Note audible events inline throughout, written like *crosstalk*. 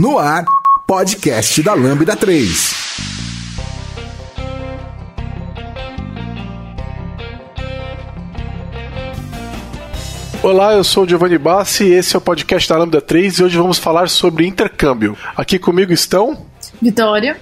No ar, podcast da Lambda 3. Olá, eu sou o Giovanni Bassi e esse é o podcast da Lambda 3 e hoje vamos falar sobre intercâmbio. Aqui comigo estão Vitória,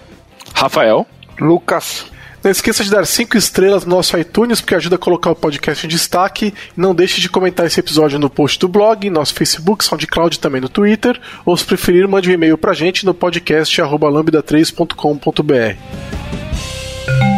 Rafael, Lucas. Não esqueça de dar 5 estrelas no nosso iTunes, porque ajuda a colocar o podcast em destaque. Não deixe de comentar esse episódio no post do blog, nosso Facebook, SoundCloud e também no Twitter. Ou se preferir, mande um e-mail pra gente no podcast lambda3.com.br.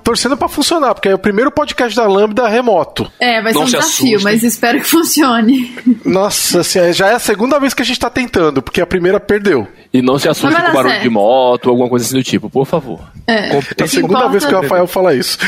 torcendo pra funcionar, porque é o primeiro podcast da Lambda remoto. É, vai ser Não um se desafio, mas espero que funcione. *laughs* Nossa, assim, já é a segunda vez que a gente tá tentando, porque a primeira perdeu. e não se assuste com barulho certo. de moto, alguma coisa assim do tipo, por favor. É. É a segunda importa- vez que o Rafael fala isso. *laughs*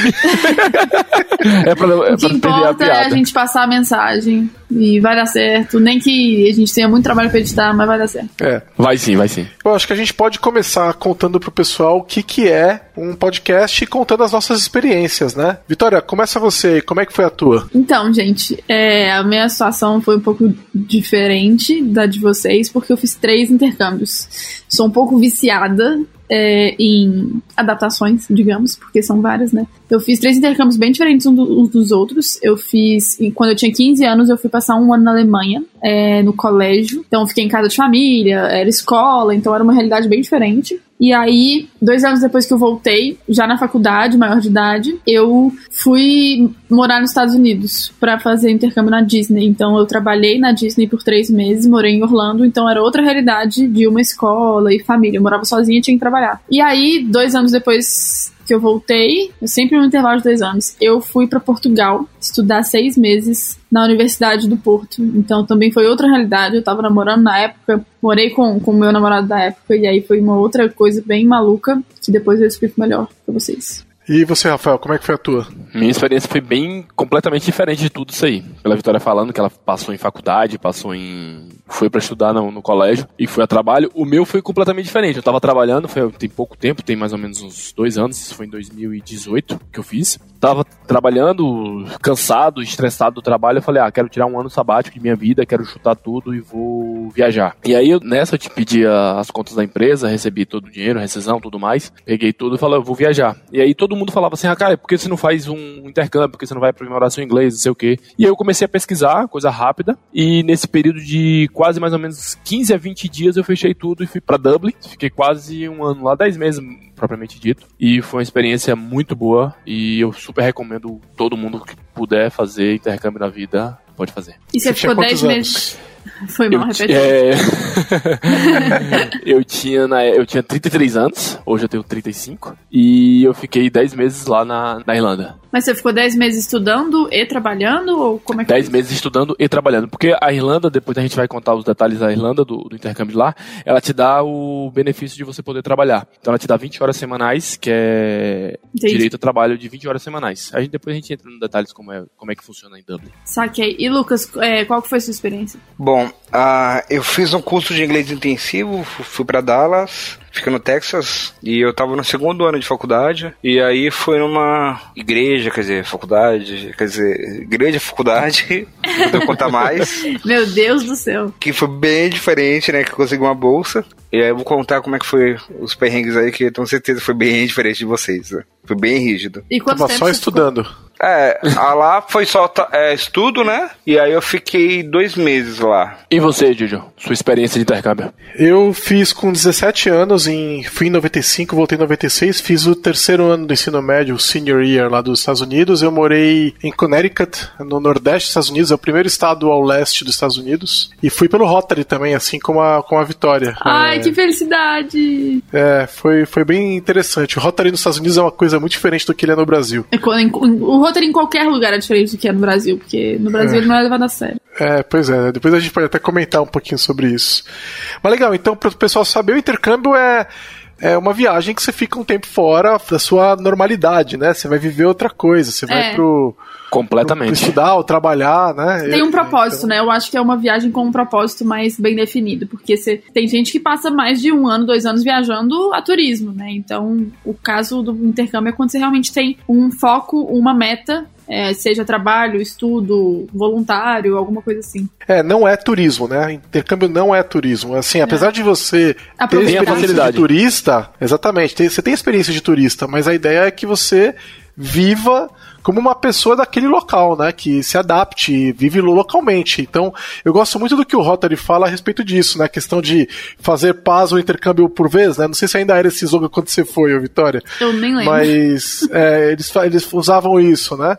É pra, é O que pra perder a importa é a gente passar a mensagem e vai dar certo. Nem que a gente tenha muito trabalho pra editar, mas vai dar certo. É. Vai sim, vai sim. Eu acho que a gente pode começar contando pro pessoal o que, que é um podcast e contando as nossas experiências, né? Vitória, começa você como é que foi a tua? Então, gente, é, a minha situação foi um pouco diferente da de vocês, porque eu fiz três intercâmbios. Sou um pouco viciada é, em adaptações, digamos, porque são várias, né? Eu fiz três intercâmbios bem diferentes uns dos outros. Eu fiz, quando eu tinha 15 anos, eu fui passar um ano na Alemanha, é, no colégio. Então, fiquei em casa de família, era escola, então era uma realidade bem diferente. E aí, dois anos depois que eu voltei, já na faculdade, maior de idade, eu fui morar nos Estados Unidos pra fazer intercâmbio na Disney. Então, eu trabalhei na Disney por três meses, morei em Orlando, então era outra realidade de uma escola e família. Eu morava sozinha e tinha que trabalhar. E aí, dois anos depois que eu voltei, eu sempre no intervalo de dois anos, eu fui pra Portugal estudar seis meses na Universidade do Porto. Então também foi outra realidade. Eu tava namorando na época, morei com o meu namorado da época, e aí foi uma outra coisa bem maluca, que depois eu explico melhor pra vocês. E você, Rafael, como é que foi a tua? Minha experiência foi bem completamente diferente de tudo isso aí. Pela Vitória falando que ela passou em faculdade, passou em. foi pra estudar no, no colégio e foi a trabalho. O meu foi completamente diferente. Eu tava trabalhando, foi, tem pouco tempo, tem mais ou menos uns dois anos, isso foi em 2018 que eu fiz. Tava trabalhando, cansado, estressado do trabalho. Eu falei, ah, quero tirar um ano sabático de minha vida, quero chutar tudo e vou viajar. E aí, nessa, eu te pedi as contas da empresa, recebi todo o dinheiro, rescisão, tudo mais. Peguei tudo e falei, eu vou viajar. E aí todo mundo falava assim, ah, cara, por que você não faz um intercâmbio? Por que você não vai aprimorar seu inglês, não sei o quê? E aí eu comecei a pesquisar, coisa rápida. E nesse período de quase mais ou menos 15 a 20 dias, eu fechei tudo e fui pra Dublin. Fiquei quase um ano lá, 10 meses propriamente dito. E foi uma experiência muito boa e eu super recomendo todo mundo que puder fazer intercâmbio na vida, pode fazer. E você, tinha ficou quantos 10 meses. Foi mal, Eu, ti- repete. é... *laughs* eu tinha na... eu tinha 33 anos, hoje eu tenho 35, e eu fiquei 10 meses lá na, na Irlanda. Mas você ficou 10 meses estudando e trabalhando? Ou como é que 10 meses estudando e trabalhando. Porque a Irlanda, depois a gente vai contar os detalhes da Irlanda, do, do intercâmbio lá, ela te dá o benefício de você poder trabalhar. Então ela te dá 20 horas semanais, que é Entendi. direito a trabalho de 20 horas semanais. A gente, depois a gente entra nos detalhes como é, como é que funciona em Dublin. Saquei. E Lucas, é, qual que foi a sua experiência? Bom, ah, eu fiz um curso de inglês intensivo, fu- fui pra Dallas, fica no Texas, e eu tava no segundo ano de faculdade, e aí foi numa igreja, quer dizer, faculdade, quer dizer, igreja, faculdade, *laughs* não vou contar mais, *laughs* Meu Deus do céu. que foi bem diferente, né, que eu consegui uma bolsa, e aí eu vou contar como é que foi os perrengues aí, que eu tenho certeza foi bem *laughs* diferente de vocês, né? foi bem rígido. E quanto Tava tempo só você estudando. É, a lá foi só é, estudo, né, e aí eu fiquei dois meses lá. E você, Jojo? Sua experiência de intercâmbio? Eu fiz com 17 anos, em, fui em 95, voltei em 96, fiz o terceiro ano do ensino médio, o senior year lá dos Estados Unidos. Eu morei em Connecticut, no nordeste dos Estados Unidos, é o primeiro estado ao leste dos Estados Unidos. E fui pelo Rotary também, assim como a, com a Vitória. Ai, é, que felicidade! é, foi, foi bem interessante. O Rotary nos Estados Unidos é uma coisa muito diferente do que ele é no Brasil. É O roteiro em qualquer lugar é diferente do que é no Brasil, porque no Brasil ele não é levado a sério. É, pois é, depois a gente pode até comentar um pouquinho sobre isso. Mas legal, então, para o pessoal saber, o intercâmbio é. É uma viagem que você fica um tempo fora da sua normalidade, né? Você vai viver outra coisa, você vai É. pro, Completamente. pro estudar ou trabalhar, né? Tem um Eu- propósito, né? Eu acho que é uma viagem com um propósito mais bem definido, porque você, tem gente que passa mais de um ano, dois anos viajando a turismo, né? Então, o caso do intercâmbio é quando você realmente tem um foco, uma meta, é, seja trabalho, estudo, voluntário, alguma coisa assim. É, não é turismo, né? Intercâmbio não é turismo. Assim, apesar de você ter Aproveitar. experiência de turista, exatamente, você tem experiência de turista, mas a ideia é que você viva como uma pessoa daquele local, né? Que se adapte, vive localmente. Então, eu gosto muito do que o Rotary fala a respeito disso, né? A questão de fazer paz ou intercâmbio por vez, né? Não sei se ainda era esse slogan quando você foi, ô Vitória. Eu nem lembro. Mas *laughs* é, eles, eles usavam isso, né?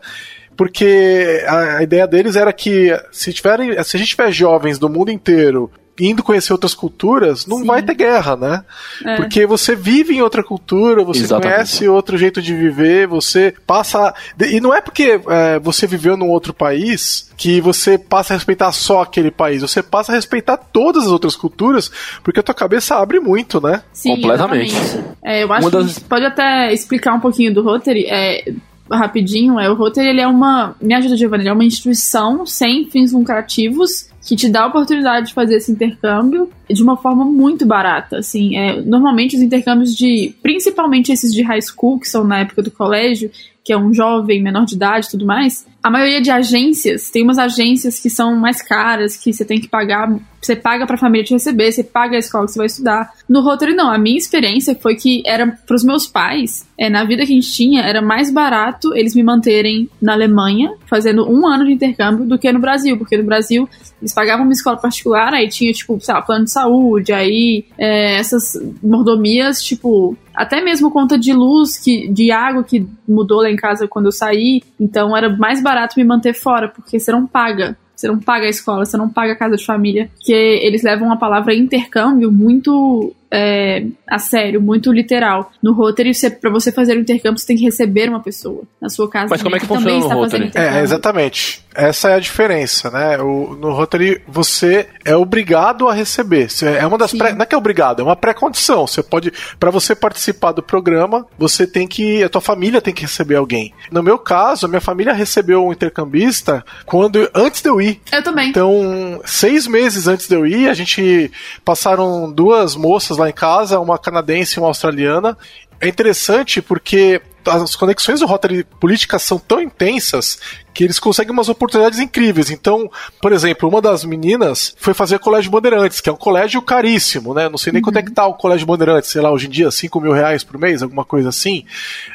Porque a, a ideia deles era que se, tiverem, se a gente tiver jovens do mundo inteiro indo conhecer outras culturas, não Sim. vai ter guerra, né? É. Porque você vive em outra cultura, você Exatamente. conhece outro jeito de viver, você passa. E não é porque é, você viveu num outro país que você passa a respeitar só aquele país, você passa a respeitar todas as outras culturas, porque a tua cabeça abre muito, né? Sim, Completamente. É, eu acho que das- gente pode até explicar um pouquinho do Rotary. É, rapidinho, é, o Rotary ele é uma. Me ajuda, Giovanni, ele é uma instituição sem fins lucrativos que te dá a oportunidade de fazer esse intercâmbio de uma forma muito barata. Assim, é, normalmente os intercâmbios de. Principalmente esses de high school, que são na época do colégio, que é um jovem menor de idade e tudo mais, a maioria de agências, tem umas agências que são mais caras, que você tem que pagar, você paga pra família te receber, você paga a escola que você vai estudar. No Rotary, não. A minha experiência foi que era pros meus pais, é, na vida que a gente tinha, era mais barato eles me manterem na Alemanha, fazendo um ano de intercâmbio, do que no Brasil, porque no Brasil eles pagavam uma escola particular, aí tinha, tipo, sei lá, plano de saúde, aí é, essas mordomias, tipo, até mesmo conta de luz, que, de água que mudou lá em casa quando eu saí. Então era mais barato me manter fora, porque você não paga. Você não paga a escola, você não paga a casa de família. Porque eles levam a palavra intercâmbio muito é, a sério, muito literal. No Rotary, você, pra você fazer o intercâmbio, você tem que receber uma pessoa na sua casa. Mas como é que também funciona no está fazendo Rotary? intercâmbio. É, exatamente. Essa é a diferença, né? O, no Rotary, você é obrigado a receber. Você- É uma das pré, não é que é obrigado, é uma pré-condição. Você pode, para você participar do programa, você tem que, a tua família tem que receber alguém. No meu caso, a minha família recebeu um intercambista quando antes de eu ir. Eu também. Então, seis meses antes de eu ir, a gente passaram duas moças lá em casa, uma canadense e uma australiana. É interessante porque as conexões do Rotary políticas são tão intensas que eles conseguem umas oportunidades incríveis. Então, por exemplo, uma das meninas foi fazer Colégio Bandeirantes, que é um colégio caríssimo, né? Não sei nem quanto é que tá o Colégio Bandeirantes, sei lá, hoje em dia, 5 mil reais por mês, alguma coisa assim.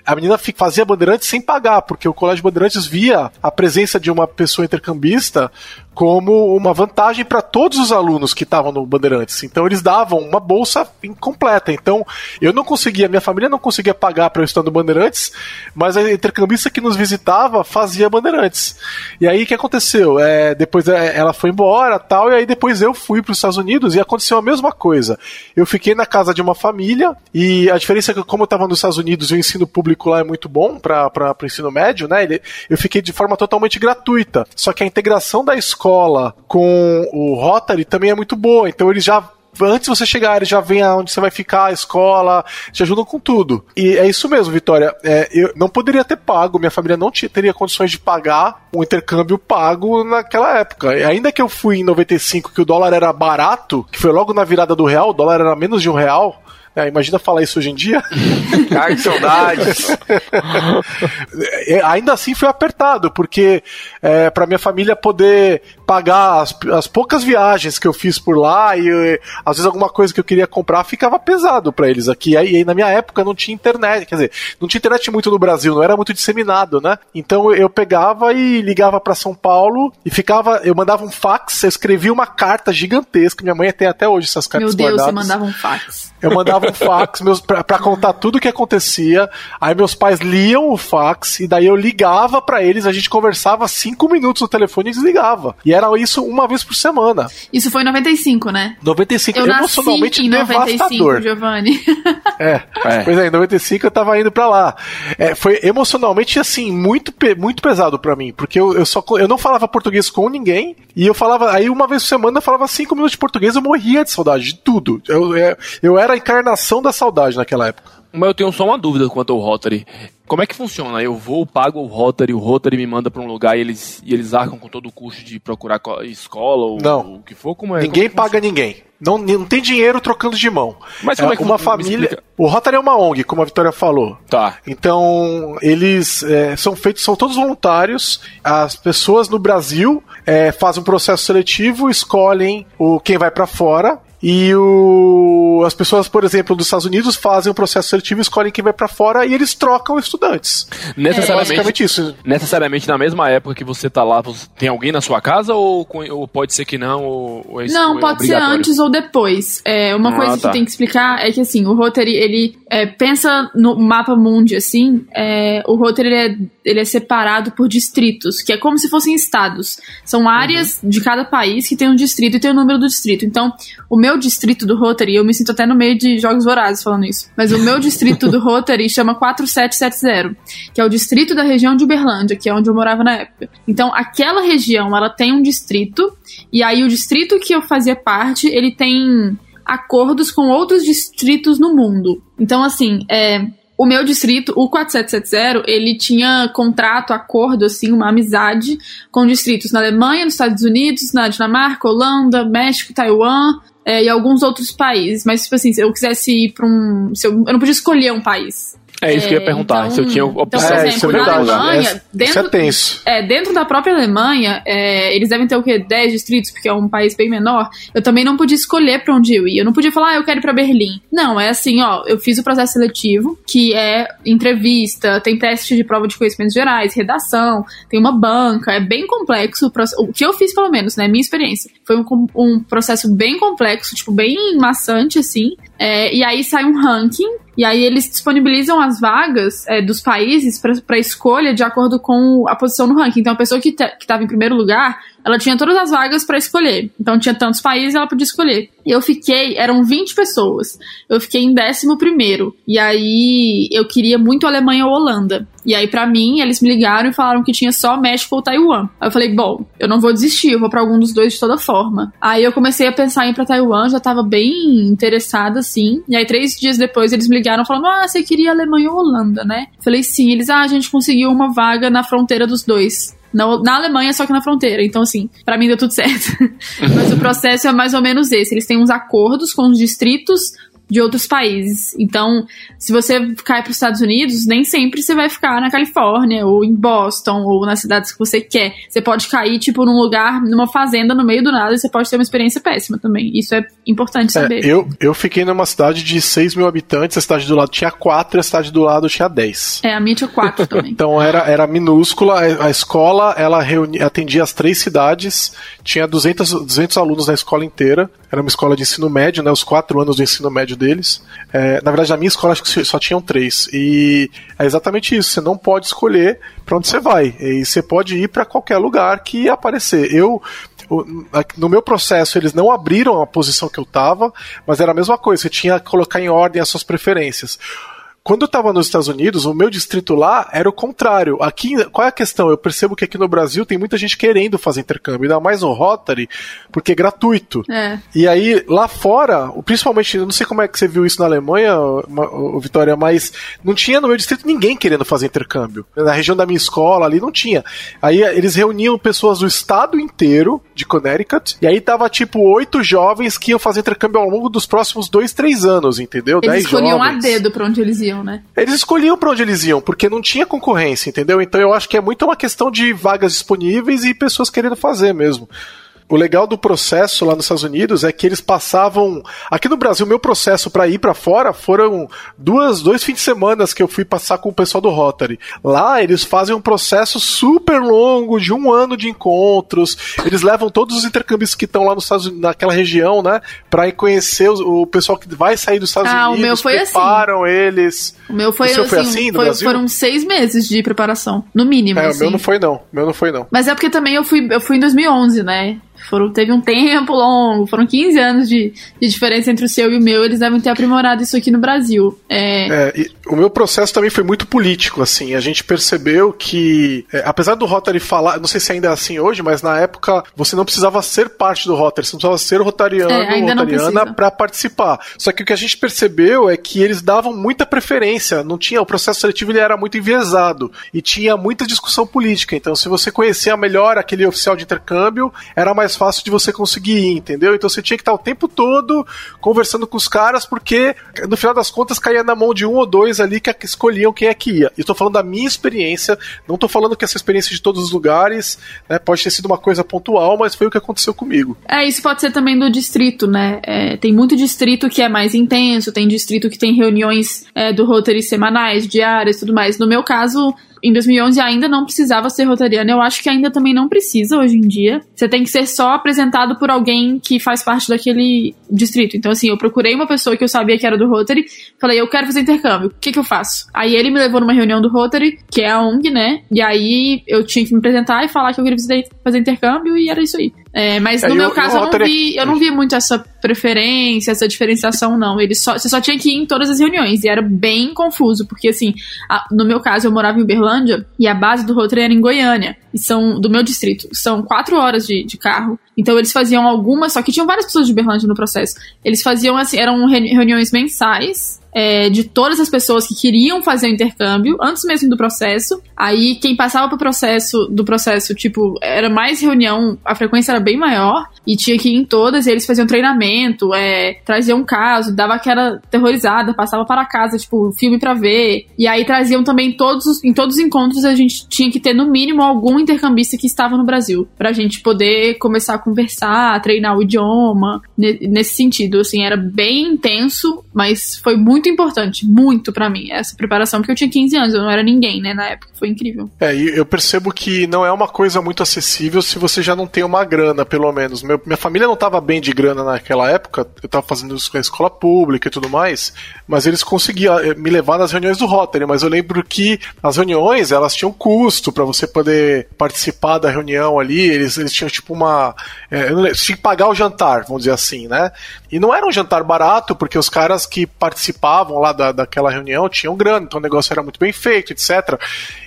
A menina fazia Bandeirantes sem pagar, porque o Colégio Bandeirantes via a presença de uma pessoa intercambista como uma vantagem para todos os alunos que estavam no Bandeirantes. Então eles davam uma bolsa incompleta. Então eu não conseguia, minha família não conseguia pagar para eu estar no Bandeirantes, mas a intercambista que nos visitava fazia Bandeirantes. E aí o que aconteceu? É, depois é, ela foi embora tal, e aí depois eu fui para os Estados Unidos e aconteceu a mesma coisa. Eu fiquei na casa de uma família e a diferença é que, como eu estava nos Estados Unidos o ensino público lá é muito bom para o ensino médio, né? eu fiquei de forma totalmente gratuita. Só que a integração da escola com o Rotary também é muito boa. Então eles já antes de você chegar, eles já vêm aonde você vai ficar, a escola, te ajudam com tudo. E é isso mesmo, Vitória. É, eu não poderia ter pago, minha família não ti- teria condições de pagar um intercâmbio pago naquela época. E ainda que eu fui em 95, que o dólar era barato, que foi logo na virada do real, o dólar era menos de um real. É, imagina falar isso hoje em dia. *laughs* Ai, que saudades. É, ainda assim foi apertado, porque é, para minha família poder pagar as, as poucas viagens que eu fiz por lá e eh, às vezes alguma coisa que eu queria comprar ficava pesado para eles aqui. Aí, aí, na minha época não tinha internet, quer dizer, não tinha internet muito no Brasil, não era muito disseminado, né? Então eu pegava e ligava para São Paulo e ficava, eu mandava um fax, eu escrevia uma carta gigantesca, minha mãe tem até hoje essas cartas Meu Deus, você guardadas. mandava um fax. Eu mandava um fax meus, pra, pra contar tudo o que acontecia. Aí meus pais liam o fax e daí eu ligava pra eles, a gente conversava cinco minutos no telefone e desligava. E era isso uma vez por semana. Isso foi em 95, né? 95, Eu emocionalmente nasci em 95, devastador. Giovanni. *laughs* É. É. Pois é, em 95 eu tava indo pra lá. É, foi emocionalmente, assim, muito, muito pesado pra mim, porque eu, eu só eu não falava português com ninguém, e eu falava, aí uma vez por semana eu falava cinco minutos de português, eu morria de saudade de tudo. Eu, eu, eu era a encarnação da saudade naquela época. Mas eu tenho só uma dúvida quanto ao Rotary. Como é que funciona? Eu vou, pago o Rotary, o Rotary me manda pra um lugar e eles, e eles arcam com todo o custo de procurar co- escola ou Não. o que for? Como é? Ninguém como que paga ninguém. Não, não tem dinheiro trocando de mão. Mas como é que uma família. O Rotary é uma ONG, como a Vitória falou. Tá. Então, eles é, são feitos, são todos voluntários. As pessoas no Brasil é, fazem um processo seletivo, escolhem o quem vai pra fora. E o, as pessoas, por exemplo, dos Estados Unidos fazem um processo seletivo, escolhem quem vai pra fora e eles trocam estudantes. É Necessariamente, basicamente isso. necessariamente na mesma época que você tá lá, tem alguém na sua casa ou, ou pode ser que não? Ou, ou é isso- Não, ou é pode ser antes ou depois. É, uma Ah, coisa tá. que tem que explicar é que assim, o Rotary, ele é, pensa no mapa mundi assim, é, o Rotary ele é, ele é separado por distritos, que é como se fossem estados. São áreas de cada país que tem um distrito e tem o número do distrito. Então, o meu distrito do Rotary, eu me sinto até no meio de jogos vorazes falando isso, mas o meu distrito do Rotary chama 4770, que é o distrito da região de Uberlândia, que é onde eu morava na época. Então, aquela região, ela tem um distrito, e aí o distrito que eu fazia parte, ele tem acordos com outros distritos no mundo. Então, assim, é, o meu distrito, o 4770, ele tinha contrato, acordo, assim, uma amizade com distritos na Alemanha, nos Estados Unidos, na Dinamarca, Holanda, México, Taiwan é, e alguns outros países. Mas, tipo assim, se eu quisesse ir pra um. Eu, eu não podia escolher um país. É isso que eu ia É, perguntar. então- se eu tinha então, opção é, de isso é exemplo, na. Alemanha, É- isso dentro, é tenso. é, dentro da própria Alemanha, é, eles devem ter o quê? 10 distritos, porque é um país bem menor. Eu também não podia escolher pra onde eu ia. Eu não podia falar, ah, eu quero ir pra Berlim. Não, é assim, ó, eu fiz o processo seletivo, que é entrevista, tem teste de prova de conhecimentos gerais, redação, tem uma banca, é bem complexo. o proce- O que eu fiz, pelo menos, né, minha experiência, foi um, um processo bem complexo, tipo, bem maçante, assim. É, e aí sai um ranking, e aí eles disponibilizam as vagas é, dos países para escolha de acordo com a posição no ranking. Então a pessoa que estava em primeiro lugar, ela tinha todas as vagas para escolher. Então tinha tantos países, ela podia escolher. Eu fiquei, eram 20 pessoas. Eu fiquei em décimo primeiro. E aí eu queria muito Alemanha ou Holanda. E aí pra mim, eles me ligaram e falaram que tinha só México ou Taiwan. Aí eu falei, bom, eu não vou desistir, eu vou pra algum dos dois de toda forma. Aí eu comecei a pensar em ir pra Taiwan, já tava bem interessada, assim. E aí três dias depois eles me ligaram falando, ah, você queria Alemanha ou Holanda, né? Eu falei, sim. Eles, ah, a gente conseguiu uma vaga na fronteira dos dois. Na, na Alemanha, só que na fronteira. Então, assim, pra mim deu tudo certo. *laughs* Mas o processo é mais ou menos esse. Eles têm uns acordos com os distritos de outros países. Então, se você cai para os Estados Unidos, nem sempre você vai ficar na Califórnia ou em Boston ou nas cidades que você quer. Você pode cair tipo num lugar, numa fazenda no meio do nada e você pode ter uma experiência péssima também. Isso é importante É, saber. eu, eu fiquei numa cidade de 6 mil habitantes, a cidade do lado tinha 4 e a cidade do lado tinha 10. É, a minha tinha quatro *laughs* também. Então era, era minúscula, a, a escola ela reuni, atendia as três cidades, tinha 200, 200 alunos na escola inteira, era uma escola de ensino médio, né, os quatro anos do ensino médio deles. É, na verdade, na minha escola acho que só tinham três. E é exatamente isso, você não pode escolher para onde você vai, e você pode ir para qualquer lugar que aparecer. Eu no meu processo eles não abriram a posição que eu tava, mas era a mesma coisa, você tinha que colocar em ordem as suas preferências. Quando eu estava nos Estados Unidos, o meu distrito lá era o contrário. Aqui, qual é a questão? Eu percebo que aqui no Brasil tem muita gente querendo fazer intercâmbio, ainda mais no Rotary, porque é gratuito. É. E aí, lá fora, principalmente, eu não sei como é que você viu isso na Alemanha, Vitória, mas não tinha no meu distrito ninguém querendo fazer intercâmbio. Na região da minha escola ali não tinha. Aí eles reuniam pessoas do estado inteiro de Connecticut, e aí tava tipo oito jovens que iam fazer intercâmbio ao longo dos próximos dois, três anos, entendeu? Eles Dez escolhiam a dedo pra onde eles iam, né? Eles escolhiam pra onde eles iam, porque não tinha concorrência, entendeu? Então eu acho que é muito uma questão de vagas disponíveis e pessoas querendo fazer mesmo. O legal do processo lá nos Estados Unidos é que eles passavam. Aqui no Brasil, meu processo para ir para fora foram duas, dois fins de semana que eu fui passar com o pessoal do Rotary. Lá eles fazem um processo super longo, de um ano de encontros. Eles levam todos os intercâmbios que estão lá nos Estados Unidos, naquela região, né? Pra ir conhecer o, o pessoal que vai sair dos Estados Ah, o Unidos. meu foi assim. preparam eles. O meu foi, O assim, foi assim no foi- foram seis meses de preparação, no mínimo. É, o assim. meu não foi não. O meu não foi não. Mas é porque também eu fui, eu fui em 2011, né? Foram, teve um tempo longo, foram 15 anos de, de diferença entre o seu e o meu. Eles devem ter aprimorado isso aqui no Brasil. É, É, o meu processo também foi muito político, assim. A gente percebeu que, é, apesar do Rotary falar, não sei se ainda é assim hoje, mas na época você não precisava ser parte do Rotary, você não precisava ser rotariano É, não rotariana para participar. Só que o que a gente percebeu é que eles davam muita preferência, não tinha o processo seletivo ele era muito enviesado e tinha muita discussão política. Então, se você conhecia melhor aquele oficial de intercâmbio, era mais fácil de você conseguir ir, entendeu? Então você tinha que estar o tempo todo conversando com os caras, porque no final das contas caía na mão de um ou dois ali que escolhiam quem é que ia. Estou falando da minha experiência, não estou falando que essa experiência de todos os lugares né, pode ter sido uma coisa pontual, mas foi o que aconteceu comigo. É, isso pode ser também do distrito, né? É, tem muito distrito que é mais intenso, tem distrito que tem reuniões é, do Rotary semanais, diárias tudo mais. No meu caso, em 2011 ainda não precisava ser rotariano. Eu acho que ainda também não precisa hoje em dia. Você tem que ser só apresentado por alguém que faz parte daquele distrito. Então, assim, eu procurei uma pessoa que eu sabia que era do Rotary, falei, eu quero fazer intercâmbio, o que, que eu faço? Aí ele me levou numa reunião do Rotary, que é a ONG, né? E aí eu tinha que me apresentar e falar que eu queria fazer- intercâmbio e era isso aí. É, mas É, no meu o- caso eu não, Rotary- vi, eu não vi muito essa preferência, essa diferenciação, não. Ele só, você só tinha que ir em todas as reuniões. E era bem confuso, porque assim, a- no meu caso, eu morava em Uberlândia e a base do Rotary era em Goiânia. E são do meu distrito. São quatro horas de, de carro. Então eles faziam algumas, só que tinham várias pessoas de Uberlândia no processo. Eles faziam assim, eram reuni- reuniões mensais. É, de todas as pessoas que queriam fazer o intercâmbio antes mesmo do processo. Aí quem passava pro processo do processo, tipo, era mais reunião, a frequência era bem maior e tinha que ir em todas, e eles faziam treinamento, é, traziam um caso, dava aquela terrorizada, passava para casa, tipo, filme pra ver. E aí traziam também todos os, em todos os encontros a gente tinha que ter no mínimo algum intercambista que estava no Brasil, pra gente poder começar a conversar, treinar o idioma, ne- nesse sentido, assim, era bem intenso, mas foi muito importante, muito pra mim, essa preparação, porque eu tinha 15 anos, eu não era ninguém, né, na época, foi incrível. É, e eu percebo que não é uma coisa muito acessível se você já não tem uma grana, pelo menos. Meu- minha família não estava bem de grana naquela época, eu estava fazendo isso com a escola pública e tudo mais, mas eles conseguiam eh, me levar nas reuniões do Rotary, mas eu lembro que as reuniões, elas tinham custo para você poder participar da reunião ali, eles, eles tinham tipo uma... eh, eu não lembro, tinha que pagar o jantar, vamos dizer assim, né? E não era um jantar barato, porque os caras que participavam lá da, daquela reunião tinham grana, então o negócio era muito bem feito, etc.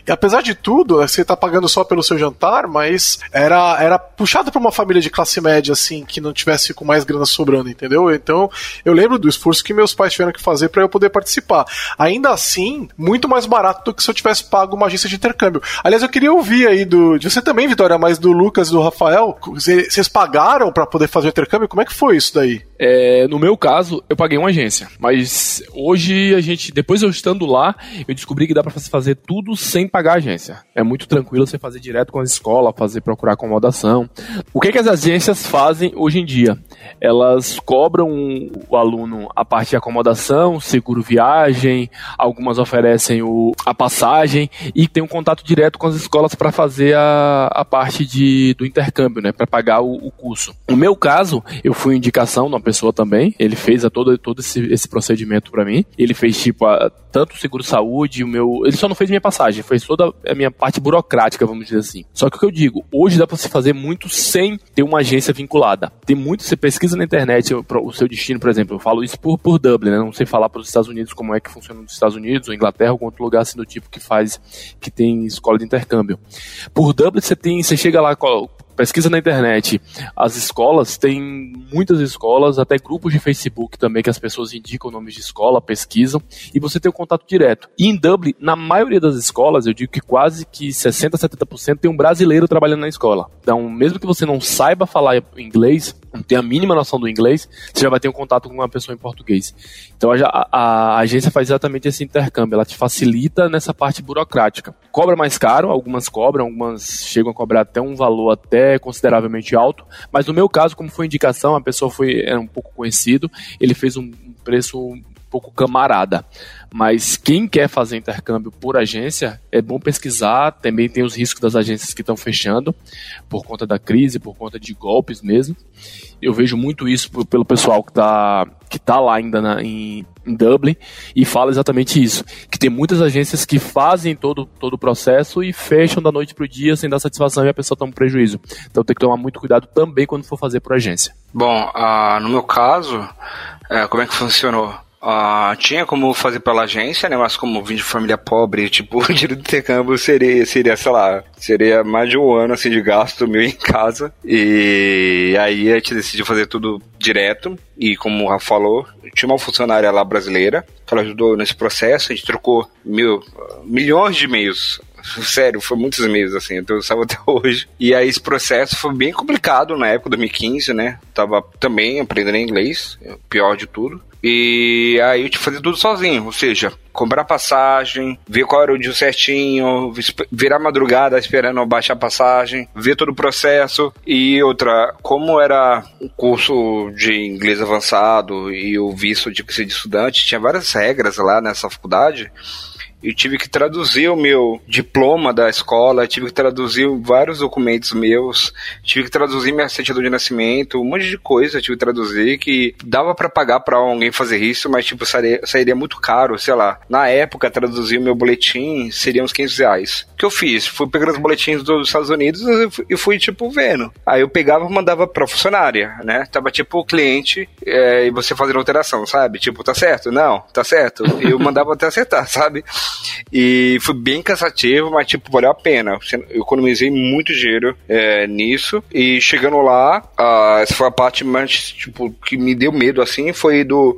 E apesar de tudo, você tá pagando só pelo seu jantar, mas era, era puxado pra uma família de classe média, assim, que não tivesse com mais grana sobrando, entendeu? Então, eu lembro do esforço que meus pais tiveram que fazer para eu poder participar. Ainda assim, muito mais barato do que se eu tivesse pago uma agência de intercâmbio. Aliás, eu queria ouvir aí do. De você também, Vitória, mas do Lucas e do Rafael. cê- Vocês pagaram para poder fazer o intercâmbio? Como é que foi isso daí? É, no meu caso, eu paguei uma agência. Mas hoje a gente, depois eu estando lá, eu descobri que dá pra fazer tudo sem pagar agência. É muito tranquilo você fazer direto com a escola, fazer procurar acomodação. O que, que as agências fazem hoje em dia? Elas cobram o aluno a parte de acomodação, seguro viagem, algumas oferecem o, a passagem e tem um contato direto com as escolas para fazer a, a parte de, do intercâmbio, né, para pagar o, o curso. No meu caso, eu fui indicação de uma pessoa também, ele fez a todo, todo esse, esse procedimento para mim. Ele fez tipo a, tanto o seguro saúde, o meu, ele só não fez minha passagem, fez toda a minha parte burocrática, vamos dizer assim. Só que o que eu digo, hoje dá para se fazer muito sem ter uma agência vinculada. Tem muito, você pesquisa na internet o, seu destino, por exemplo, eu falo isso por, por Dublin, né? Não sei falar para os Estados Unidos como é que funciona nos Estados Unidos, ou Inglaterra, ou algum outro lugar assim do tipo que faz, que tem escola de intercâmbio. Por Dublin você tem, você chega lá, pesquisa na internet, as escolas, tem muitas escolas, até grupos de Facebook também, que as pessoas indicam nomes de escola, pesquisam, e você tem o contato direto. E em Dublin, na maioria das escolas, eu digo que quase que 60, 70% tem um brasileiro trabalhando na escola. Então, mesmo que você não saiba falar inglês, não tem a mínima noção do inglês, você já vai ter um contato com uma pessoa em português. Então a, a, a, agência faz exatamente esse intercâmbio, ela te facilita nessa parte burocrática. Cobra mais caro, algumas cobram, algumas chegam a cobrar até um valor até consideravelmente alto, mas no meu caso, como foi indicação, a pessoa foi era um pouco conhecido, ele fez um preço pouco camarada. Mas quem quer fazer intercâmbio por agência, é bom pesquisar. Também tem os riscos das agências que estão fechando por conta da crise, por conta de golpes mesmo. Eu vejo muito isso pelo pessoal que está que tá lá ainda na, em, em, Dublin e fala exatamente isso. Que tem muitas agências que fazem todo, todo o processo e fecham da noite para o dia sem dar satisfação e a pessoa toma um prejuízo. Então tem que tomar muito cuidado também quando for fazer por agência. Bom, uh, no meu caso, é, como é que funcionou? Uh, tinha como fazer pela agência, né? Mas como vim de família pobre, *laughs* tipo, o dinheiro do intercâmbio seria, seria, sei lá, seria mais de um ano assim de gasto meu em casa. E aí a gente decidiu fazer tudo direto. E como o Rafa falou, tinha uma funcionária lá brasileira que ela ajudou nesse processo. A gente trocou mil, milhões de e-mails *laughs* Sério, foi muitos e-mails assim, então eu estava *laughs* até hoje. E aí esse processo foi bem complicado na época, 2015, né? Tava também aprendendo inglês, pior de tudo. E aí eu tinha que fazer tudo sozinho, ou seja, comprar passagem, ver qual era o dia certinho, virar madrugada esperando baixar a passagem, ver todo o processo. E outra, como era um curso de inglês avançado e o visto de de estudante, tinha várias regras lá nessa faculdade eu tive que traduzir o meu diploma da escola, tive que traduzir vários documentos meus, tive que traduzir minha certidão de nascimento, um monte de coisa tive que traduzir que dava para pagar para alguém fazer isso, mas tipo sairia, sairia, muito caro, sei lá. Na época, traduzir o meu boletim seria uns 500 reais. O que eu fiz? Fui pegando os boletins dos Estados Unidos e fui, tipo, vendo. Aí eu pegava e mandava pra funcionária, né? Tava tipo o cliente é, e você fazendo alteração, sabe? Tipo, tá certo? Não, tá certo. Eu mandava até acertar, *laughs* sabe? E foi bem cansativo, mas, tipo, valeu a pena. Eu economizei muito dinheiro é, nisso. E chegando lá, essa foi a parte mais, tipo, que me deu medo, assim, foi do,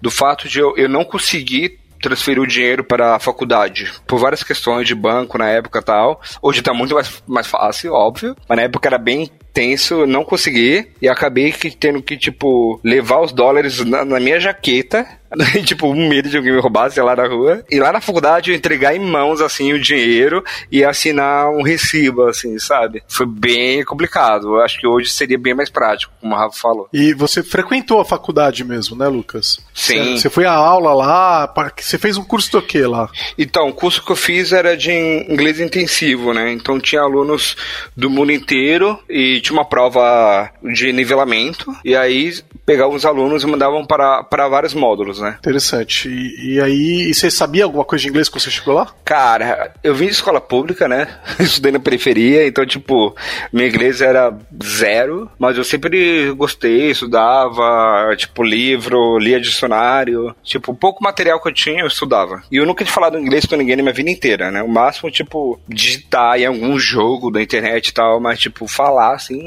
do fato de eu, eu não conseguir transferir o dinheiro para a faculdade por várias questões de banco na época tal. Hoje está muito mais, mais fácil, óbvio, mas na época era bem tenso, não consegui e acabei que tendo que, tipo, levar os dólares na, na minha jaqueta *laughs* tipo, um medo de alguém me roubasse lá na rua. E lá na faculdade eu entregar em mãos, assim, o dinheiro e assinar um recibo, assim, sabe? Foi bem complicado. Eu acho que hoje seria bem mais prático, como o Rafa falou. E você frequentou a faculdade mesmo, né, Lucas? Sim. Você foi à aula lá, você fez um curso do quê lá? Então, o curso que eu fiz era de inglês intensivo, né? Então tinha alunos do mundo inteiro e tinha uma prova de nivelamento. E aí pegavam os alunos e mandavam para, para vários módulos né? Interessante. E, e aí, e você sabia alguma coisa de inglês quando você chegou lá? Cara, eu vim de escola pública, né? *laughs* Estudei na periferia, então, tipo, meu inglês era zero, mas eu sempre gostei, estudava, tipo, livro, lia dicionário, tipo, pouco material que eu tinha, eu estudava. E eu nunca tinha falado inglês com ninguém na minha vida inteira, né? O máximo, tipo, digitar em algum jogo da internet e tal, mas, tipo, falar, assim,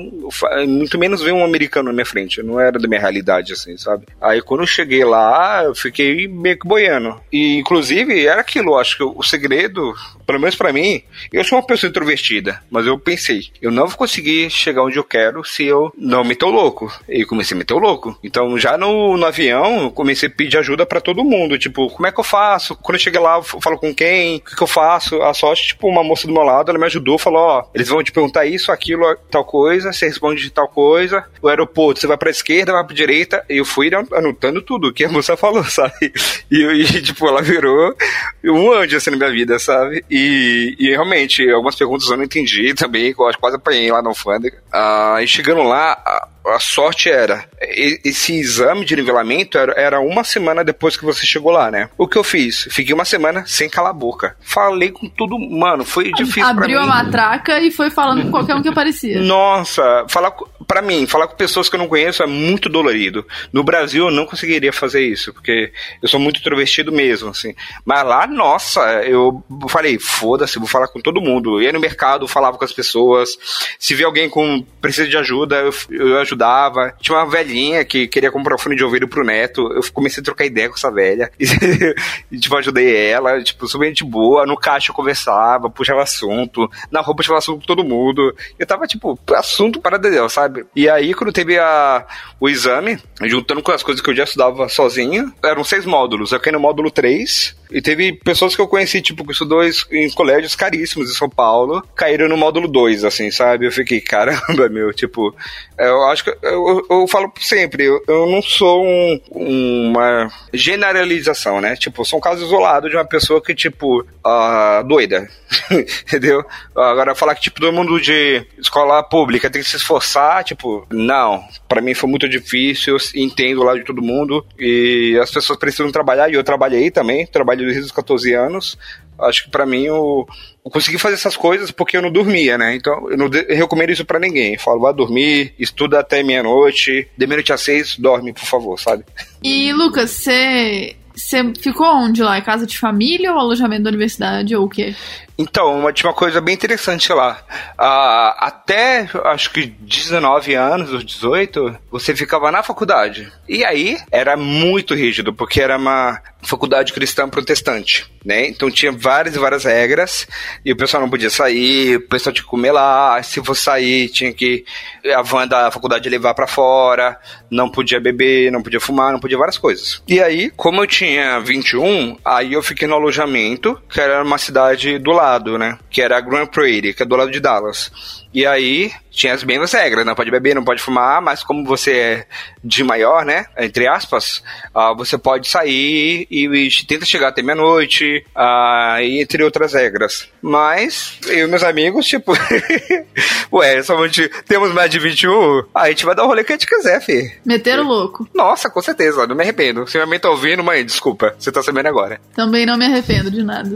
muito menos ver um americano na minha frente, não era da minha realidade, assim, sabe? Aí quando eu cheguei lá, eu fiquei meio que boiando. E, inclusive, era aquilo, acho que o segredo, pelo menos para mim, eu sou uma pessoa introvertida, mas eu pensei, eu não vou conseguir chegar onde eu quero se eu não meter o louco. E comecei a meter o louco. Então, já no, no avião, eu comecei a pedir ajuda para todo mundo, tipo, como é que eu faço? Quando eu cheguei lá, eu falo com quem? O que, que eu faço? A sorte, tipo, uma moça do meu lado, ela me ajudou, falou, ó, eles vão te perguntar isso, aquilo, tal coisa, você responde de tal coisa. O aeroporto, você vai pra esquerda, vai pra direita, e eu fui anotando tudo que a moça falou *laughs* falou, sabe? E, e, tipo, ela virou um anjo assim na minha vida, sabe? E, e realmente, algumas perguntas eu não entendi também, eu quase apanhei lá na alfândega. Ah, e chegando lá, a sorte era, esse exame de nivelamento era, era, uma semana depois que você chegou lá, né? O que eu fiz? Fiquei uma semana sem calar a boca. Falei com tudo, mano, foi difícil Abriu a matraca e foi falando com qualquer um que aparecia. Nossa, falar para mim, falar com pessoas que eu não conheço é muito dolorido. No Brasil eu não conseguiria fazer isso, porque eu sou muito introvertido mesmo, assim. Mas lá, nossa, eu falei, foda-se, vou falar com todo mundo. Eu ia no mercado, falava com as pessoas. Se vê alguém com precisa de ajuda, eu, eu ajudava. Tinha uma velhinha que queria comprar um fone de ouvido pro neto. Eu comecei a trocar ideia com essa velha. *laughs* E, tipo, ajudei ela, tipo, super gente boa. No caixa eu conversava, puxava assunto. Na roupa eu puxava assunto com todo mundo. Eu tava, tipo, assunto para Deus, sabe? E aí, quando teve a, o exame, juntando com as coisas que eu já estudava sozinho, eram seis módulos. Eu caí no módulo 3, e teve pessoas que eu conheci, tipo, que estudou em colégios caríssimos em São Paulo, caíram no módulo 2, assim, sabe? Eu fiquei, *laughs* caramba, meu, tipo, eu acho que eu, eu falo sempre, eu, eu não sou um, uma generalização, né? Tipo, sou um caso isolado de uma pessoa que, tipo, uh, doida, *laughs* entendeu? Agora, falar que, tipo, todo mundo de escola pública tem que se esforçar, tipo, não. para mim foi muito difícil, entendo lá de todo mundo, e as pessoas precisam trabalhar, e eu trabalhei também, trabalhei desde os 14 anos. Acho que para mim eu, eu, consegui fazer essas coisas porque eu não dormia, né? Então eu não eu recomendo isso para ninguém. Eu falo, vá dormir, estuda até meia-noite, de meia-noite às seis, dorme, por favor, sabe? E Lucas, você você ficou onde lá? Casa de família ou alojamento da universidade ou o quê? Então, uma, uma coisa bem interessante lá. Uh, até, acho que 19 anos, ou 18, você ficava na faculdade. E aí, era muito rígido, porque era uma faculdade cristã protestante, né? Então tinha várias e várias regras, e o pessoal não podia sair, o pessoal tinha que comer lá, se fosse sair, tinha que a van da faculdade levar para fora, não podia beber, não podia fumar, não podia várias coisas. E aí, como eu tinha 21, aí eu fiquei no alojamento, que era uma cidade do lado lado, né? Que era a Grand Prairie, que é do lado de Dallas. E aí tinha as mesmas regras, não pode beber, não pode fumar, mas como você é de maior, né? Entre aspas, uh, você pode sair e, e tenta chegar até meia-noite, uh, entre outras regras. Mas eu e meus amigos, tipo, *laughs* ué, somente temos mais de 21, a gente vai dar o rolê que a gente quiser, fi. Meteram louco. Nossa, com certeza, não me arrependo. Se minha mãe tá ouvindo, mãe, desculpa, você tá sabendo agora. Também não me arrependo de nada.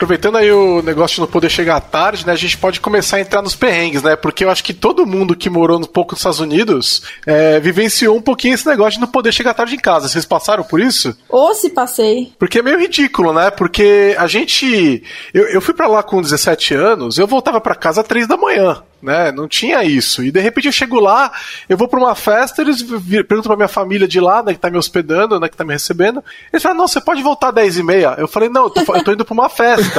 Aproveitando aí o negócio de não poder chegar tarde, né? A gente pode começar a entrar nos perrengues, né? Porque eu acho que todo mundo que morou um pouco nos Estados Unidos é, vivenciou um pouquinho esse negócio de não poder chegar tarde em casa. Vocês passaram por isso? Ou se passei. Porque é meio ridículo, né? Porque a gente. Eu, eu fui para lá com 17 anos, eu voltava para casa às 3 da manhã né? Não tinha isso. E de repente eu chego lá, eu vou para uma festa, eles perguntam pra minha família de lá, né, que tá me hospedando, né, que tá me recebendo. Eles falam, não, você pode voltar às 10 e meia. Eu falei, não, eu tô, eu tô indo pra uma festa.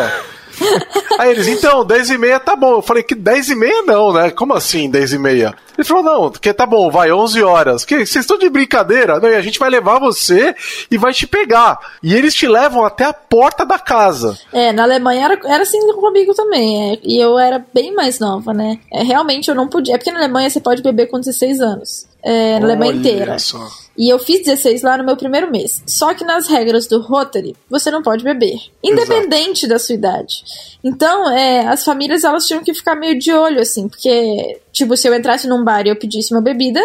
Aí eles, então, 10 e meia tá bom. Eu falei que 10 e meia não, né? Como assim 10 e meia? Ele falou, não, que tá bom, vai, 11 horas. Que, vocês estão de brincadeira? Não, e a gente vai levar você e vai te pegar. E eles te levam até a porta da casa. É, na Alemanha era, era assim comigo também. É, e eu era bem mais nova, né? É, realmente eu não podia. É porque na Alemanha você pode beber com 16 anos. É, na Alemanha inteira. Só. E eu fiz 16 lá no meu primeiro mês. Só que nas regras do Rotary, você não pode beber. Independente Exato. da sua idade. Então, é, as famílias elas tinham que ficar meio de olho, assim, porque, tipo, se eu entrasse num bar e eu pedisse uma bebida,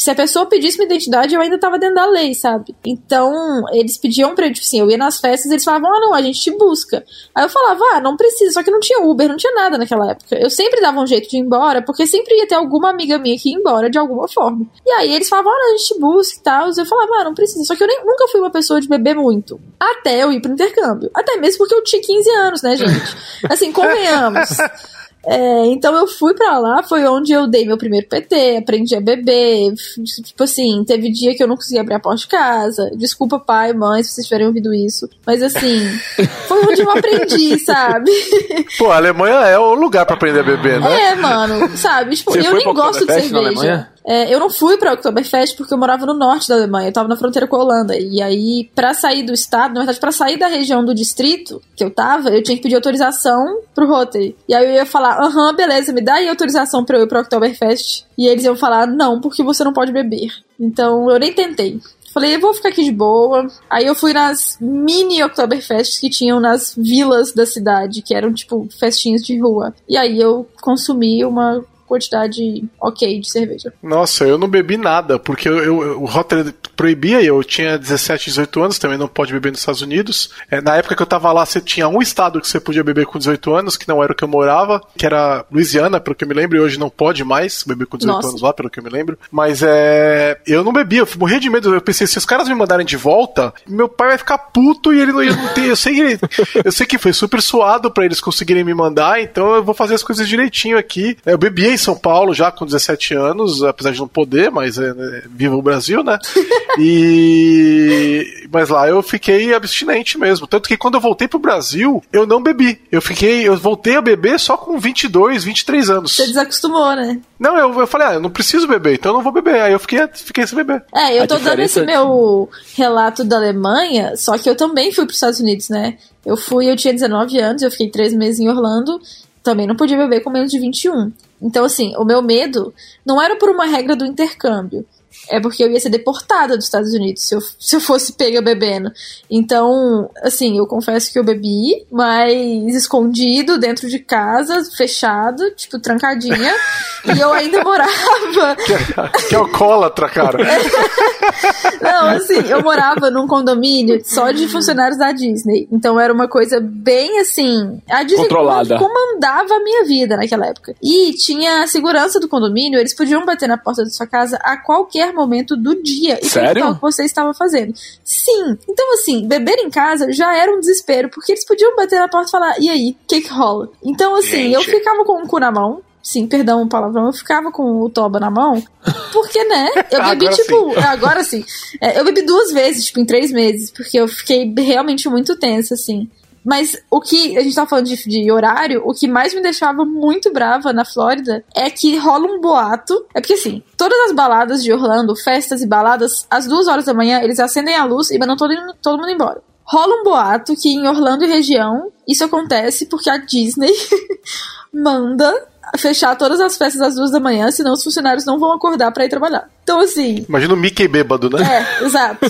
se a pessoa pedisse uma identidade, eu ainda tava dentro da lei, sabe? Então, eles pediam pra, tipo assim, eu ia nas festas, eles falavam, ah, não, a gente te busca. Aí eu falava, ah, não precisa, só que não tinha Uber, não tinha nada naquela época. Eu sempre dava um jeito de ir embora, porque sempre ia ter alguma amiga minha que ia embora de alguma forma. E aí eles falavam, ah, a gente te busca e tal. Eu falava, ah, não precisa. Só que eu nem, nunca fui uma pessoa de beber muito. Até eu ir pro intercâmbio. Até mesmo porque eu tinha 15 anos, né, gente? *laughs* Assim, convenhamos. É, então eu fui para lá, foi onde eu dei meu primeiro PT, aprendi a beber. Tipo assim, teve dia que eu não conseguia abrir a porta de casa. Desculpa, pai, mãe, se vocês tiverem ouvido isso. Mas assim, *laughs* foi onde eu aprendi, sabe? *laughs* Pô, a Alemanha é o lugar para aprender a beber, né? É, mano, sabe? Tipo, Você eu nem gosto de cerveja. É, eu não fui pra Oktoberfest porque eu morava no norte da Alemanha, eu tava na fronteira com a Holanda. E aí, para sair do estado, na verdade, para sair da região do distrito que eu tava, eu tinha que pedir autorização pro Rotary. E aí eu ia falar, aham, beleza, me dá aí autorização pra eu ir pro Oktoberfest. E eles iam falar, não, porque você não pode beber. Então eu nem tentei. Falei, eu vou ficar aqui de boa. Aí eu fui nas mini Oktoberfests que tinham nas vilas da cidade, que eram tipo festinhas de rua. E aí eu consumi uma quantidade ok de cerveja. Nossa, eu não bebi nada, porque eu, eu, o Rotterdam proibia, eu tinha 17, 18 anos, também não pode beber nos Estados Unidos. É, na época que eu tava lá, você tinha um estado que você podia beber com 18 anos, que não era o que eu morava, que era Louisiana, pelo que eu me lembro, e hoje não pode mais beber com 18 Nossa. anos lá, pelo que eu me lembro. Mas é. Eu não bebi, eu morria de medo. Eu pensei, se os caras me mandarem de volta, meu pai vai ficar puto e ele não não ter. Eu sei que, ele- eu sei que foi super suado pra eles conseguirem me mandar, então eu vou fazer as coisas direitinho aqui. Eu bebi em São Paulo já com 17 anos, apesar de não poder, mas é, né, viva o Brasil, né? *laughs* E. Mas lá eu fiquei abstinente mesmo. Tanto que quando eu voltei pro Brasil, eu não bebi. Eu fiquei. Eu voltei a beber só com 22, 23 anos. Você desacostumou, né? Não, eu, eu falei, ah, eu não preciso beber, então eu não vou beber. Aí eu fiquei, fiquei sem beber. É, eu A tô dando esse meu relato da Alemanha, só que eu também fui pros Estados Unidos, né? Eu fui, eu tinha 19 anos, eu fiquei três meses em Orlando, também não podia beber com menos de 21. Então, assim, o meu medo não era por uma regra do intercâmbio. É porque eu ia ser deportada dos Estados Unidos se eu, se eu fosse pega bebendo. Então, assim, eu confesso que eu bebi, mas escondido, dentro de casa, fechado, tipo, trancadinha. *laughs* e eu ainda morava Que alcoólatra, cara. *laughs* Não, assim, eu morava num condomínio só de funcionários da Disney. Então era uma coisa bem assim. A Disney Controlada. comandava a minha vida naquela época. E tinha a segurança do condomínio, eles podiam bater na porta da sua casa a qualquer momento do dia e Sério? o que você estava fazendo. Sim. Então, assim, beber em casa já era um desespero, porque eles podiam bater na porta e falar: e aí, o que, que rola? Então, assim, eu Gente. ficava com o cu na mão. Sim, perdão o palavrão, eu ficava com o toba na mão. Porque, né? *laughs* Eu bebi, Agora tipo, agora sim. É, eu bebi duas vezes, tipo, em três meses, porque eu fiquei realmente muito tensa, assim. Mas o que a gente tava falando de, de horário, o que mais me deixava muito brava na Flórida é que rola um boato. É porque assim, todas as baladas de Orlando, festas e baladas, às duas horas da manhã, eles acendem a luz e mandam todo, todo mundo embora. Rola um boato que em Orlando e região isso acontece porque a Disney *laughs* manda fechar todas as festas às duas da manhã, senão os funcionários não vão acordar pra ir trabalhar. Então, assim, Imagina o Mickey bêbado, né? é, exato.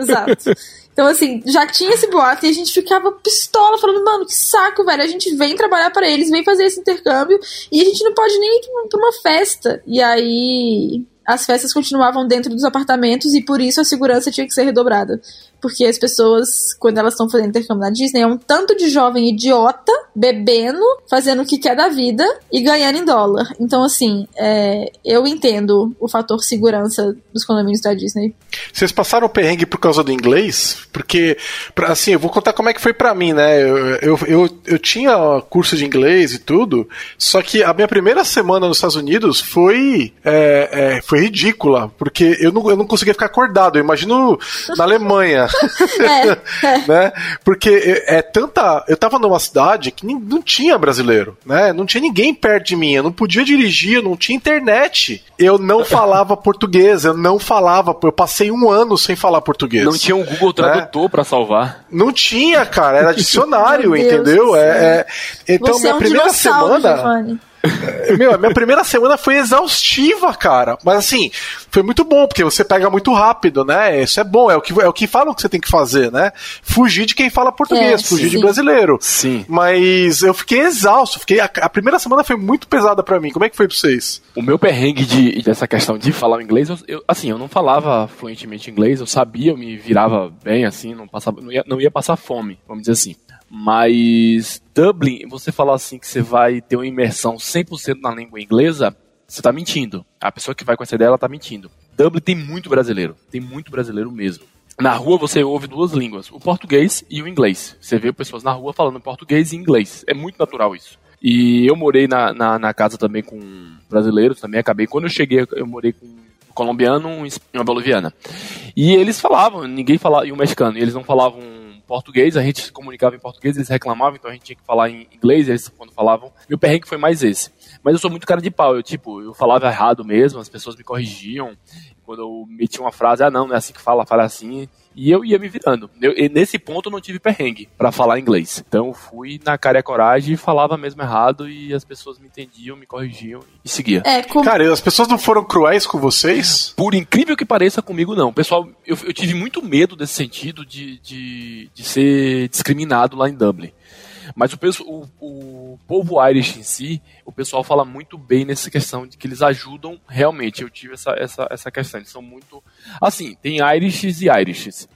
exato. Então, assim, já tinha esse boato e a gente ficava pistola, falando, mano, que saco, velho. A gente vem trabalhar pra eles, vem fazer esse intercâmbio e a gente não pode nem ir pra uma festa. E aí. As festas continuavam dentro dos apartamentos e por isso a segurança tinha que ser redobrada. Porque as pessoas, quando elas estão fazendo intercâmbio na Disney, é um tanto de jovem idiota bebendo, fazendo o que quer da vida e ganhando em dólar. Então, assim, é, eu entendo o fator segurança dos condomínios da Disney. Vocês passaram o perrengue por causa do inglês? Porque, pra- assim, eu vou contar como é que foi pra mim, né? Eu, eu, eu, eu tinha curso de inglês e tudo, só que a minha primeira semana nos Estados Unidos foi, é, é, foi ridícula, porque eu não, eu não conseguia ficar acordado. Eu imagino na Alemanha. *laughs* né? Porque é, é tanta. Eu tava numa cidade que nem- não tinha brasileiro, né? Não tinha ninguém perto de mim. Eu não podia dirigir, eu não tinha internet. Eu não *laughs* falava português, eu não falava. Eu passei um ano sem falar português. Não tinha um Google Tradutor pra salvar. Não tinha, cara, era *laughs* dicionário, entendeu? É, é- então, Você minha é um primeira semana. Giovanni. Meu, a minha primeira semana foi exaustiva, cara. Mas assim, foi muito bom, porque você pega muito rápido, né? Isso é bom, é o que, é o que falam que você tem que fazer, né? Fugir de quem fala português, É, fugir de sim. brasileiro. Sim. Mas eu fiquei exausto, fiquei, a, a primeira semana foi muito pesada pra mim. Como é que foi pra vocês? O meu perrengue de, dessa questão de falar inglês, eu, eu- assim, eu não falava fluentemente inglês, eu sabia, eu me virava bem, assim, não, passava, não, ia, não ia passar fome, vamos dizer assim. Mas Dublin, você falar assim que você vai ter uma imersão 100% na língua inglesa, você tá mentindo. A pessoa que vai com essa ideia, ela tá mentindo. Dublin tem muito brasileiro, tem muito brasileiro mesmo. Na rua você ouve duas línguas, o português e o inglês. Você vê pessoas na rua falando português e inglês. É muito natural isso. E eu morei na, na, na casa também com brasileiros, também acabei. Quando eu cheguei, eu morei com um colombiano e uma boliviana. E eles falavam, ninguém falava, e um mexicano, e eles não falavam português, a gente se comunicava em português, eles reclamavam, então a gente tinha que falar em inglês, eles quando falavam. Meu perrengue foi mais esse. Mas eu sou muito cara de pau, eu tipo, eu falava errado mesmo, as pessoas me corrigiam. Quando eu metia uma frase, ah não, não é assim que fala, fala assim. E eu ia me virando. Eu- e nesse ponto eu não tive perrengue pra falar inglês. Então eu fui na cara e a coragem e falava mesmo errado e as pessoas me entendiam, me corrigiam e seguia. É, com... Cara, as pessoas não foram cruéis com vocês? Por incrível que pareça comigo, não. Pessoal, eu, eu tive muito medo desse sentido de, de, de ser discriminado lá em Dublin. Mas o, o, o povo Irish em si, o pessoal fala muito bem nessa questão de que eles ajudam realmente. Eu tive essa, essa, essa questão. Eles são muito. Assim, tem Irishes e Irishes.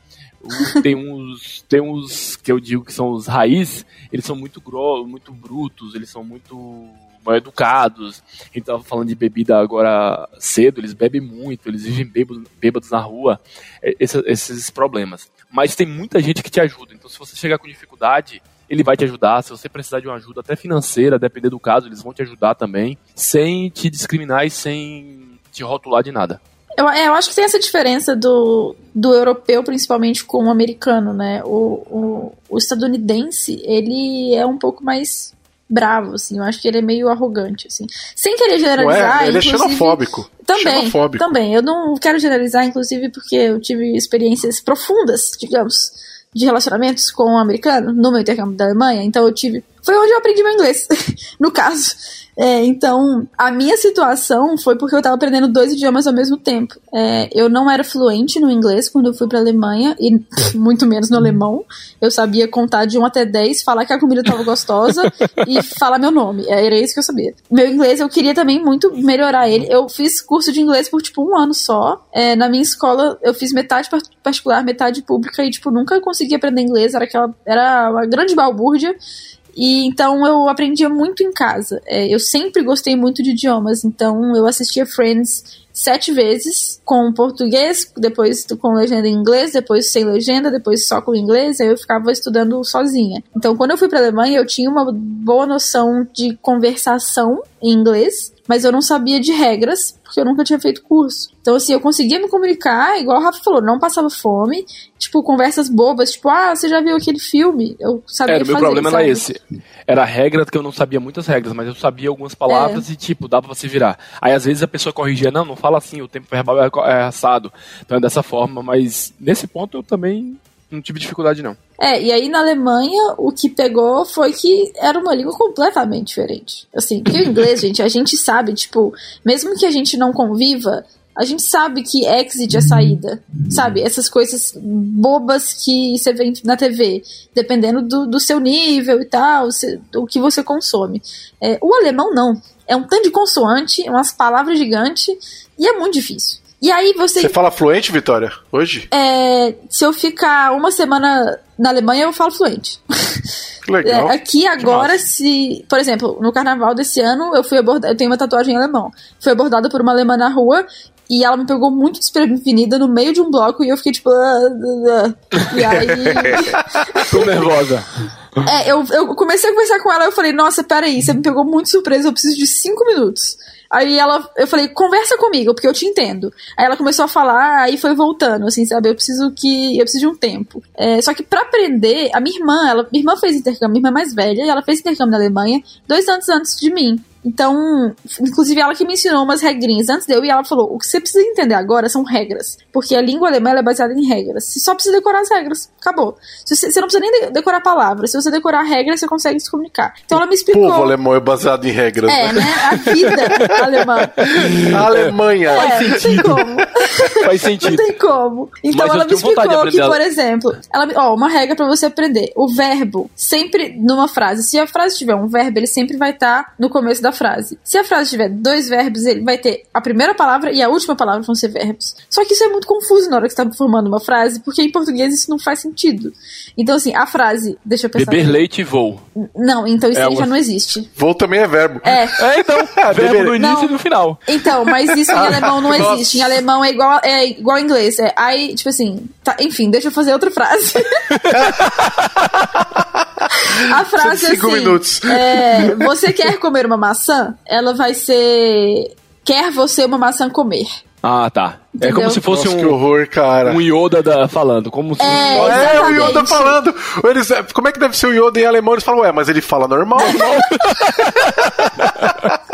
*laughs* Tem uns, tem uns que eu digo que são os raiz, eles são muito gros, muito brutos, eles são muito mal educados. A gente tava falando de bebida agora cedo, eles bebem muito, eles vivem bêbados, bêbados na rua, é, esses, esses problemas. Mas tem muita gente que te ajuda, então se você chegar com dificuldade, ele vai te ajudar. Se você precisar de uma ajuda, até financeira, depender do caso, eles vão te ajudar também, sem te discriminar e sem te rotular de nada. Eu, é, eu acho que tem essa diferença do, do europeu, principalmente, com o americano, né? O, o, o estadunidense, ele é um pouco mais bravo, assim. Eu acho que ele é meio arrogante, assim. Sem querer generalizar. É, ele é xenofóbico. Também, xenofóbico. também. Eu não quero generalizar, inclusive, porque eu tive experiências profundas, digamos, de relacionamentos com um americano no meu intercâmbio da Alemanha. Então eu tive. Foi onde eu aprendi meu inglês, *laughs* no caso. É, então, a minha situação foi porque eu estava aprendendo dois idiomas ao mesmo tempo. É, eu não era fluente no inglês quando eu fui para Alemanha, e *laughs* muito menos no alemão. Eu sabia contar de 1 até 10, falar que a comida estava gostosa *laughs* e falar meu nome. Era isso que eu sabia. Meu inglês, eu queria também muito melhorar ele. Eu fiz curso de inglês por, tipo, um ano só. É, na minha escola, eu fiz metade particular, metade pública, e, tipo, nunca consegui aprender inglês. Era, aquela, era uma grande balbúrdia. E então eu aprendia muito em casa. É, eu sempre gostei muito de idiomas, então eu assistia Friends sete vezes com português, depois com legenda em inglês, depois sem legenda, depois só com inglês, aí eu ficava estudando sozinha. Então, quando eu fui para Alemanha, eu tinha uma boa noção de conversação em inglês, mas eu não sabia de regras, porque eu nunca tinha feito curso. Então, assim, eu conseguia me comunicar, igual o Rafa falou, não passava fome, tipo, conversas bobas, tipo, ah, você já viu aquele filme? Eu sabia Era, fazer, o meu problema sabe? era esse. Era regra que eu não sabia muitas regras, mas eu sabia algumas palavras É. e, tipo, dava pra se virar. Aí, às vezes, a pessoa corrigia, não, não fala assim, o tempo verbal é, é assado. Então, é dessa forma, mas nesse ponto eu também não tive dificuldade, não. É, e aí na Alemanha o que pegou foi que era uma língua completamente diferente. Assim, porque o *laughs* inglês, gente, a gente sabe, tipo, mesmo que a gente não conviva, a gente sabe que exit é saída, sabe? Essas coisas bobas que você vê na TV, dependendo do, do seu nível e tal, do que você consome. É, o alemão não. É um tanto de consoante, umas palavras gigantes, e é muito difícil. E aí você Você fala fluente, Vitória? Hoje? é, se eu ficar uma semana na Alemanha, eu falo fluente. Legal. *laughs* É, aqui agora, se. Por exemplo, no carnaval desse ano, eu fui abordada. Eu tenho uma tatuagem em alemão. Fui abordada por uma alemã na rua e ela me pegou muito desprevenida no meio de um bloco e eu fiquei tipo. "Ah, ah, ah". E aí. *laughs* Tô nervosa. É, eu, eu comecei a conversar com ela eu falei, nossa, peraí, você me pegou muito surpresa, eu preciso de cinco minutos. Aí ela, eu falei, conversa comigo, porque eu te entendo. Aí ela começou a falar, aí foi voltando, assim, sabe? Eu preciso que. Eu preciso de um tempo. É, só que pra aprender, a minha irmã, ela, minha irmã fez intercâmbio, minha irmã é mais velha, e ela fez intercâmbio na Alemanha dois anos antes de mim. Então, inclusive ela que me ensinou umas regrinhas antes de eu, e ela falou: o que você precisa entender agora são regras. Porque a língua alemã é baseada em regras. Você só precisa decorar as regras. Acabou. Você, você não precisa nem de- decorar palavras. Se você decorar regras, você consegue se comunicar. Então ela me explicou. Povo alemão é baseado em regras. É, né? né? A vida *laughs* alemã. A Alemanha. É, não tem Faz Não sentido. tem como. Então Mas ela me explicou que, por exemplo, ela, ó, uma regra pra você aprender. O verbo, sempre numa frase, se a frase tiver um verbo, ele sempre vai estar no começo da frase. Se a frase tiver dois verbos, ele vai ter a primeira palavra e a última palavra vão ser verbos. Só que isso é muito confuso na hora que você tá formando uma frase, porque em português isso não faz sentido. Então, assim, a frase, deixa eu pensar. Beber leite e voo. Não, então isso É aí já não existe. Voo também é verbo. É, É, então. *laughs* verbo no início Não. e no final. Então, mas isso em alemão não existe. Em alemão é igual, é igual em inglês. É I, tipo assim, tá, enfim, deixa eu fazer outra frase. *laughs* A frase é Cinco assim: minutos. é, você quer comer uma maçã? Ela vai ser quer você uma maçã comer. Ah, tá. É Entendeu? como se fosse Nossa, que um, horror, cara. um Yoda da- falando. Como se É, É, o. Yoda falando. Eles, como é que deve ser o Yoda em alemão? Eles falam, ué, mas ele fala normal. *laughs* *laughs*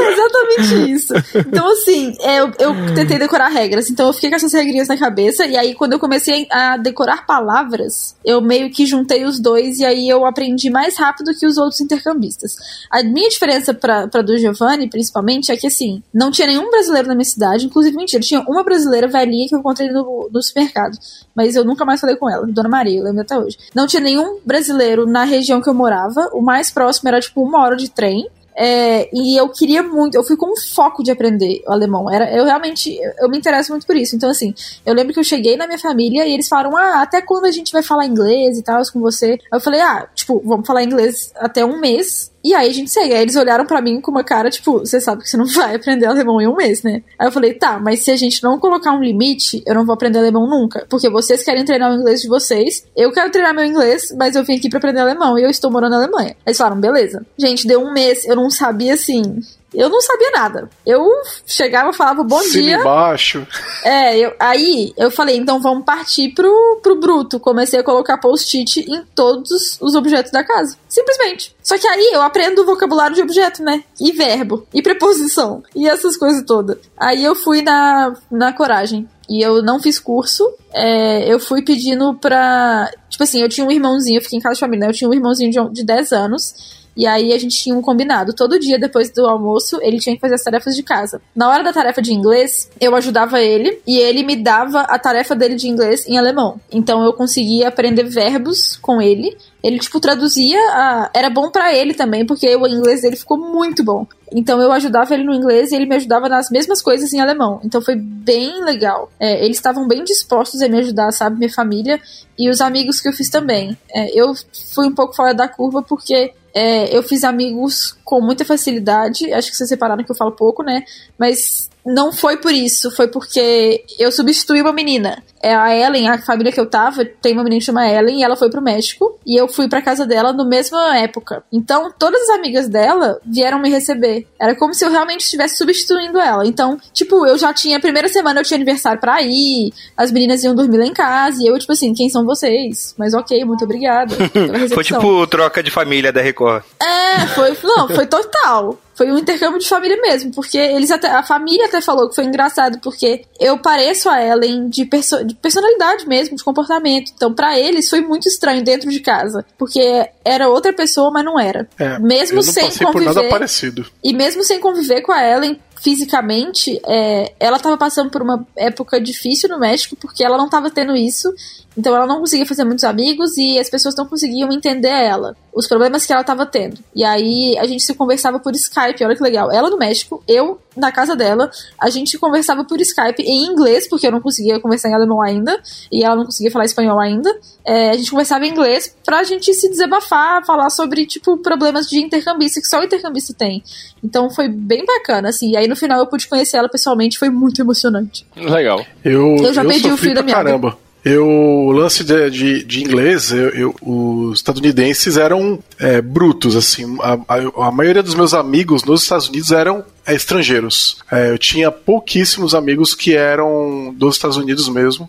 Exatamente. *laughs* exatamente isso. Então, assim, é, eu, eu tentei decorar regras. Então, eu fiquei com essas regrinhas na cabeça. E aí, quando eu comecei a decorar palavras, eu meio que juntei os dois. E aí, eu aprendi mais rápido que os outros intercambistas. A minha diferença pra, pra do Giovanni, principalmente, é que, assim, não tinha nenhum brasileiro na minha cidade. Inclusive, mentira, tinha uma brasileira velhinha que eu encontrei no, no supermercado. Mas eu nunca mais falei com ela, Dona Maria, eu lembro até hoje. Não tinha nenhum brasileiro na região que eu morava. O mais próximo era, tipo, uma hora de trem. É, e eu queria muito, eu fui com um foco de aprender o alemão. Era, eu realmente, eu, me interesso muito por isso. Então, assim, eu lembro que eu cheguei na minha família e eles falaram: Ah, até quando a gente vai falar inglês e tal com você? Aí eu falei: Ah, tipo, vamos falar inglês até um mês. E aí a gente segue. Aí eles olharam para mim com uma cara, tipo, você sabe que você não *laughs* vai aprender alemão em um mês, né? Aí eu falei, tá, mas se a gente não colocar um limite, eu não vou aprender alemão nunca. Porque vocês querem treinar o inglês de vocês, eu quero treinar meu inglês, mas eu vim aqui pra aprender alemão e eu estou morando na Alemanha. Aí eles falaram, beleza. Gente, deu um mês, eu não sabia assim eu não sabia nada. Eu chegava, falava bom Cima dia. embaixo. É, eu, aí eu falei, então vamos partir pro, pro bruto. Comecei a colocar post-it em todos os objetos da casa. Simplesmente. Só que aí eu aprendo o vocabulário de objeto, né? E verbo, e preposição, e essas coisas todas. Aí eu fui na, na coragem. E eu não fiz curso. É, eu fui pedindo pra. Tipo assim, eu tinha um irmãozinho, eu fiquei em casa de família, né? Eu tinha um irmãozinho de, de 10 anos. E aí a gente tinha um combinado. Todo dia, depois do almoço, ele tinha que fazer as tarefas de casa. Na hora da tarefa de inglês, eu ajudava ele e ele me dava a tarefa dele de inglês em alemão. Então eu conseguia aprender verbos com ele. Ele, tipo, traduzia. A... Era bom para ele também, porque o inglês dele ficou muito bom. Então eu ajudava ele no inglês e ele me ajudava nas mesmas coisas em alemão. Então foi bem legal. É, eles estavam bem dispostos a me ajudar, sabe? Minha família e os amigos que eu fiz também. É, eu fui um pouco fora da curva porque é, eu fiz amigos com muita facilidade. Acho que vocês separaram que eu falo pouco, né? Mas não foi por isso, foi porque eu substituí uma menina. É a Ellen, a família que eu tava, tem uma menina que chama Ellen e ela foi pro México e eu fui pra casa dela na mesma época. Então, todas as amigas dela vieram me receber. Era como se eu realmente estivesse substituindo ela. Então, tipo, eu já tinha, primeira semana eu tinha aniversário pra ir, as meninas iam dormir lá em casa e eu, tipo assim, quem são vocês? Mas ok, muito obrigada. *laughs* foi tipo troca de família da Record. É, foi, não, foi total foi um intercâmbio de família mesmo, porque eles até, a família até falou que foi engraçado, porque eu pareço a Ellen de, perso de personalidade mesmo, de comportamento. Então, para eles foi muito estranho dentro de casa, porque era outra pessoa, mas não era. É, mesmo eu não sem passei conviver. por nada parecido. E mesmo sem conviver com a Ellen, fisicamente, é, ela estava passando por uma época difícil no México porque ela não estava tendo isso. Então ela não conseguia fazer muitos amigos e as pessoas não conseguiam entender ela, os problemas que ela estava tendo. E aí a gente se conversava por Skype, olha que legal. Ela no México, eu na casa dela, a gente conversava por Skype em inglês, porque eu não conseguia conversar em alemão ainda, e ela não conseguia falar espanhol ainda. É, a gente conversava em inglês pra gente se desabafar, falar sobre, tipo, problemas de intercambista que só o intercambista tem. Então foi bem bacana, assim. E aí no final eu pude conhecer ela pessoalmente, foi muito emocionante. Legal. Eu, Eu já perdi o fio da meada. caramba. Eu, o lance de, de, de inglês, eu, eu- os estadunidenses eram é, brutos, assim. A, a- a maioria dos meus amigos nos Estados Unidos eram é, estrangeiros. É, eu tinha pouquíssimos amigos que eram dos Estados Unidos mesmo.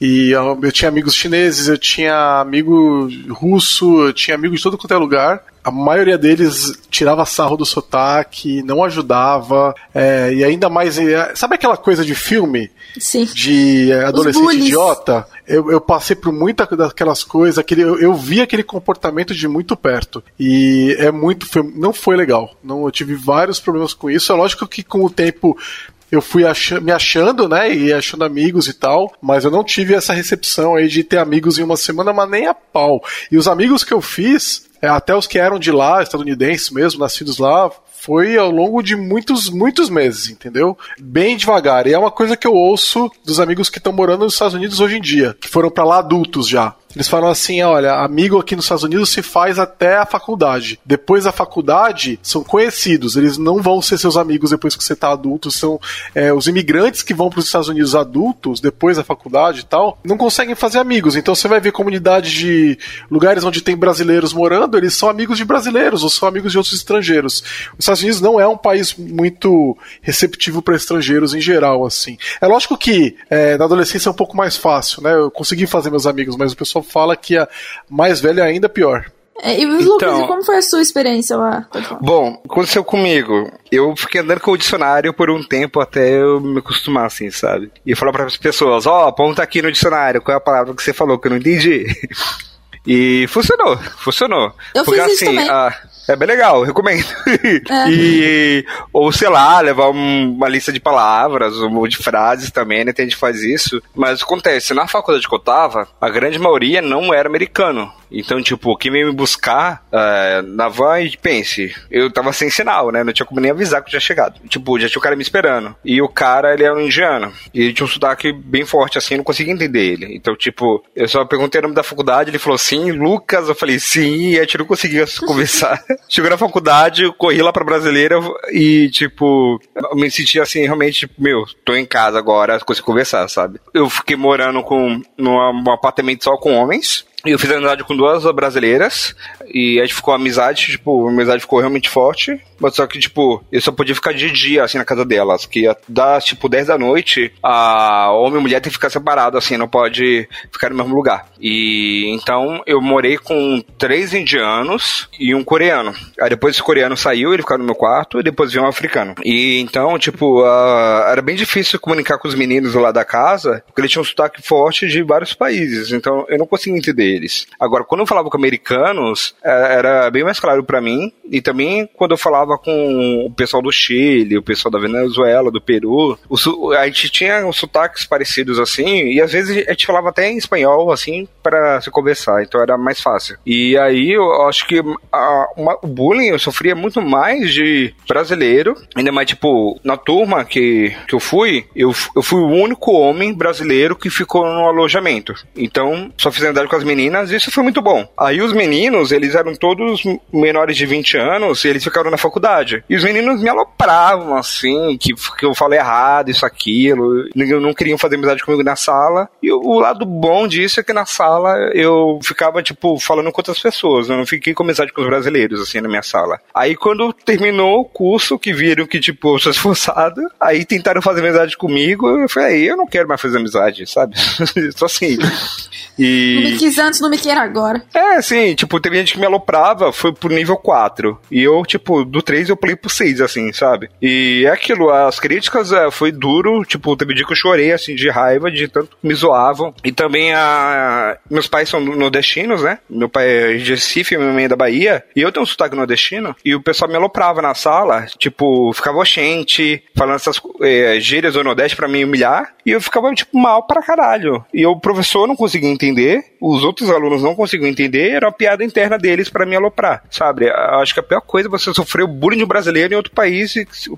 E eu, eu tinha amigos chineses, eu tinha amigo russo, eu tinha amigo de todo quanto é lugar. A maioria deles tirava sarro do sotaque, não ajudava, é, e ainda mais. é, Sabe aquela coisa de filme? Sim. de adolescente idiota, eu, eu passei por muita daquelas coisas, aquele, eu, eu vi aquele comportamento de muito perto. E é muito. Foi, não foi legal. Não, eu tive vários problemas com isso. É lógico que com o tempo. Eu fui me achando, né, e achando amigos e tal, mas eu não tive essa recepção aí de ter amigos em uma semana, mas nem a pau. E os amigos que eu fiz, é, até os que eram de lá, estadunidenses mesmo, nascidos lá, foi ao longo de muitos, muitos meses, entendeu? Bem devagar. E é uma coisa que eu ouço dos amigos que estão morando nos Estados Unidos hoje em dia, que foram para lá adultos já. Eles falam assim: olha, amigo aqui nos Estados Unidos se faz até a faculdade. Depois da faculdade, são conhecidos. Eles não vão ser seus amigos depois que você está adulto. São é, os imigrantes que vão para os Estados Unidos adultos, depois da faculdade e tal, não conseguem fazer amigos. Então você vai ver comunidades de lugares onde tem brasileiros morando, eles são amigos de brasileiros ou são amigos de outros estrangeiros. Os Estados Unidos não é um país muito receptivo para estrangeiros em geral, assim. É lógico que é, na adolescência é um pouco mais fácil, né? Eu consegui fazer meus amigos, mas o pessoal fala que a mais velha é ainda pior. É, e Lucas, então, e como foi a sua experiência lá? Bom, aconteceu comigo. Eu fiquei andando com o dicionário por um tempo até eu me acostumar, assim, sabe? E falar para as pessoas, ó, oh, aponta aqui no dicionário, qual é a palavra que você falou que eu não entendi. *laughs* E funcionou, funcionou. Eu Porque fiz assim, a, é bem legal, recomendo. *laughs* É. E, ou sei lá, levar uma lista de palavras ou de frases também, né? Tem gente faz isso. Mas acontece, na faculdade que eu tava, a grande maioria não era americano. Então, tipo, quem veio me buscar uh, na van e pense, eu tava sem sinal, né? Não tinha como nem avisar que eu tinha chegado. Tipo, já tinha o cara me esperando. E o cara, ele era um indiano. E ele tinha um sotaque bem forte, assim, eu não conseguia entender ele. Então, tipo, eu só perguntei o nome da faculdade, ele falou sim, Lucas. Eu falei sim, e a gente não conseguia *laughs* conversar. *laughs* Chegou na faculdade, eu corri lá pra brasileira e, tipo, eu me senti assim, realmente, tipo, meu, tô em casa agora, consigo conversar, sabe? Eu fiquei morando com, num apartamento só com homens. Eu fiz amizade com duas brasileiras e a gente ficou amizade, tipo, a amizade ficou realmente forte. Mas só que, tipo, eu só podia ficar de dia, assim, na casa delas. Que dá, tipo, 10 da noite, a homem e mulher tem que ficar separado, assim, não pode ficar no mesmo lugar. E então eu morei com três indianos e um coreano. Aí depois esse coreano saiu, ele ficou no meu quarto, e depois veio um africano. E então, tipo, era bem difícil comunicar com os meninos lá da casa, porque eles tinham um sotaque forte de vários países. Então eu não conseguia entender eles. Agora, quando eu falava com americanos, era bem mais claro para mim. E também quando eu falava com o pessoal do Chile, o pessoal da Venezuela, do Peru, o, a gente tinha uns sotaques parecidos assim, e às vezes a gente falava até em espanhol, assim, para se conversar, então era mais fácil. E aí eu acho que a, uma, o bullying eu sofria muito mais de brasileiro, ainda mais tipo, na turma que, que eu fui, eu, eu fui o único homem brasileiro que ficou no alojamento. Então, só fiz andar com as meninas, e isso foi muito bom. Aí os meninos, eles eram todos menores de 20 anos, e eles ficaram na faculdade. E os meninos me alopravam, assim, que, que eu falei errado, isso, aquilo. Não queriam fazer amizade comigo na sala. E o lado bom disso é que na sala eu ficava, tipo, falando com outras pessoas. Eu não fiquei com amizade com os brasileiros, assim, na minha sala. Aí quando terminou o curso, que viram que, tipo, eu sou esforçado, aí tentaram fazer amizade comigo. Eu falei, eu não quero mais fazer amizade, sabe? *laughs* Só assim. E... Não me quis antes, não me quer agora. É, sim, tipo, teve gente que me aloprava, foi pro nível 4. E eu, tipo, do 3 eu pulei pro 6, assim, sabe? E é aquilo, as críticas é, foi duro, tipo, teve dia que eu chorei, assim, de raiva, de tanto me zoavam. E também a... meus pais são nordestinos, né? Meu pai é de Recife, minha mãe é da Bahia. E eu tenho um sotaque nordestino. E o pessoal me aloprava na sala, tipo, ficava oxente, falando essas é, gírias do Nordeste pra me humilhar. E eu ficava, tipo, mal pra caralho. E o professor não conseguia entender, os outros alunos não conseguiam entender, era uma piada interna deles para me aloprar, sabe? Acho que a pior coisa é você sofrer o bullying de um brasileiro em outro país,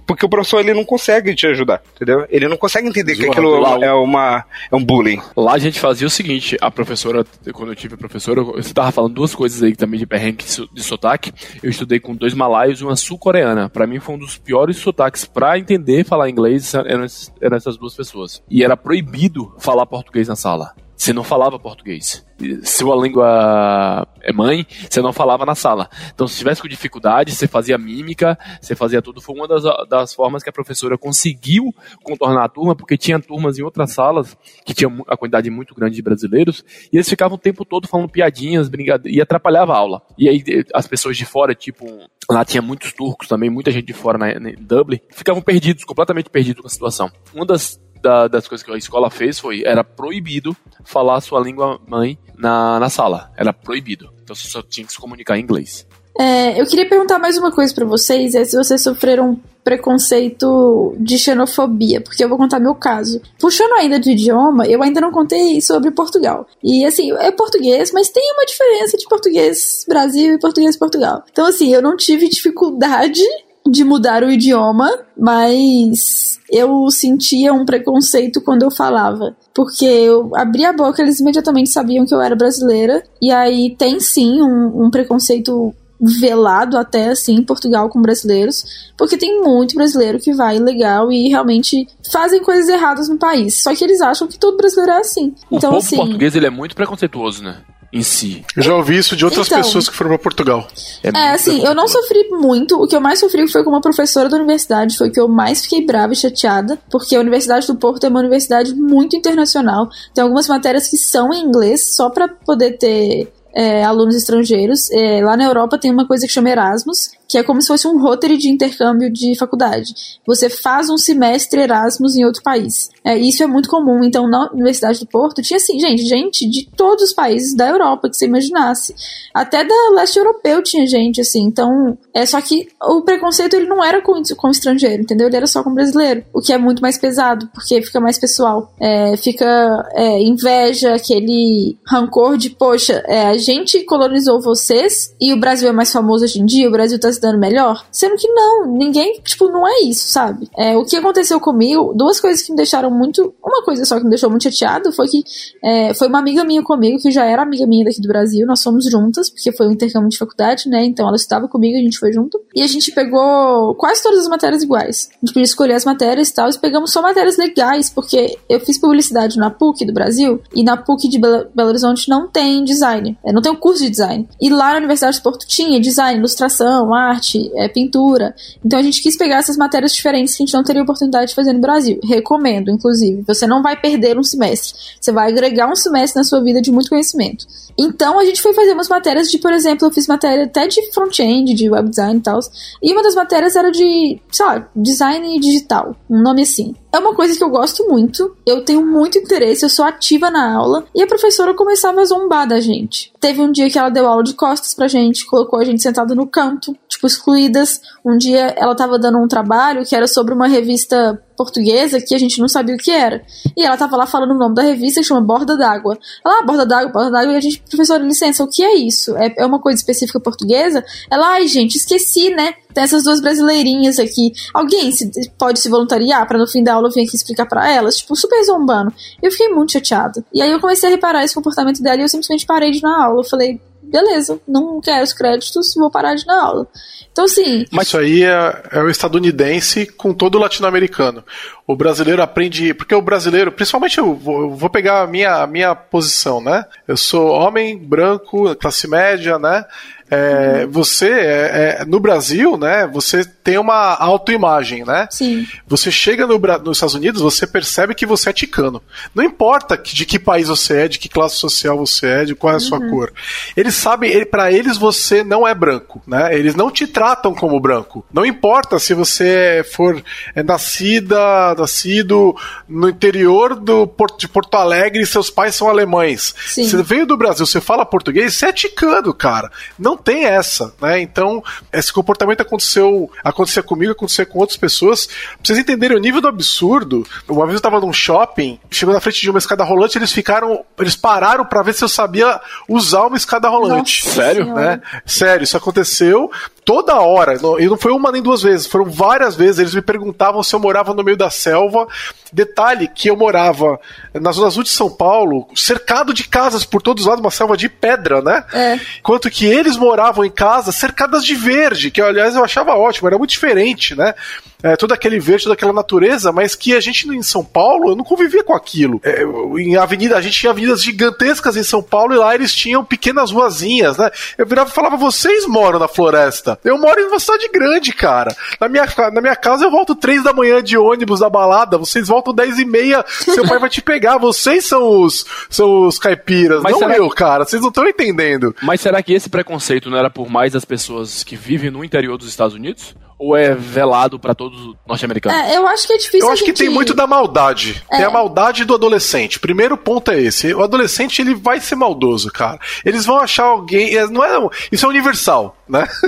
porque o professor ele não consegue te ajudar, entendeu? Ele não consegue entender que aquilo lá, é, uma, é um bullying. Lá a gente fazia o seguinte, a professora, quando eu tive professora, você tava falando duas coisas aí também de perrengue de sotaque, eu estudei com dois malaios e uma sul-coreana. Para mim foi um dos piores sotaques para entender falar inglês, eram, eram essas duas pessoas. E era proibido falar português na sala. Você não falava português. Sua língua é mãe, você não falava na sala. Então, se tivesse com dificuldade, você fazia mímica, você fazia tudo. Foi uma das, das formas que a professora conseguiu contornar a turma, porque tinha turmas em outras salas que tinha a quantidade muito grande de brasileiros, e eles ficavam o tempo todo falando piadinhas, brincadeiras, e atrapalhava a aula. E aí, as pessoas de fora, tipo, lá tinha muitos turcos também, muita gente de fora na, na Dublin, ficavam perdidos, completamente perdidos com a situação. Uma das da, das coisas que a escola fez foi, era proibido falar a sua língua mãe na, na sala. Era proibido. Então você só tinha que se comunicar em inglês. É, eu queria perguntar mais uma coisa para vocês, é se vocês sofreram preconceito de xenofobia, porque eu vou contar meu caso. Puxando ainda de idioma, eu ainda não contei sobre Portugal. E assim, é português, mas tem uma diferença de português Brasil e português Portugal. Então assim, eu não tive dificuldade de mudar o idioma, mas eu sentia um preconceito quando eu falava. Porque eu abria a boca, eles imediatamente sabiam que eu era brasileira. E aí tem sim um, um preconceito velado até assim em Portugal com brasileiros, porque tem muito brasileiro que vai ilegal e realmente fazem coisas erradas no país. Só que eles acham que todo brasileiro é assim. O então, povo assim, português ele é muito preconceituoso, né? Em si. Eu já ouvi isso de outras então, pessoas que foram para Portugal. É, é assim, eu não sofri muito. O que eu mais sofri foi com uma professora da universidade. Foi que eu mais fiquei brava e chateada, porque a Universidade do Porto é uma universidade muito internacional. Tem algumas matérias que são em inglês só para poder ter é, alunos estrangeiros. É, lá na Europa tem uma coisa que chama Erasmus, que é como se fosse um roteiro de intercâmbio de faculdade. Você faz um semestre Erasmus em outro país. É, isso é muito comum. Então, na Universidade do Porto, tinha assim, gente, gente de todos os países da Europa que você imaginasse. Até da leste europeu tinha gente, assim. Então, é só que o preconceito ele não era com, com estrangeiro, entendeu? Ele era só com brasileiro. O que é muito mais pesado, porque fica mais pessoal. É, fica é, inveja, aquele rancor de, poxa, é, a gente colonizou vocês e o Brasil é mais famoso hoje em dia, o Brasil tá se dando melhor? Sendo que não, ninguém, tipo, não é isso, sabe? É, o que aconteceu comigo, duas coisas que me deixaram muito. Uma coisa só que me deixou muito chateado foi que é, foi uma amiga minha comigo, que já era amiga minha daqui do Brasil, nós fomos juntas, porque foi um intercâmbio de faculdade, né? Então ela estava comigo, a gente foi junto. E a gente pegou quase todas as matérias iguais. A gente podia escolher as matérias e tal, e pegamos só matérias legais, porque eu fiz publicidade na PUC do Brasil, e na PUC de Belo Horizonte não tem design, não tem um curso de design. E lá na Universidade de Porto tinha design, ilustração, arte, é, pintura. Então a gente quis pegar essas matérias diferentes que a gente não teria oportunidade de fazer no Brasil. Recomendo, inclusive. Você não vai perder um semestre. Você vai agregar um semestre na sua vida de muito conhecimento. Então a gente foi fazer umas matérias de, por exemplo, eu fiz matéria até de front-end, de web design e tal. E uma das matérias era de, sei lá, design digital. Um nome assim. É uma coisa que eu gosto muito, eu tenho muito interesse, eu sou ativa na aula, e a professora começava a zombar da gente. Teve um dia que ela deu aula de costas pra gente, colocou a gente sentado no canto, tipo, excluídas. Um dia ela tava dando um trabalho que era sobre uma revista portuguesa que a gente não sabia o que era. E ela tava lá falando o nome da revista que chama Borda d'Água. Ela, ah, Borda d'Água, Borda d'Água, e a gente, professora, licença, o que é isso? É, é uma coisa específica portuguesa? Ela, ai, gente, esqueci, né? Tem essas duas brasileirinhas aqui. Alguém se, pode se voluntariar para no fim da aula eu vir aqui explicar para elas? Tipo, super zombando. Eu fiquei muito chateada. E aí eu comecei a reparar esse comportamento dela e eu simplesmente parei de ir na aula. Eu falei, beleza, não quero os créditos, vou parar de na aula. Então, assim. Mas isso aí é, é o estadunidense com todo o latino-americano. O brasileiro aprende. Porque o brasileiro, principalmente eu vou, eu vou pegar a minha, a minha posição, né? Eu sou homem, branco, classe média, né? É, você, é, é, no Brasil, né, você tem uma autoimagem, né? Sim. Você chega no, nos Estados Unidos, você percebe que você é ticano. Não importa de que país você é, de que classe social você é, de qual é a sua uhum. cor. Eles sabem, ele, para eles você não é branco, né? Eles não te tratam como branco. Não importa se você for é, nascida, nascido no interior do Porto, de Porto Alegre e seus pais são alemães. Sim. Você veio do Brasil, você fala português, você é ticano, cara. Não tem essa, né? Então, esse comportamento aconteceu, acontecia comigo, acontecia com outras pessoas. Pra vocês entenderem o nível do absurdo, uma vez eu tava num shopping, chegou na frente de uma escada rolante, eles ficaram, eles pararam para ver se eu sabia usar uma escada rolante. Nossa Sério? Né? Sério, isso aconteceu toda hora, e não foi uma nem duas vezes, foram várias vezes. Eles me perguntavam se eu morava no meio da selva. Detalhe que eu morava na zona sul de São Paulo, cercado de casas por todos os lados, uma selva de pedra, né? É. Enquanto que eles moravam em casas cercadas de verde, que aliás eu achava ótimo, era muito diferente, né? é, todo aquele verde, toda aquela natureza, mas que a gente em São Paulo, eu não convivia com aquilo. É, em avenida, a gente tinha avenidas gigantescas em São Paulo e lá eles tinham pequenas ruazinhas, né? Eu virava e falava, vocês moram na floresta. Eu moro em uma cidade grande, cara. Na minha, na minha casa eu volto três da manhã de ônibus da balada, vocês voltam dez e meia, seu pai vai te pegar. Vocês são os, são os caipiras, mas não eu, que... cara. Vocês não estão entendendo. Mas será que esse preconceito não era por mais das pessoas que vivem no interior dos Estados Unidos? Ou é velado para todos os norte-americanos? É, eu acho que é difícil. Eu acho gente... que tem muito da maldade. É. Tem a maldade do adolescente. Primeiro ponto é esse. O adolescente ele vai ser maldoso, cara. Eles vão achar alguém. É, não é, isso é universal, né? *laughs*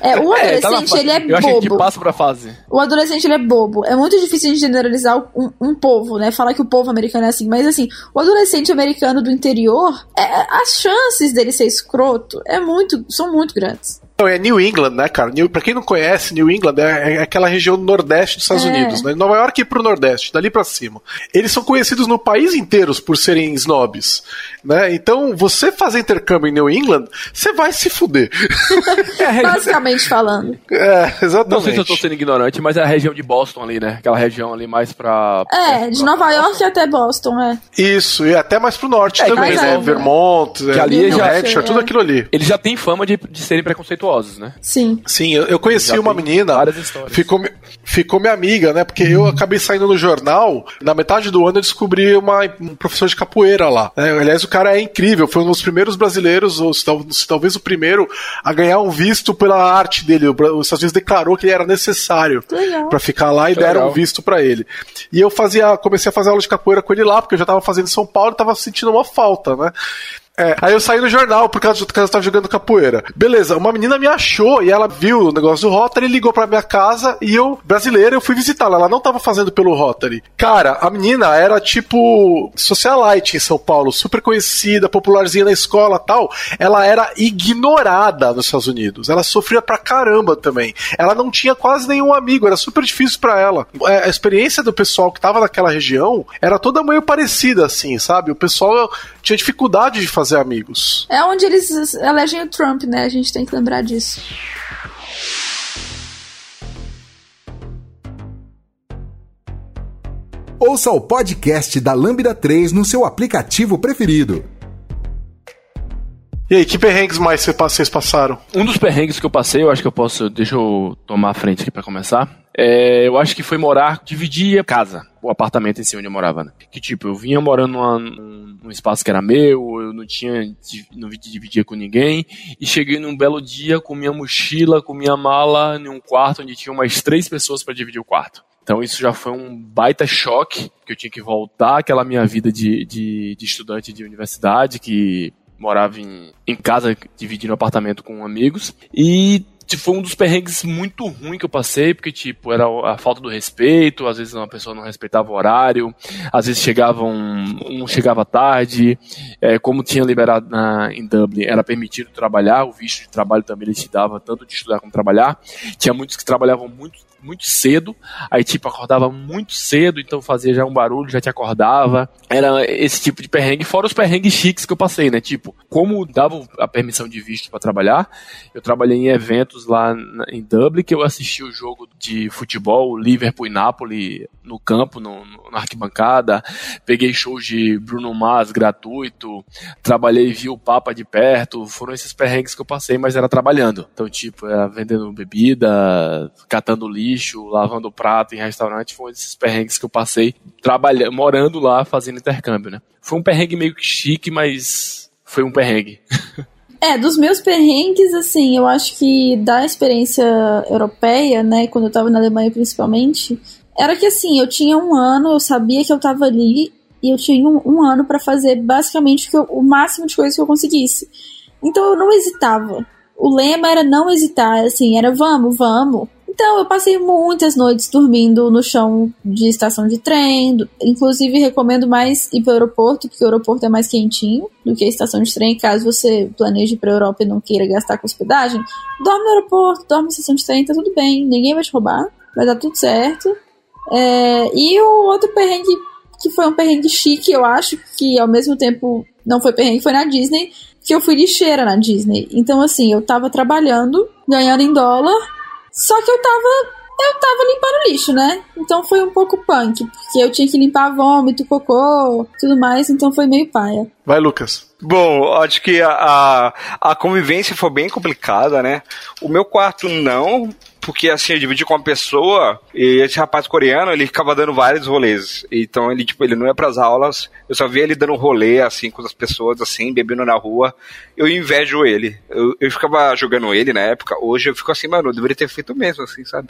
É, o adolescente *laughs* é, tá ele é bobo. Eu acho que passa pra fase. O adolescente ele é bobo. É muito difícil de generalizar um, um, povo, né? Falar que o povo americano é assim. Mas assim, o adolescente americano do interior, é, as chances dele ser escroto é muito, são muito grandes. É New England, né, cara? New, pra quem não conhece, New England é, é aquela região do nordeste dos Estados é. Unidos, né? Nova York e pro nordeste, dali para cima. Eles são conhecidos no país inteiro por serem snobs, né? Então, você fazer intercâmbio em New England, você vai se fuder. *laughs* é, Basicamente falando. É, exatamente. Não sei se eu tô sendo ignorante, mas é a região de Boston ali, né? Aquela região ali mais pra... É, de Nova Boston. York até Boston, é. Isso, e até mais pro norte é, também, né? É, Vermont, que ali New já, Hampshire, tudo aquilo ali. Eles já têm fama de, de serem preconceituosos incestuosos, né? Sim. Sim, eu, eu conheci Já uma menina, várias histórias. ficou, ficou minha amiga, né? Porque eu acabei saindo no jornal, na metade do ano eu descobri uma, um professor de capoeira lá. né? Aliás, o cara é incrível, foi um dos primeiros brasileiros, ou se tal- se talvez o primeiro, a ganhar um visto pela arte dele. Os Estados Unidos declarou que ele era necessário pra ficar lá e Que deram legal. um visto pra ele. E eu fazia, comecei a fazer aula de capoeira com ele lá, porque eu já tava fazendo em São Paulo e tava sentindo uma falta, né? É, aí eu saí no jornal por causa de que eu tava jogando capoeira. Beleza, uma menina me achou e ela viu o negócio do Rotary, ligou pra minha casa e eu, brasileira, eu fui visitá-la. Ela não tava fazendo pelo Rotary. Cara, a menina era tipo socialite em São Paulo, super conhecida, popularzinha na escola tal. Ela era ignorada nos Estados Unidos. Ela sofria pra caramba também. Ela não tinha quase nenhum amigo, era super difícil pra ela. É, A experiência do pessoal que tava naquela região era toda meio parecida, assim, sabe? O pessoal tinha dificuldade de fazer amigos. É onde eles elegem o Trump, né? A gente tem que lembrar disso. Ouça o podcast da Lambda 3 no seu aplicativo preferido. E aí, que perrengues mais cê- vocês passaram? Um dos perrengues que eu passei, eu acho que eu posso. Deixa eu tomar a frente aqui pra começar. É, eu acho que foi morar, dividir casa, o apartamento em si onde eu morava, né? Que tipo, eu vinha morando numa- num, num espaço que era meu, eu não tinha, não dividia com ninguém, e cheguei num belo dia com minha mochila, com minha mala, em um quarto onde tinha umas três pessoas pra dividir o quarto. Então isso já foi um baita choque, que eu tinha que voltar àquela minha vida de, de, de estudante de universidade, que morava em, em casa, dividindo apartamento com amigos. E tipo, foi um dos perrengues muito ruim que eu passei, porque, tipo, era a falta do respeito, às vezes uma pessoa não respeitava o horário, às vezes chegava um, um chegava tarde, é, como tinha liberado na, em Dublin, era permitido trabalhar, o visto de trabalho também ele te dava tanto de estudar como trabalhar. Tinha muitos que trabalhavam muito muito cedo, aí tipo acordava muito cedo, então fazia já um barulho, já te acordava. Era esse tipo de perrengue, fora os perrengues chiques que eu passei, né? Tipo, como dava a permissão de visto para trabalhar, eu trabalhei em eventos lá em Dublin que eu assisti o jogo de futebol Liverpool e Napoli no campo, no, no- na arquibancada, peguei shows de Bruno Mars gratuito, trabalhei vi o Papa de perto, foram esses perrengues que eu passei, mas era trabalhando. Então, tipo, era vendendo bebida, catando lixo, lavando prato em restaurante, foram esses perrengues que eu passei trabalhando, morando lá, fazendo intercâmbio, né? Foi um perrengue meio que chique, mas foi um perrengue. *laughs* É, dos meus perrengues, assim, eu acho que da experiência europeia, né, quando eu tava na Alemanha principalmente, era que assim, eu tinha um ano, eu sabia que eu tava ali e eu tinha um, um ano pra fazer basicamente o, o máximo de coisas que eu conseguisse. Então eu não hesitava. O lema era não hesitar, assim, era vamos, vamos. Então eu passei muitas noites dormindo no chão de estação de trem. Inclusive recomendo mais ir para o aeroporto, porque o aeroporto é mais quentinho do que a estação de trem. Caso você planeje para a Europa e não queira gastar com hospedagem, dorme no aeroporto, dorme na estação de trem, tá tudo bem, ninguém vai te roubar, vai dar tudo certo. É, e o outro perrengue, que foi um perrengue chique, eu acho, que ao mesmo tempo não foi perrengue, foi na Disney, que eu fui lixeira na Disney. Então, assim, eu tava trabalhando, ganhando em dólar, só que eu tava. Eu tava limpando lixo, né? Então foi um pouco punk, porque eu tinha que limpar vômito, cocô, tudo mais, então foi meio paia. Vai, Lucas. Bom, acho que a, a, a convivência foi bem complicada, né? O meu quarto não, porque assim, eu dividi com uma pessoa e esse rapaz coreano, ele ficava dando vários rolês. Então ele, tipo, ele não ia pras aulas, eu só via ele dando rolê, assim, com as pessoas, assim, bebendo na rua. Eu invejo ele. Eu, eu ficava jogando ele na época, hoje eu fico assim, mano, eu deveria ter feito mesmo, assim, sabe?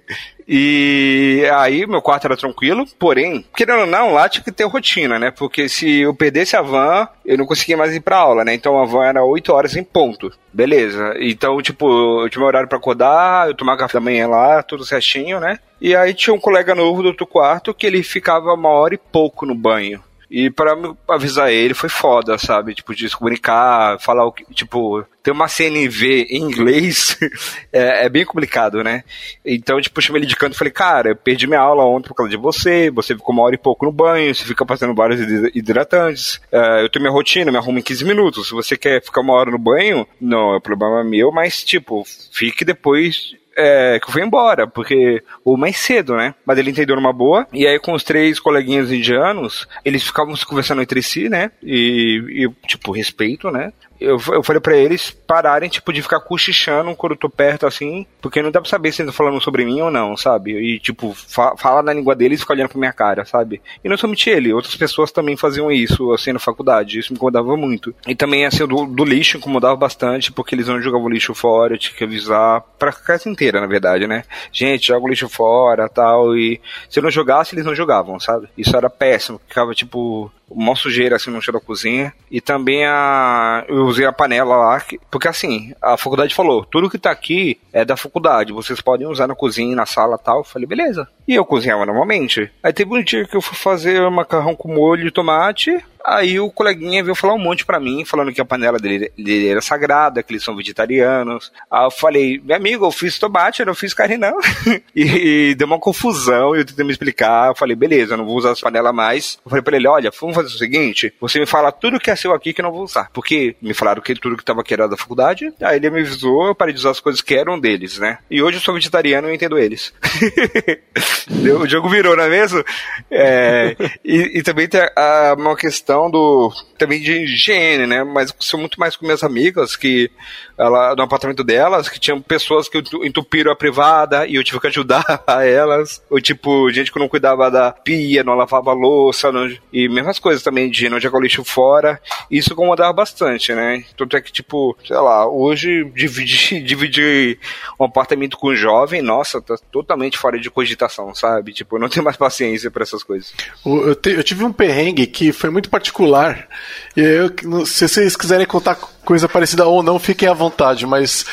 *laughs* e aí meu quarto era tranquilo, porém, querendo ou não, lá tinha que ter rotina, né? Porque se eu perdesse a van, eu não conseguia mais ir pra aula, né? Então a van era 8 horas em ponto. Beleza. Então, tipo, eu tinha meu horário pra acordar, eu tomava café da manhã lá, tudo certinho, né? E aí tinha um colega novo do outro quarto que ele ficava uma hora e pouco no banho. E me avisar ele foi foda, sabe? Tipo, de se comunicar, falar o que. Tipo, ter uma CNV em inglês *laughs* é, é bem complicado, né? Então, tipo, chamei ele de canto e falei, cara, eu perdi minha aula ontem por causa de você, você ficou uma hora e pouco no banho, você fica passando vários hid- hidratantes. É, eu tenho minha rotina, me arrumo em 15 minutos. Se você quer ficar uma hora no banho, não, é problema meu, mas, tipo, fique depois é, que eu fui embora, porque. Ou mais cedo, né? Mas ele entendeu numa boa. E aí, com os três coleguinhas indianos, eles ficavam se conversando entre si, né? E, e tipo, respeito, né? eu, eu falei para eles pararem, tipo, de ficar cochichando quando eu tô perto, assim, porque não dá pra saber se eles estão falando sobre mim ou não, sabe? E, tipo, fa fala na língua deles e fica olhando pra minha cara, sabe? E não somente ele, outras pessoas também faziam isso, assim, na faculdade, isso me incomodava muito. E também, assim, do, do lixo incomodava bastante, porque eles não jogavam lixo fora, eu tinha que avisar pra casa inteira, na verdade, né? Gente, joga o lixo fora, tal, e se eu não jogasse, eles não jogavam, sabe? Isso era péssimo, ficava, tipo, uma sujeira assim no chão da cozinha. E também a. Eu usei a panela lá, porque assim, a faculdade falou: tudo que tá aqui é da faculdade, vocês podem usar na cozinha, na sala tal. Eu falei, beleza. E eu cozinhava normalmente. Aí teve um dia que eu fui fazer macarrão com molho de tomate. Aí o coleguinha veio falar um monte pra mim, falando que a panela dele, dele, era sagrada, que eles são vegetarianos. Aí eu falei, meu amigo, eu fiz tomate, eu não fiz carne não. *laughs* e, e, deu uma confusão, eu tentei me explicar. Eu falei, beleza, eu não vou usar as panelas mais. Eu falei pra ele, olha, vamos fazer o seguinte, você me fala tudo que é seu aqui que eu não vou usar. Porque me falaram que tudo que tava aqui era da faculdade. Aí ele me avisou, eu parei de usar as coisas que eram deles, né? E hoje eu sou vegetariano e entendo eles. *laughs* o jogo virou, não é mesmo? É, e, e também tem a, uma questão do também de higiene, né? Mas sou muito mais com minhas amigas que ela no apartamento delas que tinham pessoas que entupiram a privada e eu tive que ajudar *laughs* a elas. Ou tipo, gente que não cuidava da pia, não lavava louça, não, e mesmas coisas também de não jogar o lixo fora. Isso incomodava bastante, né? Tanto é que, tipo, sei lá, hoje dividir, *laughs* dividir um apartamento com um jovem, nossa, tá totalmente fora de cogitação, sabe? Tipo, eu não tenho mais paciência para essas coisas. Eu, te, eu tive um perrengue que foi muito particular. E eu, se vocês quiserem contar coisa parecida ou não, fiquem à vontade. Mas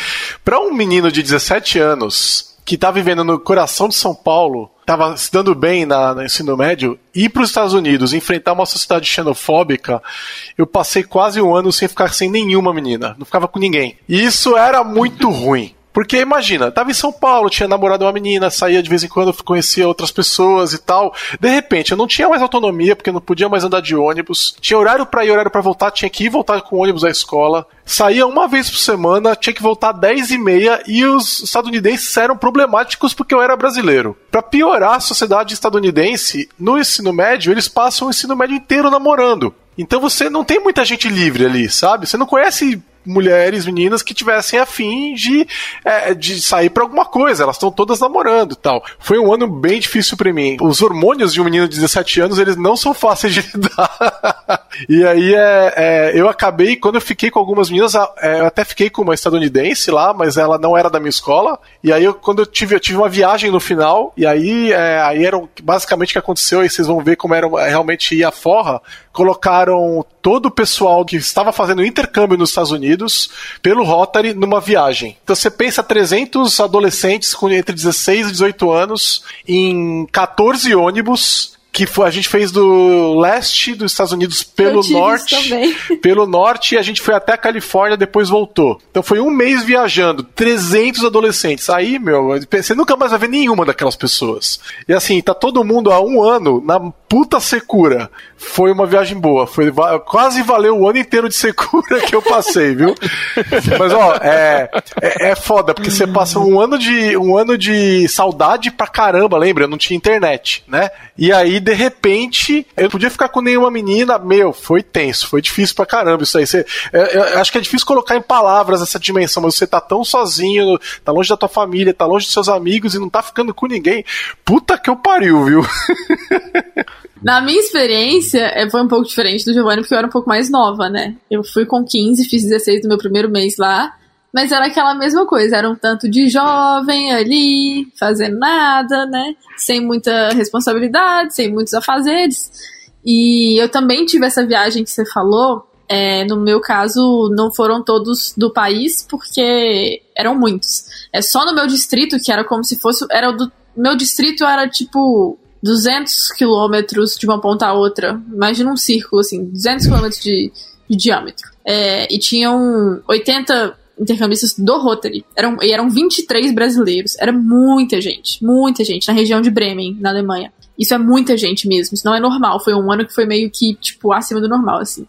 para um menino de 17 anos que está vivendo no coração de São Paulo, estava se dando bem na, no ensino médio, ir para os Estados Unidos, enfrentar uma sociedade xenofóbica, eu passei quase um ano sem ficar sem nenhuma menina. Não ficava com ninguém. E isso era muito *laughs* ruim. Porque imagina, tava em São Paulo, tinha namorado uma menina, saía de vez em quando, conhecia outras pessoas e tal. De repente, eu não tinha mais autonomia, porque não podia mais andar de ônibus. Tinha horário para ir, horário para voltar, tinha que ir voltar com ônibus à escola. Saía uma vez por semana, tinha que voltar 10 e meia e os estadunidenses eram problemáticos porque eu era brasileiro. Para piorar a sociedade estadunidense, no ensino médio, eles passam o ensino médio inteiro namorando. Então você não tem muita gente livre ali, sabe? Você não conhece mulheres, meninas que tivessem afim de, é, de sair para alguma coisa. Elas estão todas namorando e tal. Foi um ano bem difícil para mim. Os hormônios de um menino de 17 anos, eles não são fáceis de *laughs* lidar. e aí é, é, eu acabei, quando eu fiquei com algumas meninas, é, eu até fiquei com uma estadunidense lá, mas ela não era da minha escola. E aí eu, quando eu tive, eu tive uma viagem no final, e aí, é, aí era basicamente o que aconteceu, e vocês vão ver como era realmente ia a forra. Colocaram todo o pessoal que estava fazendo intercâmbio nos Estados Unidos pelo Rotary numa viagem. Então você pensa 300 adolescentes com entre 16 e 18 anos em 14 ônibus que foi, a gente fez do leste dos Estados Unidos pelo norte, *laughs* pelo norte e a gente foi até a Califórnia, depois voltou. Então foi um mês viajando, 300 adolescentes. Aí, meu, você nunca mais vai ver nenhuma daquelas pessoas. E assim, tá todo mundo há um ano na puta secura. Foi uma viagem boa. Foi, quase valeu o ano inteiro de secura que eu passei, viu? *laughs* Mas, ó, é, é, é foda, porque você passa um ano, de, um ano de saudade pra caramba, lembra? Eu não tinha internet, né? E aí, de repente, eu podia ficar com nenhuma menina. Meu, foi tenso, foi difícil pra caramba isso aí. Você, é, eu acho que é difícil colocar em palavras essa dimensão, mas você tá tão sozinho, tá longe da tua família, tá longe dos seus amigos e não tá ficando com ninguém. Puta que eu pariu, viu? *laughs* Na minha experiência, é, foi um pouco diferente do Giovanni, porque eu era um pouco mais nova, né? Eu fui com 15, fiz 16 no meu primeiro mês lá, mas era aquela mesma coisa, era um tanto de jovem ali, fazendo nada, né? Sem muita responsabilidade, sem muitos afazeres. E eu também tive essa viagem que você falou. É, no meu caso, não foram todos do país, porque eram muitos. É só no meu distrito, que era como se fosse. Era do, meu distrito era tipo 200 quilômetros de uma ponta a outra. Imagina um círculo, assim, 200 quilômetros de, de diâmetro. É, e tinham 80 intercambistas do Rotary. Eram, e eram 23 brasileiros. Era muita gente, muita gente, na região de Bremen, na Alemanha. Isso é muita gente mesmo, isso não é normal. Foi um ano que foi meio que, tipo, acima do normal, assim.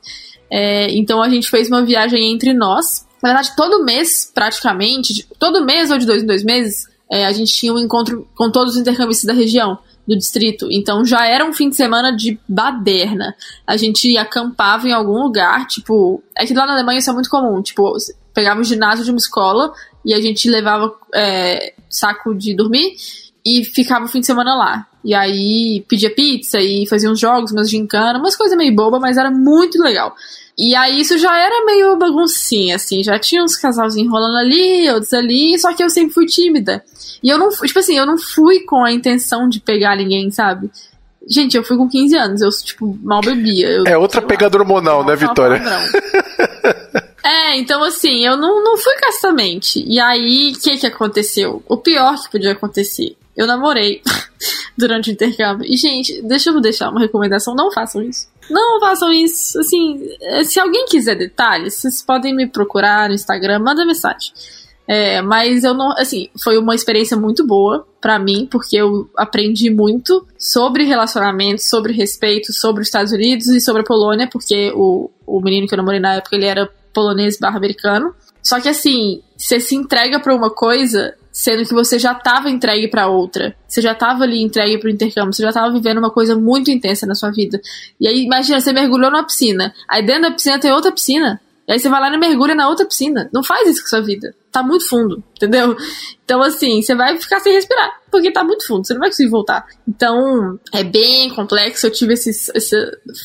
É, então a gente fez uma viagem entre nós. Na verdade, todo mês, praticamente, todo mês ou de dois em dois meses, é, a gente tinha um encontro com todos os intercambistas da região do distrito. Então já era um fim de semana de baderna. A gente acampava em algum lugar, tipo. É que lá na Alemanha isso é muito comum. Tipo, pegava o ginásio de uma escola e a gente levava é, saco de dormir e ficava o fim de semana lá. E aí pedia pizza e fazia uns jogos, umas gincanas, umas coisas meio boba, mas era muito legal. E aí isso já era meio baguncinha, assim, já tinha uns casalzinhos rolando ali, outros ali, só que eu sempre fui tímida. E eu não, tipo assim, eu não fui com a intenção de pegar ninguém, sabe? Gente, eu fui com 15 anos, eu, tipo, mal bebia. Eu, é outra pegada hormonal, né, Vitória? *laughs* é, então assim, eu não, não fui castamente. E aí, o que que aconteceu? O pior que podia acontecer. Eu namorei *laughs* durante o intercâmbio. E, gente, deixa eu deixar uma recomendação: não façam isso. Não façam isso. Assim, eh, se alguém quiser detalhes, vocês podem me procurar no Instagram, manda mensagem. É, mas eu não, assim, foi uma experiência muito boa para mim, porque eu aprendi muito sobre relacionamentos, sobre respeito, sobre os Estados Unidos e sobre a Polônia, porque o, o menino que eu namorei na época, ele era polonês barra americano. Só que assim, você se entrega pra uma coisa sendo que você já estava entregue para outra. Você já estava ali entregue para o intercâmbio, você já estava vivendo uma coisa muito intensa na sua vida. E aí, imagina, você mergulhou numa piscina. Aí dentro da piscina tem outra piscina. E aí você vai lá e mergulha na outra piscina. Não faz isso com sua vida. Tá muito fundo, entendeu? Então, assim, você vai ficar sem respirar, porque tá muito fundo, você não vai conseguir voltar. Então, é bem complexo. Eu tive esse. esse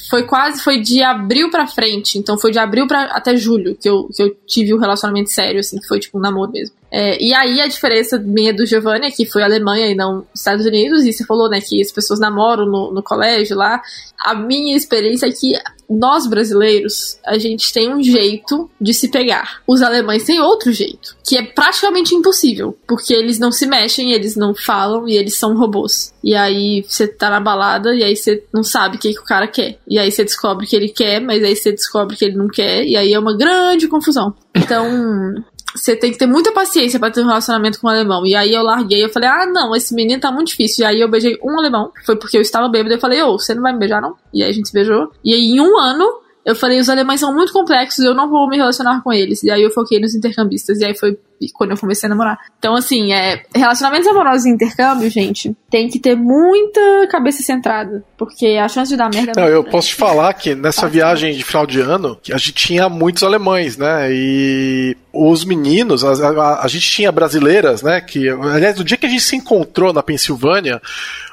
foi quase, foi de abril pra frente. Então, foi de abril pra, até julho que eu, que eu tive um relacionamento sério, assim, que foi tipo um namoro mesmo. É, e aí a diferença minha do Giovanni é que foi Alemanha e não Estados Unidos, e você falou, né, que as pessoas namoram no, no colégio lá. A minha experiência é que nós brasileiros, a gente tem um jeito de se pegar. Os alemães têm outro jeito, que é praticamente impossível, porque eles não se mexem, eles não falam e eles são robôs. E aí você tá na balada e aí você não sabe o que, que o cara quer. E aí você descobre que ele quer, mas aí você descobre que ele não quer, e aí é uma grande confusão. Então, você tem que ter muita paciência para ter um relacionamento com um alemão. E aí eu larguei, eu falei, ah, não, esse menino tá muito difícil. E aí eu beijei um alemão, foi porque eu estava bêbado. Eu falei, ô, oh, você não vai me beijar, não? E aí a gente se beijou. E aí em um ano, eu falei, os alemães são muito complexos, eu não vou me relacionar com eles. E aí eu foquei nos intercambistas. E aí foi quando eu comecei a namorar. Então, assim, é, relacionamentos amorosos e intercâmbio, gente, tem que ter muita cabeça centrada. Porque a chance de dar merda é Não, eu posso te falar que nessa viagem de final de ano, a gente tinha muitos alemães, né? E os meninos, a, a, a gente tinha brasileiras, né? Que, aliás, no dia que a gente se encontrou na Pensilvânia,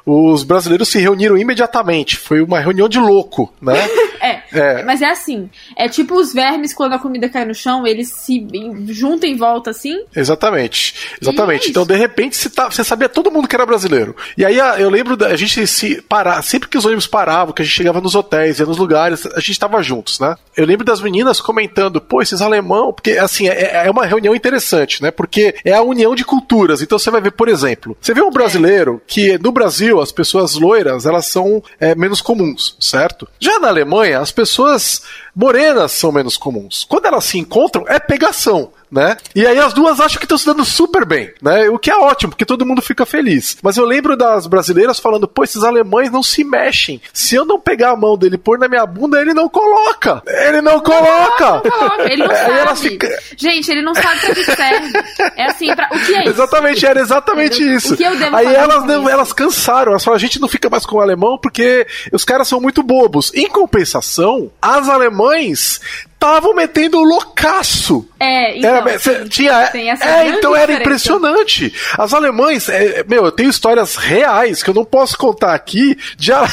os brasileiros se reuniram imediatamente. Foi uma reunião de louco, né? *laughs* é, é, Mas é assim. É tipo os vermes quando a comida cai no chão, eles se juntam em volta assim. Exatamente. Exatamente. Então, de repente, você, tá, você sabia todo mundo que era brasileiro. E aí eu lembro da a gente se parar, sempre que os ônibus paravam, que a gente chegava nos hotéis, ia nos lugares, a gente estava juntos, né? Eu lembro das meninas comentando, pô, esses alemão, porque assim, é, é uma reunião interessante, né? Porque é a união de culturas. Então você vai ver, por exemplo, você vê um brasileiro é. que no Brasil as pessoas loiras elas são é, menos comuns, certo? Já na Alemanha, as pessoas morenas são menos comuns. Quando elas se encontram, é pegação né? E aí as duas acham que estão se dando super bem, né? O que é ótimo, porque todo mundo fica feliz. Mas eu lembro das brasileiras falando, pô, esses alemães não se mexem. Se eu não pegar a mão dele e pôr na minha bunda, ele não coloca. Ele não, coloca. Não, coloca. Ele não *laughs* sabe. Fica... Gente, ele não sabe pra que serve. É assim, pra... o que é isso? Exatamente, era exatamente isso. aí elas, não, elas cansaram, elas falaram, a gente não fica mais com o alemão porque os caras são muito bobos. Em compensação, as alemães estavam metendo loucaço. É, então, era, tem, tinha, tem essa é, então era impressionante. As alemães, é, meu, eu tenho histórias reais que eu não posso contar aqui de, a...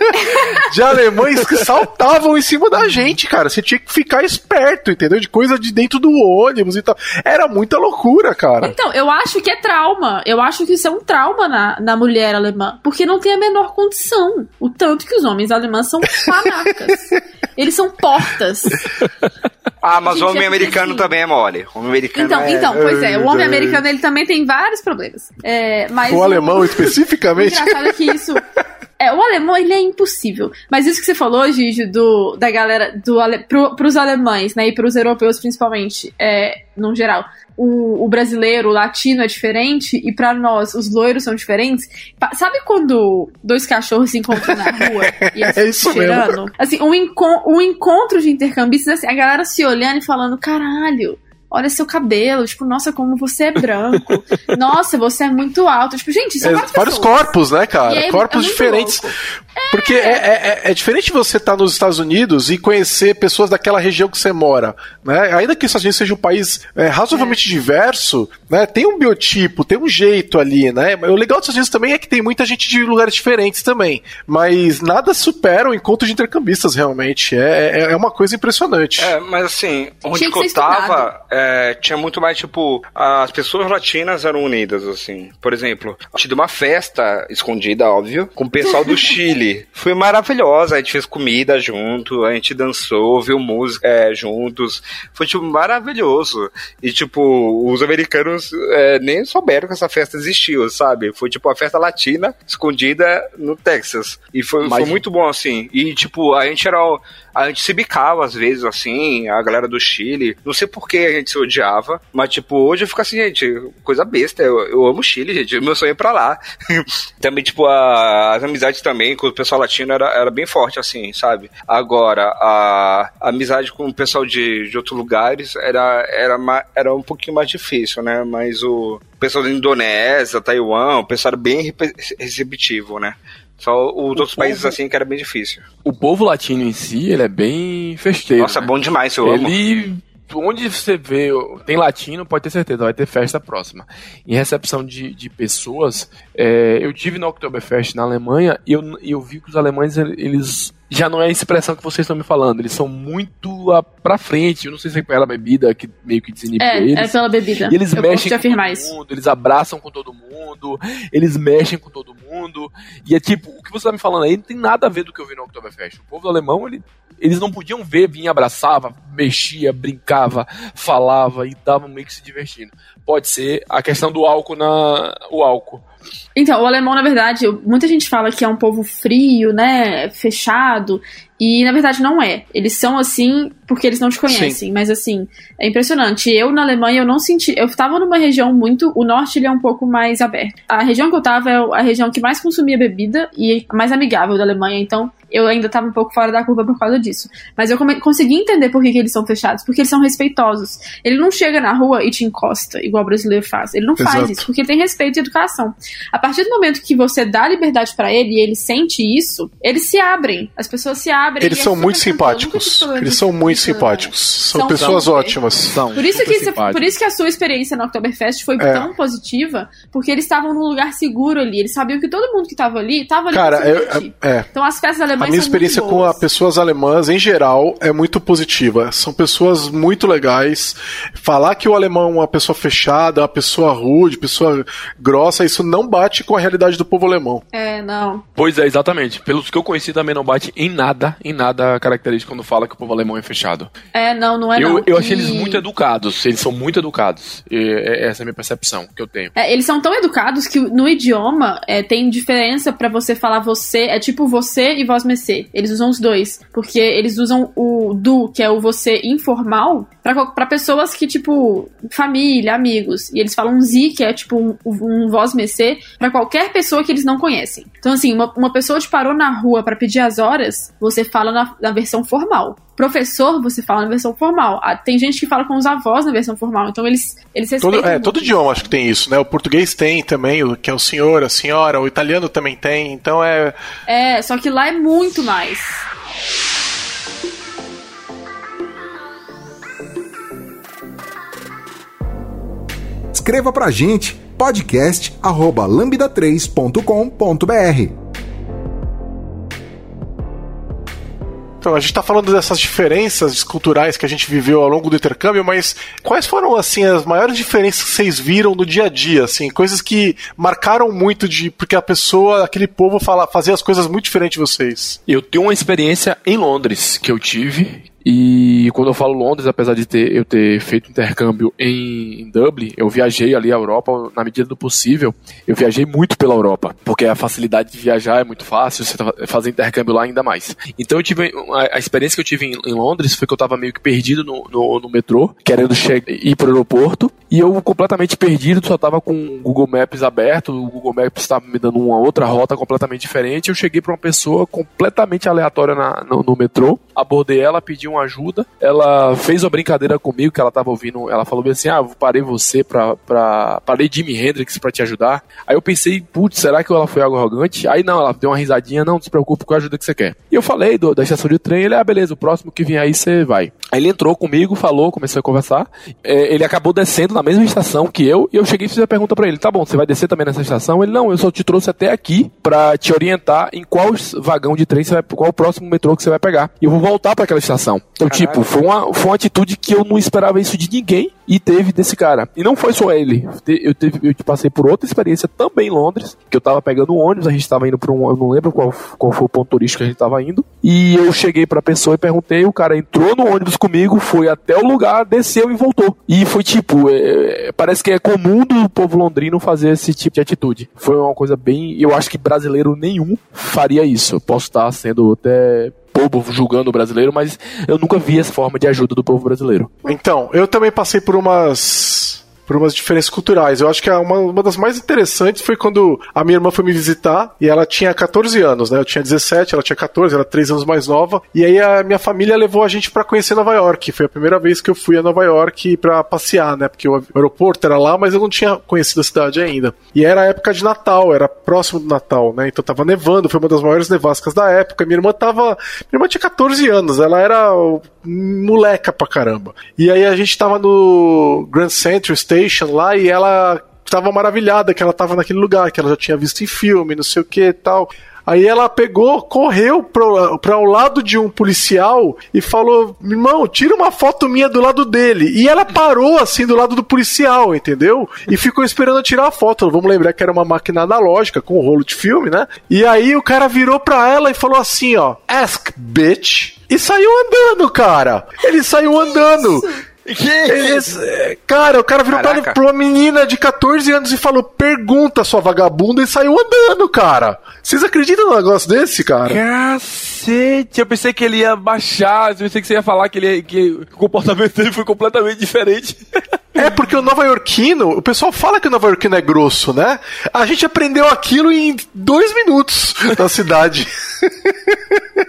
*laughs* de alemães que saltavam em cima da gente, cara. Você tinha que ficar esperto, entendeu? De coisa de dentro do ônibus e tal. Era muita loucura, cara. Então, eu acho que é trauma. Eu acho que isso é um trauma na, na mulher alemã. Porque não tem a menor condição. O tanto que os homens alemães são *laughs* panacas. Eles são portas. *laughs* Ah, mas o homem americano assim. também é mole. O homem americano então, é... então, pois é, o homem americano ele também tem vários problemas. É, mas o, o alemão *laughs* especificamente. O engraçado é que isso é, o alemão, ele é impossível. Mas isso que você falou, Gigi, do, da galera, do, pro, pros alemães, né, e pros europeus principalmente, é, no geral, o, o brasileiro, o latino é diferente, e para nós, os loiros são diferentes. Sabe quando dois cachorros se encontram na rua *laughs* e é isso cheirando? Mesmo. Assim, um, enco um encontro de intercambistas, assim, a galera se olhando e falando, caralho, olha seu cabelo, tipo, nossa, como você é branco, *laughs* nossa, você é muito alto. Tipo, gente, são é, vários corpos, né, cara? Aí, corpos é diferentes. Porque é, é, é, diferente você estar tá nos Estados Unidos e conhecer pessoas daquela região que você mora, né? Ainda que os Estados Unidos seja um país é, razoavelmente diverso, né? Tem um biotipo, tem um jeito ali, né? O legal dos Estados Unidos também é que tem muita gente de lugares diferentes também. Mas nada supera o encontro de intercambistas, realmente. É, é, é uma coisa impressionante. É, mas assim, onde que eu tava, é, tinha muito mais, tipo, as pessoas latinas eram unidas, assim. Por exemplo, tive uma festa escondida, óbvio, com o pessoal do *laughs* Chile. Foi maravilhosa, a gente fez comida junto, a gente dançou, viu música é, juntos. Foi, tipo, maravilhoso. E, tipo, os americanos é, nem souberam que essa festa existiu, sabe? Foi, tipo, uma festa latina escondida no Texas. E foi, Mas... foi muito bom, assim. E, tipo, a gente era a gente se bicava às vezes, assim, a galera do Chile. Não sei por que a gente se odiava, mas, tipo, hoje eu fico assim, gente, coisa besta. Eu, eu amo o Chile, gente. Meu sonho é pra lá. *laughs* também, tipo, a, as amizades também com o pessoal latino era, era bem forte, assim, sabe? Agora, a, a amizade com o pessoal de, de outros lugares era, era, era um pouquinho mais difícil, né? Mas o pessoal da Indonésia, Taiwan, o pessoal era bem receptivo, né? Só os o outros povo, países assim que era bem difícil. O povo latino em si, ele é bem festeiro. Nossa, né? bom demais, eu ele... amo onde você vê, tem latino, pode ter certeza, vai ter festa próxima. Em recepção de, de pessoas, é, eu tive no Oktoberfest na Alemanha e eu, eu vi que os alemães, eles já não é a expressão que vocês estão me falando. Eles são muito a, pra frente. Eu não sei se é pela bebida que meio que desinibe é, eles. É pela bebida. E eles Eu mexem com todo isso. mundo, eles abraçam com todo mundo, eles mexem com todo mundo. E é tipo, o que você tá me falando aí não tem nada a ver do que eu vi no Oktoberfest. O povo alemão, ele, eles não podiam ver, vinha, abraçava, mexia, brincava, falava e estavam meio que se divertindo. Pode ser a questão do álcool na. o álcool. Então, o alemão, na verdade, muita gente fala que é um povo frio, né? Fechado. E na verdade não é. Eles são assim porque eles não te conhecem. Sim. Mas assim, é impressionante. Eu na Alemanha eu não senti. Eu tava numa região muito. O norte ele é um pouco mais aberto. A região que eu tava é a região que mais consumia bebida e mais amigável da Alemanha. Então eu ainda tava um pouco fora da curva por causa disso. Mas eu consegui entender por que, que, eles são fechados. Porque eles são respeitosos. Ele não chega na rua e te encosta, igual o brasileiro faz. Ele não Exato. faz isso, porque ele tem respeito e educação. A partir do momento que você dá liberdade para ele e ele sente isso, eles se abrem. As pessoas se abrem. Eles são muito simpáticos. Eles são muito simpáticos. São, são pessoas são, ótimas. São. Por isso, que, por isso que a sua experiência no Oktoberfest foi é. tão positiva, porque eles estavam num lugar seguro ali. Eles sabiam que todo mundo que estava ali estava ali Cara, eu, é. Então as festas alemãs A minha experiência com as pessoas alemãs, em geral, é muito positiva. São pessoas muito legais. Falar que o alemão é uma pessoa fechada, uma pessoa rude, pessoa grossa, isso não bate com a realidade do povo alemão. É, não. Pois é, exatamente. Pelos que eu conheci também não bate em nada, em nada característico quando fala que o povo alemão é fechado. É, não, não é eu, não. Eu achei eles muito educados. Eles são muito educados. E é, essa é a minha percepção que eu tenho. É, eles são tão educados que no idioma é, tem diferença para você falar você. É tipo você e voz mercê. Eles usam os dois. Porque eles usam o do, que é o você informal, para pessoas que, tipo, família, amigos. E eles falam zi, que é tipo um, um voz mercê, pra qualquer pessoa que eles não conhecem. Então, assim, uma, uma pessoa te parou na rua para pedir as horas, você fala na, na versão formal. Professor, você fala na versão formal. Ah, tem gente que fala com os avós na versão formal, então eles, eles respeitam. Todo, é, todo idioma acho que tem isso, né? O português tem também, o que é o senhor, a senhora, o italiano também tem, então é. É, só que lá é muito mais. Escreva pra gente podcast@lambda3.com.br. Então, a gente está falando dessas diferenças culturais que a gente viveu ao longo do intercâmbio, mas quais foram, assim, as maiores diferenças que vocês viram no dia a dia, assim, coisas que marcaram muito de, porque a pessoa, aquele povo fala, fazia as coisas muito diferentes de vocês? Eu tenho uma experiência em Londres que eu tive, e quando eu falo Londres, apesar de ter, eu ter feito intercâmbio em, em, Dublin, eu viajei ali à Europa na medida do possível. Eu viajei muito pela Europa, porque a facilidade de viajar é muito fácil, você tá, fazer intercâmbio lá ainda mais. Então eu tive a, a experiência que eu tive em, em, Londres foi que eu estava meio que perdido no, no, no metrô, querendo ir para o aeroporto, e eu completamente perdido, só estava com o Google Maps aberto, o Google Maps estava me dando uma outra rota completamente diferente. Eu cheguei para uma pessoa completamente aleatória na, no, no metrô, abordei ela, pedi uma ajuda. Ela fez uma brincadeira comigo que ela tava ouvindo. Ela falou bem assim: Ah, parei você pra. pra parei Jimi Hendrix pra te ajudar. Aí eu pensei, putz, será que ela foi algo arrogante? Aí não, ela deu uma risadinha, não, não se preocupe com a ajuda que você quer. E eu falei do, da estação de trem, ele, ah, beleza, o próximo que vier aí você vai. Aí ele entrou comigo, falou, começou a conversar. É, ele acabou descendo na mesma estação que eu, e eu cheguei e fiz a pergunta para ele: tá bom, você vai descer também nessa estação? Ele, não, eu só te trouxe até aqui para te orientar em qual vagão de trem você vai, qual o próximo metrô que você vai pegar. E eu vou voltar para aquela estação. Então, tipo, foi uma, foi uma atitude que eu não esperava isso de ninguém e teve desse cara. E não foi só ele. Eu, teve, eu passei por outra experiência também em Londres, que eu tava pegando um ônibus, a gente tava indo pra um. Eu não lembro qual, qual foi o ponto turístico que a gente tava indo. E eu cheguei pra pessoa e perguntei, o cara entrou no ônibus comigo, foi até o lugar, desceu e voltou. E foi tipo, é, parece que é comum do povo londrino fazer esse tipo de atitude. Foi uma coisa bem. Eu acho que brasileiro nenhum faria isso. Eu posso estar sendo até povo julgando o brasileiro, mas eu nunca vi essa forma de ajuda do povo brasileiro. Então, eu também passei por umas por umas diferenças culturais. Eu acho que uma, uma das mais interessantes foi quando a minha irmã foi me visitar e ela tinha 14 anos, né? Eu tinha 17, ela tinha 14, ela era 3 anos mais nova. E aí a minha família levou a gente para conhecer Nova York. Foi a primeira vez que eu fui a Nova York para passear, né? Porque o aeroporto era lá, mas eu não tinha conhecido a cidade ainda. E era época de Natal, era próximo do Natal, né? Então tava nevando, foi uma das maiores nevascas da época. Minha irmã tava. Minha irmã tinha 14 anos, ela era moleca pra caramba. E aí a gente tava no Grand Central lá e ela tava maravilhada que ela tava naquele lugar, que ela já tinha visto em filme, não sei o que e tal. Aí ela pegou, correu para o lado de um policial e falou: irmão, tira uma foto minha do lado dele. E ela parou assim do lado do policial, entendeu? E ficou esperando tirar a foto. Vamos lembrar que era uma máquina analógica com um rolo de filme, né? E aí o cara virou pra ela e falou assim: ó, ask bitch. E saiu andando, cara. Ele saiu andando. Eles, cara, o cara virou pra, pra uma menina de 14 anos e falou: pergunta, sua vagabunda, e saiu andando, cara. Vocês acreditam num negócio desse, cara? Cacete, eu pensei que ele ia baixar, eu pensei que você ia falar que, ele, que o comportamento dele foi completamente diferente. É porque o nova iorquino, o pessoal fala que o nova iorquino é grosso, né? A gente aprendeu aquilo em dois minutos na cidade.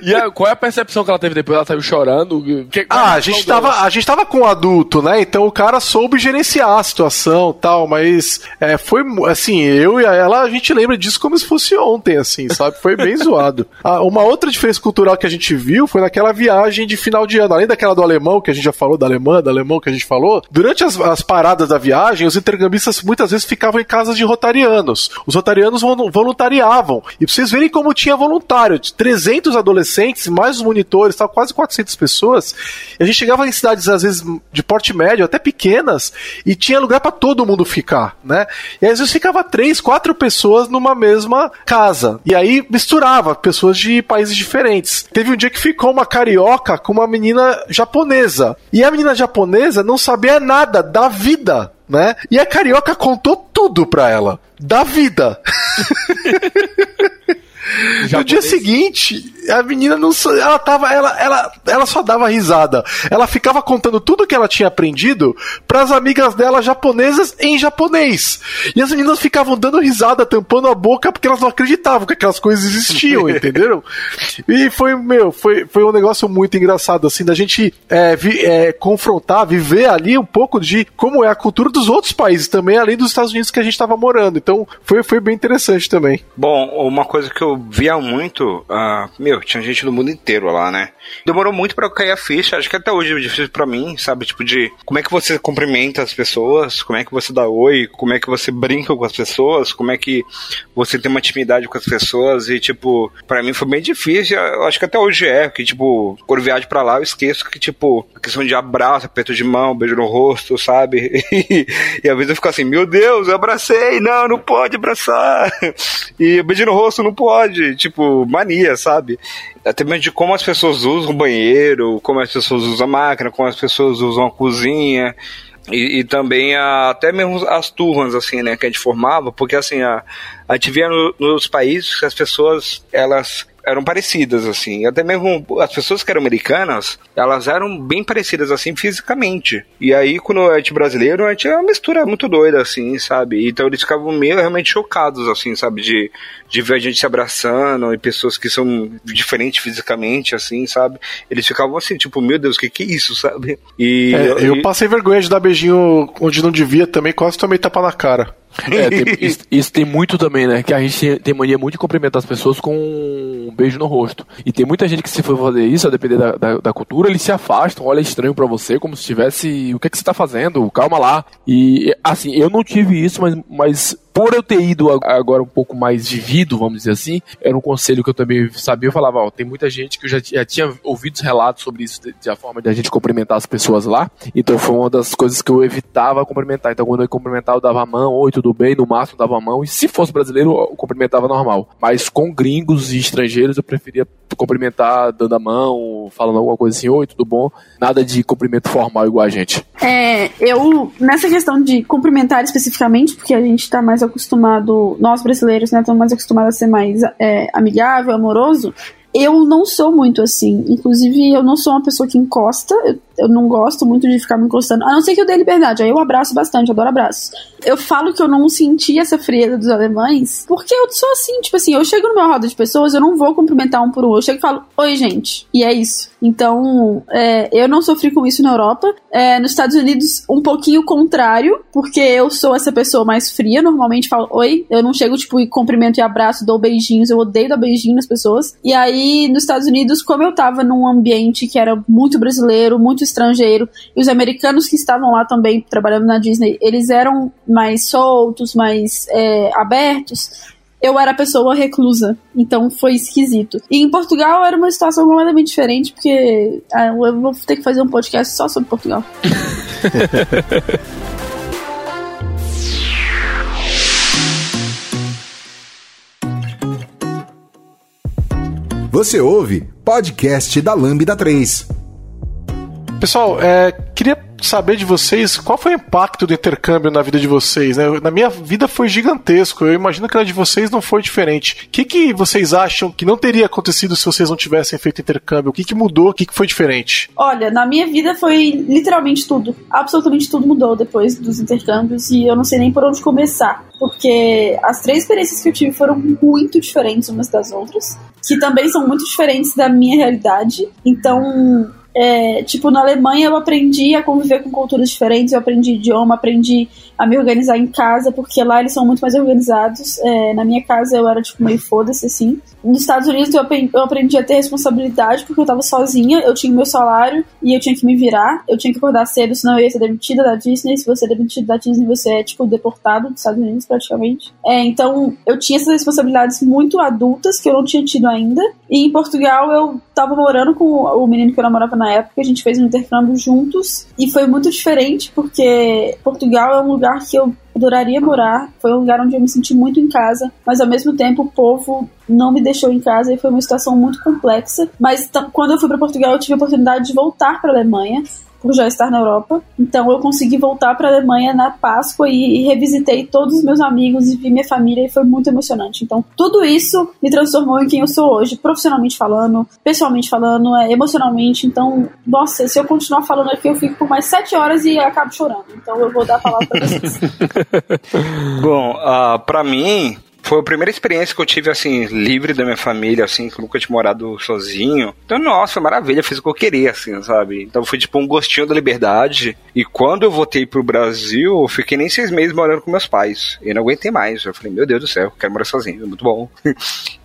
E a, qual é a percepção que ela teve depois? Ela saiu chorando? Que, ah, a gente, tava, a gente tava com um adulto, né? Então o cara soube gerenciar a situação tal, mas é, foi assim, eu e ela, a gente lembra disso como se fosse ontem, assim, sabe? Foi bem *laughs* zoado. Ah, uma outra diferença cultural que a gente viu foi naquela viagem de final de ano, além daquela do alemão, que a gente já falou, da alemã, da alemão que a gente falou, durante as, as paradas da viagem, os intercambistas muitas vezes ficavam em casas de rotarianos. Os rotarianos voluntariavam. E pra vocês verem como tinha voluntário, 300 adolescentes, mais os monitores, tal, quase 400 pessoas. E a gente chegava em cidades, às vezes, de porte médio, até pequenas, e tinha lugar para todo mundo ficar, né? E às vezes ficava três, quatro pessoas numa mesma casa. E aí misturava pessoas de países diferentes. Teve um dia que ficou uma carioca com uma menina japonesa. E a menina japonesa não sabia nada da vida né? E a carioca contou tudo pra ela. Da vida. *laughs* *laughs* no dia seguinte, a menina não. Ela tava. Ela, ela, ela só dava risada. Ela ficava contando tudo que ela tinha aprendido para as amigas dela japonesas em japonês. E as meninas ficavam dando risada, tampando a boca, porque elas não acreditavam que aquelas coisas existiam, *laughs* entenderam? E foi, meu, foi, foi um negócio muito engraçado, assim, da gente é, vi, é, confrontar, viver ali um pouco de como é a cultura dos outros países também, além dos Estados Unidos que a gente estava morando. Então foi, foi bem interessante também. Bom, uma coisa que eu via muito, uh, meu, tinha gente do mundo inteiro lá, né? Demorou muito para cair a ficha, acho que até hoje é difícil para mim, sabe? Tipo, de como é que você cumprimenta as pessoas, como é que você dá oi, como é que você brinca com as pessoas, como é que você tem uma intimidade com as pessoas e, tipo, para mim foi bem difícil, eu acho que até hoje é, que, tipo, quando viajo pra lá eu esqueço que, tipo, a questão de abraço, aperto de mão, beijo no rosto, sabe? *laughs* E, e às vezes eu fico assim, meu Deus, eu abracei, não, não pode abraçar. *laughs* E beijo no rosto não pode, tipo, mania, sabe? até mesmo de como as pessoas usam o banheiro, como as pessoas usam a máquina, como as pessoas usam a cozinha. E, e também a, até mesmo as turmas, assim, né, que a gente formava, porque assim, a, a gente via no, nos países que as pessoas, elas eram parecidas, assim. Até mesmo as pessoas que eram americanas, elas eram bem parecidas, assim, fisicamente. E aí, quando a gente brasileiro, a gente é uma mistura muito doida, assim, sabe? Então eles ficavam meio realmente chocados, assim, sabe? De, de ver a gente se abraçando e pessoas que são diferentes fisicamente, assim, sabe? Eles ficavam assim, tipo, meu Deus, o que que é isso, sabe? E é, eu, eu passei vergonha de dar beijinho onde não devia também, quase também tapa na cara. É, tem, isso, isso, tem muito também, né? Que a gente tem mania muito de cumprimentar as pessoas com um beijo no rosto. E tem muita gente que se for fazer isso, a depender da, da, da cultura, eles se afastam, olha estranho para você, como se tivesse. O que, é que você tá fazendo? Calma lá. E assim, eu não tive isso, mas, mas por eu ter ido agora um pouco mais vivido, vamos dizer assim, era um conselho que eu também sabia. Eu falava, ó, tem muita gente que eu já, já tinha ouvido relatos sobre isso, de, de a forma de a gente cumprimentar as pessoas lá. Então foi uma das coisas que eu evitava cumprimentar. Então quando eu cumprimentava, eu dava a mão, oi, tudo bem, no máximo dava a mão. E se fosse brasileiro, eu cumprimentava normal. Mas com gringos e estrangeiros, eu preferia cumprimentar dando a mão, falando alguma coisa assim, oi, tudo bom. Nada de cumprimento formal igual a gente. É, eu, nessa questão de cumprimentar especificamente, porque a gente tá mais acostumado, nós brasileiros, né, estamos mais acostumados a ser mais é, amigável, amoroso. Eu não sou muito assim. Inclusive, eu não sou uma pessoa que encosta. Eu, eu não gosto muito de ficar me encostando. A não ser que eu dê liberdade. Aí eu abraço bastante, adoro abraços. Eu falo que eu não senti essa frieza dos alemães, porque eu sou assim, tipo assim, eu chego numa roda de pessoas, eu não vou cumprimentar um por um. Eu chego e falo, oi, gente. E é isso. Então, é, eu não sofri com isso na Europa. É, nos Estados Unidos, um pouquinho contrário, porque eu sou essa pessoa mais fria. Normalmente falo, oi. Eu não chego, tipo, e cumprimento e abraço, dou beijinhos. Eu odeio dar beijinho nas pessoas. E aí, nos Estados Unidos, como eu tava num ambiente que era muito brasileiro, muito estrangeiro, e os americanos que estavam lá também trabalhando na Disney, eles eram mais soltos, mais é, abertos eu era pessoa reclusa. Então foi esquisito. E em Portugal era uma situação completamente diferente, porque ah, eu vou ter que fazer um podcast só sobre Portugal. *laughs* Você ouve podcast da Lambda 3. Pessoal, é, queria saber de vocês qual foi o impacto do intercâmbio na vida de vocês. Né? Na minha vida foi gigantesco. Eu imagino que na de vocês não foi diferente. O que, que vocês acham que não teria acontecido se vocês não tivessem feito intercâmbio? O que, que mudou? O que, que foi diferente? Olha, na minha vida foi literalmente tudo. Absolutamente tudo mudou depois dos intercâmbios e eu não sei nem por onde começar. Porque as três experiências que eu tive foram muito diferentes umas das outras, que também são muito diferentes da minha realidade. Então, é, tipo, na Alemanha eu aprendi a conviver com culturas diferentes, eu aprendi idioma, aprendi a me organizar em casa, porque lá eles são muito mais organizados. É, na minha casa eu era, tipo, meio foda-se, assim. Nos Estados Unidos eu aprendi a ter responsabilidade, porque eu tava sozinha, eu tinha meu salário e eu tinha que me virar, eu tinha que acordar cedo, senão eu ia ser demitida da Disney. Se você é demitido da Disney, você é, tipo, deportado dos Estados Unidos, praticamente. É, então, eu tinha essas responsabilidades muito adultas, que eu não tinha tido ainda. E em Portugal eu tava morando com o menino que eu namorava na época, a gente fez um intercâmbio juntos, e foi muito diferente, porque Portugal é um lugar que eu adoraria morar. Foi um lugar onde eu me senti muito em casa, mas ao mesmo tempo o povo não me deixou em casa e foi uma situação muito complexa. Mas quando eu fui para Portugal, eu tive a oportunidade de voltar para a Alemanha por já estar na Europa. Então eu consegui voltar para a Alemanha na Páscoa e, e, revisitei todos os meus amigos e vi minha família e foi muito emocionante. Então tudo isso me transformou em quem eu sou hoje, profissionalmente falando, pessoalmente falando, é, emocionalmente. Então, nossa, se eu continuar falando aqui, eu fico por mais sete horas e acabo chorando. Então eu vou dar a palavra para vocês. *laughs* *laughs* Bom, uh, para mim, foi a primeira experiência que eu tive, assim, livre da minha família, assim, que eu nunca tinha morado sozinho. Então, nossa, maravilha, fiz o que eu queria, assim, sabe? Então foi tipo um gostinho da liberdade. E quando eu voltei pro Brasil, eu fiquei nem seis meses morando com meus pais. E não aguentei mais. Eu falei, meu Deus do céu, quero morar sozinho, é muito bom. *laughs*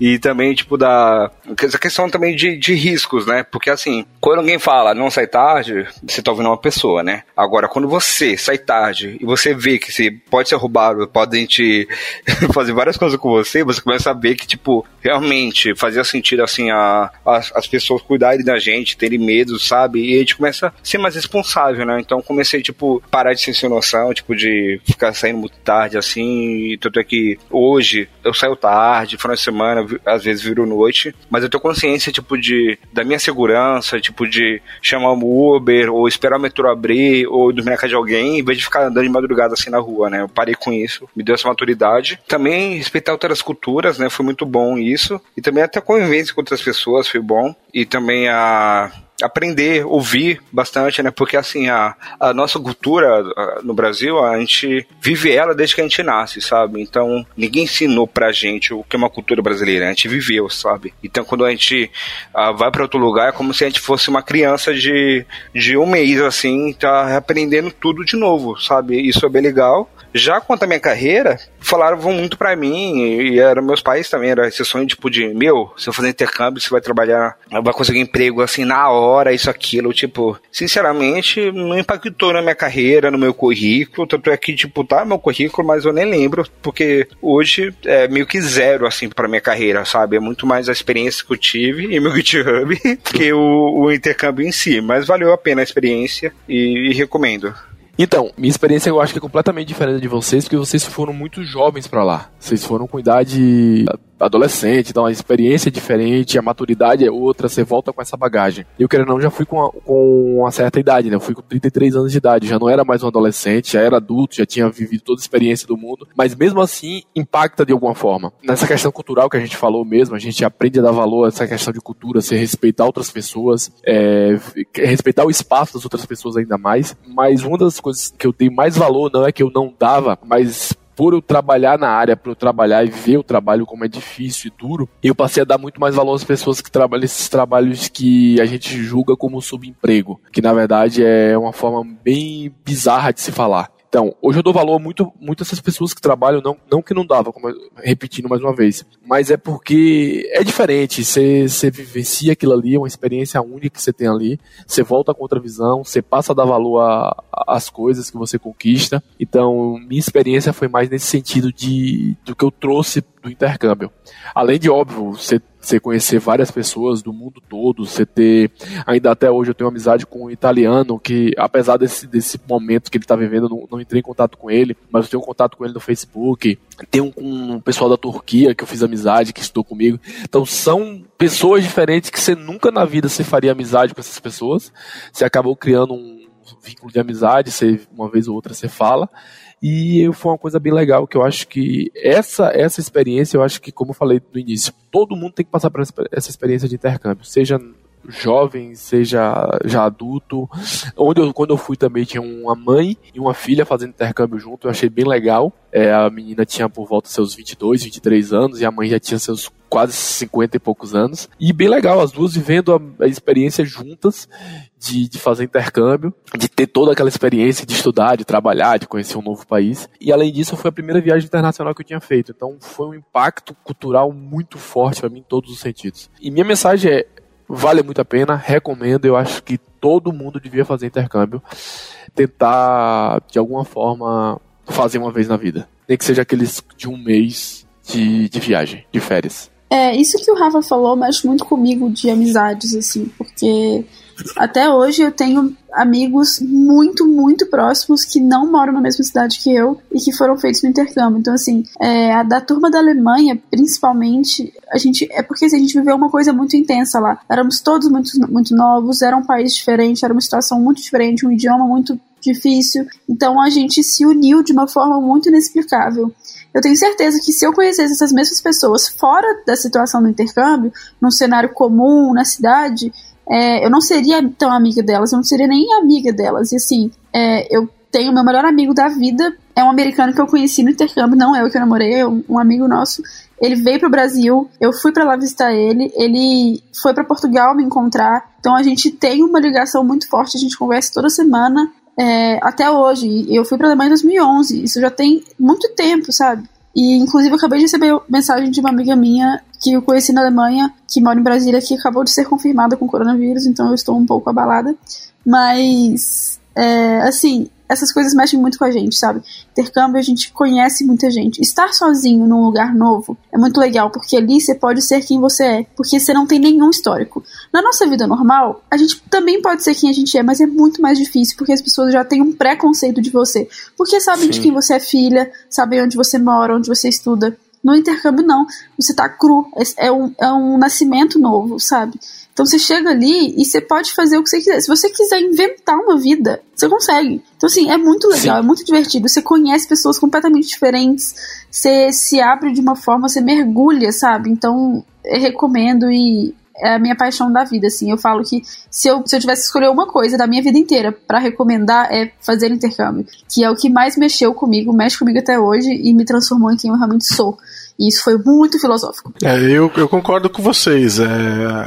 e também, tipo, da. Essa questão também de, de riscos, né? Porque assim, quando alguém fala não sai tarde, você tá ouvindo uma pessoa, né? Agora, quando você sai tarde e você vê que você pode ser roubado, podem te *laughs* fazer várias coisas com você, você começa a ver que, tipo, realmente fazia sentido, assim, a, as, as pessoas cuidarem da gente, terem medo, sabe? E a gente começa a ser mais responsável, né? Então comecei, tipo, parar de ser sem noção, tipo, de ficar saindo muito tarde, assim, e tanto é que hoje eu saio tarde, final de semana, às vezes viro noite, mas eu tenho consciência, tipo, de, da minha segurança, tipo, de chamar um Uber, ou esperar o metrô abrir, ou dormir na casa de alguém, em vez de ficar andando de madrugada, assim, na rua, né? Eu parei com isso, me deu essa maturidade. Também, especialmente respeitar outras culturas, né? Foi muito bom isso. E também até a convivência com outras pessoas foi bom. E também a aprender, ouvir bastante, né? Porque assim, a, a nossa cultura no Brasil, a gente vive ela desde que a gente nasce, sabe? Então, ninguém ensinou pra gente o que é uma cultura brasileira, a gente viveu, sabe? Então, quando a gente uh, vai para outro lugar, é como se a gente fosse uma criança de, de um mês, assim, tá aprendendo tudo de novo, sabe? Isso é bem legal. Já quanto à minha carreira, falaram muito para mim, e eram meus pais também, era esse sonho tipo de, meu, se eu fazer intercâmbio, você vai trabalhar, vai conseguir emprego assim na hora, isso, aquilo, tipo, sinceramente, não impactou na minha carreira, no meu currículo, tanto é que, tipo, tá meu currículo, mas eu nem lembro, porque hoje é meio que zero, assim, pra minha carreira, sabe? É muito mais a experiência que eu tive e meu *laughs* GitHub que o, o intercâmbio em si, mas valeu a pena a experiência e, e recomendo. Então, minha experiência eu acho que é completamente diferente de vocês, porque vocês foram muito jovens para lá. Vocês foram com idade adolescente, então a experiência é diferente, a maturidade é outra, você volta com essa bagagem. Eu, querendo não, já fui com, a, com uma certa idade, né? Eu fui com 33 anos de idade, já não era mais um adolescente, já era adulto, já tinha vivido toda a experiência do mundo, mas mesmo assim impacta de alguma forma. Nessa questão cultural que a gente falou mesmo, a gente aprende a dar valor a essa questão de cultura, se respeitar outras pessoas, é, respeitar o espaço das outras pessoas ainda mais, mas uma das coisas que eu dei mais valor não é que eu não dava, mas por eu trabalhar na área, por eu trabalhar e ver o trabalho como é difícil e duro, eu passei a dar muito mais valor às pessoas que trabalham esses trabalhos que a gente julga como subemprego, que na verdade é uma forma bem bizarra de se falar. Então, hoje eu dou valor muito, muito a essas pessoas que trabalham, não, não que não dava, como repetindo mais uma vez, mas é porque é diferente. Você, você vivencia aquilo ali, é uma experiência única que você tem ali, você volta com outra visão, você passa a dar valor às coisas que você conquista. Então, minha experiência foi mais nesse sentido de do que eu trouxe do intercâmbio. Além de, óbvio, você você conhecer várias pessoas do mundo todo, você ter. Ainda até hoje eu tenho amizade com um italiano que, apesar desse, desse momento que ele está vivendo, eu não, não entrei em contato com ele, mas eu tenho contato com ele no Facebook. Tem um, um pessoal da Turquia que eu fiz amizade, que estou comigo. Então são pessoas diferentes que você nunca na vida você faria amizade com essas pessoas. Você acabou criando um vínculo de amizade, você, uma vez ou outra você fala. E foi uma coisa bem legal que eu acho que essa essa experiência, eu acho que como eu falei no início, todo mundo tem que passar por essa experiência de intercâmbio, seja jovem, seja já adulto. Onde eu, quando eu fui também tinha uma mãe e uma filha fazendo intercâmbio junto, eu achei bem legal. É, a menina tinha por volta seus 22, 23 anos e a mãe já tinha seus quase 50 e poucos anos. E bem legal, as duas vivendo a, a experiência juntas de, de, fazer intercâmbio, de ter toda aquela experiência de estudar, de trabalhar, de conhecer um novo país. E além disso, foi a primeira viagem internacional que eu tinha feito. Então foi um impacto cultural muito forte para mim em todos os sentidos. E minha mensagem é: Vale muito a pena, recomendo. Eu acho que todo mundo devia fazer intercâmbio. Tentar, de alguma forma, fazer uma vez na vida. Nem que seja aqueles de um mês de, de viagem, de férias. É, isso que o Rafa falou mexe muito comigo de amizades, assim, porque até hoje eu tenho amigos muito, muito próximos que não moram na mesma cidade que eu e que foram feitos no intercâmbio. Então, assim, é, a da turma da Alemanha, principalmente, a gente. É porque assim, a gente viveu uma coisa muito intensa lá. Éramos todos muito, muito novos, era um país diferente, era uma situação muito diferente, um idioma muito difícil. Então a gente se uniu de uma forma muito inexplicável. Eu tenho certeza que se eu conhecesse essas mesmas pessoas fora da situação do intercâmbio, num cenário comum, na cidade, é, eu não seria tão amiga delas, eu não seria nem amiga delas. E assim, é, eu tenho meu melhor amigo da vida, é um americano que eu conheci no intercâmbio, não é eu que eu namorei, é um, amigo nosso. Ele veio pro Brasil, eu fui para lá visitar ele, ele foi para Portugal me encontrar. Então a gente tem uma ligação muito forte, a gente conversa toda semana. É, até hoje, eu fui pra Alemanha em 2011, isso já tem muito tempo, sabe? E inclusive eu acabei de receber mensagem de uma amiga minha que eu conheci na Alemanha, que mora em Brasília, que acabou de ser confirmada com coronavírus, então eu estou um pouco abalada. Mas, é, assim, essas coisas mexem muito com a gente, sabe? Intercâmbio, a gente conhece muita gente. Estar sozinho num lugar novo é muito legal, porque ali você pode ser quem você é, porque você não tem nenhum histórico. Na nossa vida normal, a gente também pode ser quem a gente é, mas é muito mais difícil, porque as pessoas já têm um preconceito de você. Porque sabem Sim. de quem você é filha, sabem onde você mora, onde você estuda. No intercâmbio, não. Você tá cru. É um, é um nascimento novo, sabe? Então você chega ali e você pode fazer o que você quiser. Se você quiser inventar uma vida, você consegue. Então, assim, é muito legal, Sim. é muito divertido. Você conhece pessoas completamente diferentes, você se abre de uma forma, você mergulha, sabe? Então, eu recomendo e é a minha paixão da vida, assim. Eu falo que se eu, se eu tivesse que escolher uma coisa da minha vida inteira para recomendar é fazer intercâmbio, que é o que mais mexeu comigo, mexe comigo até hoje e me transformou em quem eu realmente sou. E isso foi muito filosófico. É, eu, eu concordo com vocês. É,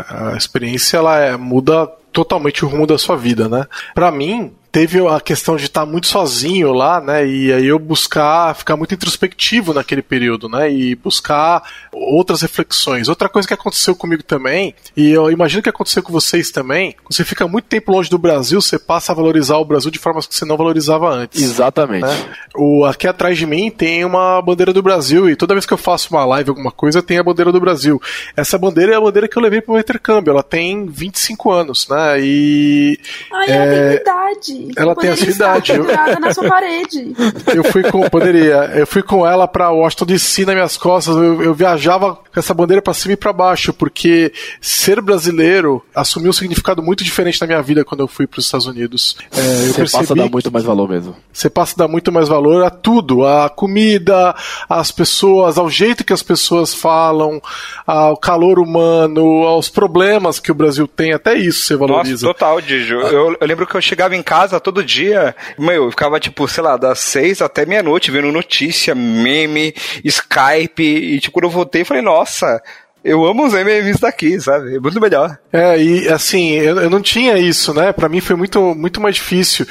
a experiência ela é, muda totalmente o rumo da sua vida, né? Para mim, teve a questão de estar muito sozinho lá, né? E aí eu buscar ficar muito introspectivo naquele período, né? E buscar outras reflexões. Outra coisa que aconteceu comigo também, e eu imagino que aconteceu com vocês também, você fica muito tempo longe do Brasil, você passa a valorizar o Brasil de formas que você não valorizava antes. Exatamente. Né? O, aqui atrás de mim tem uma bandeira do Brasil, e toda vez que eu faço uma live, alguma coisa, tem a bandeira do Brasil. Essa bandeira é a bandeira que eu levei para o intercâmbio, ela tem 25 anos, né? E. Ai, é... ela tem idade. Ela tem a sua idade. *laughs* Eu... na sua parede. Eu fui com, poderia, eu fui com ela para Washington DC nas minhas costas. Eu, eu viajava com essa bandeira para cima e para baixo, porque ser brasileiro assumiu um significado muito diferente na minha vida quando eu fui para os Estados Unidos. É, você passa a dar muito mais valor mesmo. Você passa a dar muito mais valor a tudo, a comida, às pessoas, ao jeito que as pessoas falam, ao calor humano, aos problemas que o Brasil tem, até isso você valoriza. Nossa, total, Dijo. Eu, eu lembro que eu chegava em casa todo dia, meu, eu ficava tipo, sei lá, das seis até meia-noite vendo notícia, meme, Skype, e tipo, quando eu voltei, eu falei, nossa, eu amo os memes daqui, sabe? É muito melhor. É, e assim, eu, eu não tinha isso, né? Para mim foi muito, muito mais difícil.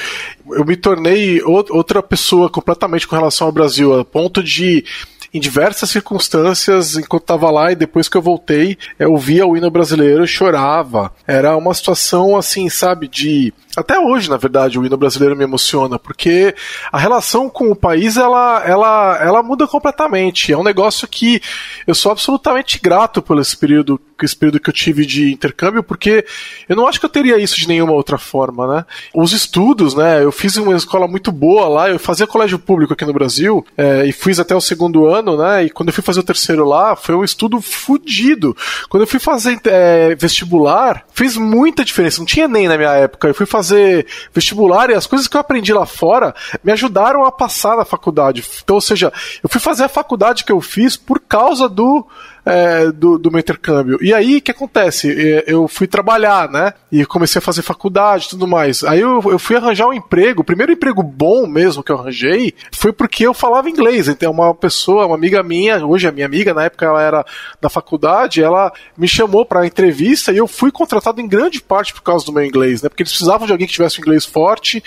Eu me tornei outra pessoa completamente com relação ao Brasil, a ponto de em diversas circunstâncias, enquanto estava lá e depois que eu voltei, eu via o hino brasileiro chorava. Era uma situação assim, sabe, de até hoje, na verdade, o hino brasileiro me emociona, porque a relação com o país ela, ela, ela muda completamente. É um negócio que eu sou absolutamente grato por esse período, esse período que eu tive de intercâmbio, porque eu não acho que eu teria isso de nenhuma outra forma, né? Os estudos, né? Eu fiz uma escola muito boa lá, eu fazia colégio público aqui no Brasil é, e fiz até o segundo ano, né? E quando eu fui fazer o terceiro lá, foi um estudo fudido. Quando eu fui fazer é, vestibular, fez muita diferença. Não tinha nem na minha época. Eu fui fazer vestibular e as coisas que eu aprendi lá fora me ajudaram a passar na faculdade. Então, ou seja, eu fui fazer a faculdade que eu fiz por causa do é, do, do, meu intercâmbio. E aí, o que acontece? É, eu fui trabalhar, né? E comecei a fazer faculdade e tudo mais. Aí eu, eu fui arranjar um emprego. O primeiro emprego bom mesmo que eu arranjei foi porque eu falava inglês. Então, uma pessoa, uma amiga minha, hoje é minha amiga, na época ela era da faculdade, ela me chamou para entrevista e eu fui contratado em grande parte por causa do meu inglês, né? Porque eles precisavam de alguém que tivesse um inglês forte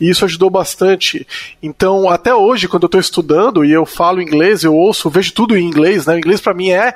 e isso ajudou bastante. Então, até hoje, quando eu estou estudando e eu falo inglês, eu ouço, vejo tudo em inglês, né? O inglês para mim é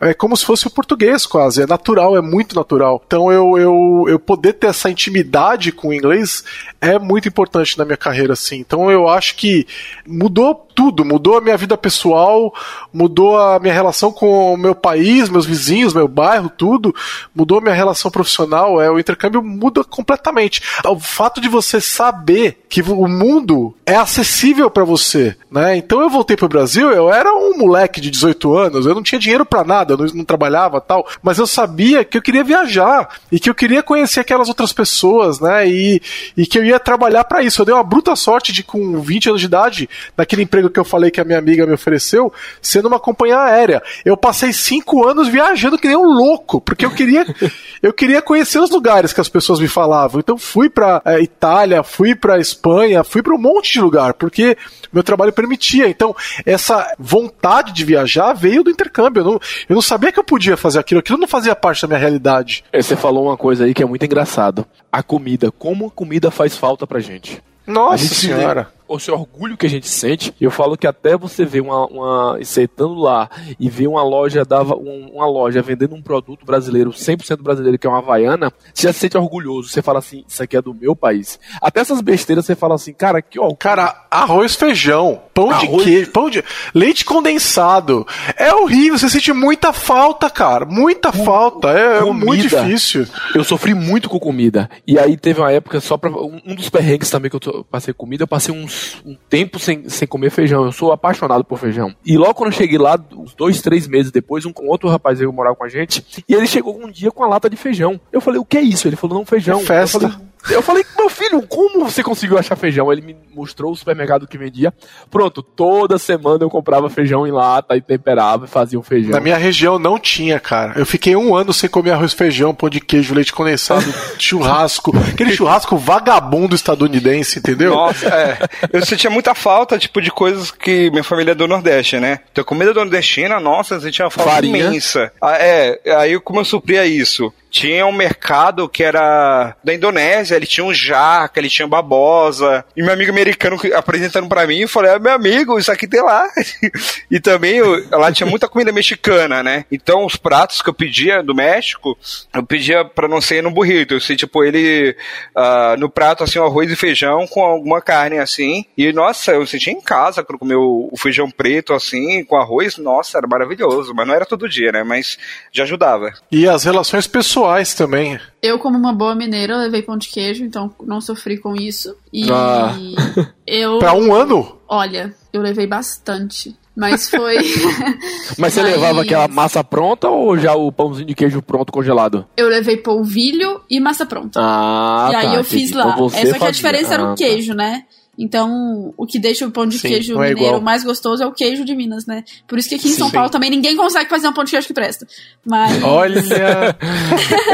é como se fosse o português quase, é natural, é muito natural. Então eu, eu, eu poder ter essa intimidade com o inglês é muito importante na minha carreira, assim. Então eu acho que mudou tudo, mudou a minha vida pessoal, mudou a minha relação com o meu país, meus vizinhos, meu bairro, tudo, mudou a minha relação profissional, é, o intercâmbio muda completamente. O fato de você saber que o mundo é acessível para você, né? Então eu voltei pro Brasil, eu era um moleque de 18 anos, eu não tinha dinheiro para nada, eu não, não trabalhava tal, mas eu sabia que eu queria viajar e que eu queria conhecer aquelas outras pessoas, né? E, e que eu ia trabalhar para isso. Eu dei uma bruta sorte de, com 20 anos de idade, naquele emprego que eu falei que a minha amiga me ofereceu, sendo uma companhia aérea. Eu passei cinco anos viajando que nem um louco, porque eu queria, *laughs* eu queria conhecer os lugares que as pessoas me falavam. Então fui para é, Itália, fui para Espanha, fui para um monte de lugar, porque meu trabalho permitia. Então essa vontade de viajar veio do intercâmbio. Eu não, eu não sabia que eu podia fazer aquilo, aquilo não fazia parte da minha realidade. É, você falou uma coisa aí que é muito engraçado. A comida, como a comida faz falta pra gente. Nossa senhora! Seu orgulho que a gente sente, eu falo que até você ver uma, uma sentando lá e ver uma loja dava uma loja vendendo um produto brasileiro, 100% brasileiro, que é uma Havaiana, você já se sente orgulhoso, você fala assim, isso aqui é do meu país. Até essas besteiras você fala assim, cara, que ó, cara, arroz feijão. Pão de Arroz. queijo, pão de. Leite condensado. É horrível, você sente muita falta, cara. Muita falta. É, é muito difícil. Eu sofri muito com comida. E aí teve uma época só pra. Um, um dos perrengues também que eu passei com comida, eu passei uns, um tempo sem, sem comer feijão. Eu sou apaixonado por feijão. E logo quando eu cheguei lá, uns dois, três meses depois, um com outro rapaz veio morar com a gente. E ele chegou um dia com a lata de feijão. Eu falei, o que é isso? Ele falou, não, feijão. É festa. Eu falei, eu falei, meu filho, como você conseguiu achar feijão? Ele me mostrou o supermercado que vendia. Pronto, toda semana eu comprava feijão em lata e temperava e fazia o feijão. Na minha região não tinha, cara. Eu fiquei um ano sem comer arroz, feijão, pão de queijo, leite condensado, *laughs* churrasco. Aquele churrasco vagabundo estadunidense, entendeu? Nossa, é. Eu sentia muita falta, tipo, de coisas que minha família é do Nordeste, né? Então, comida nordestina, nossa, eu sentia uma falta Farinha. imensa. Ah, é, aí como eu supria isso? Tinha um mercado que era da Indonésia, ele tinha um jaca, ele tinha babosa. E meu amigo americano apresentando pra mim, eu falei, ah, meu amigo, isso aqui tem lá. *laughs* e também eu- lá tinha muita comida mexicana, né? Então os pratos que eu pedia do México, eu pedia pra não ser no burrito. Eu sei, tipo, ele ah, no prato, assim, um arroz e feijão com alguma carne, assim. E, nossa, eu sentia em casa quando comeu o feijão preto, assim, com arroz. Nossa, era maravilhoso. Mas não era todo dia, né? Mas já ajudava. E as relações pessoais também. Eu, como uma boa mineira, levei pão de queijo, então não sofri com isso. E Ah. *laughs* eu. Pra um ano? Olha, eu levei bastante. Mas foi. *laughs* Mas você Mas- levava aquela massa pronta ou já o pãozinho de queijo pronto congelado? eu levei polvilho e massa pronta. Ah, e aí tá, eu fiz Então lá. você é, só que a diferença era Ah, o tá. queijo, né? Então, o que deixa o pão de Sim, queijo é mineiro igual. mais gostoso é o queijo de Minas, né? Por isso que aqui em São Sim. Paulo também ninguém consegue fazer um pão de queijo que presta. Mas. *laughs* Olha.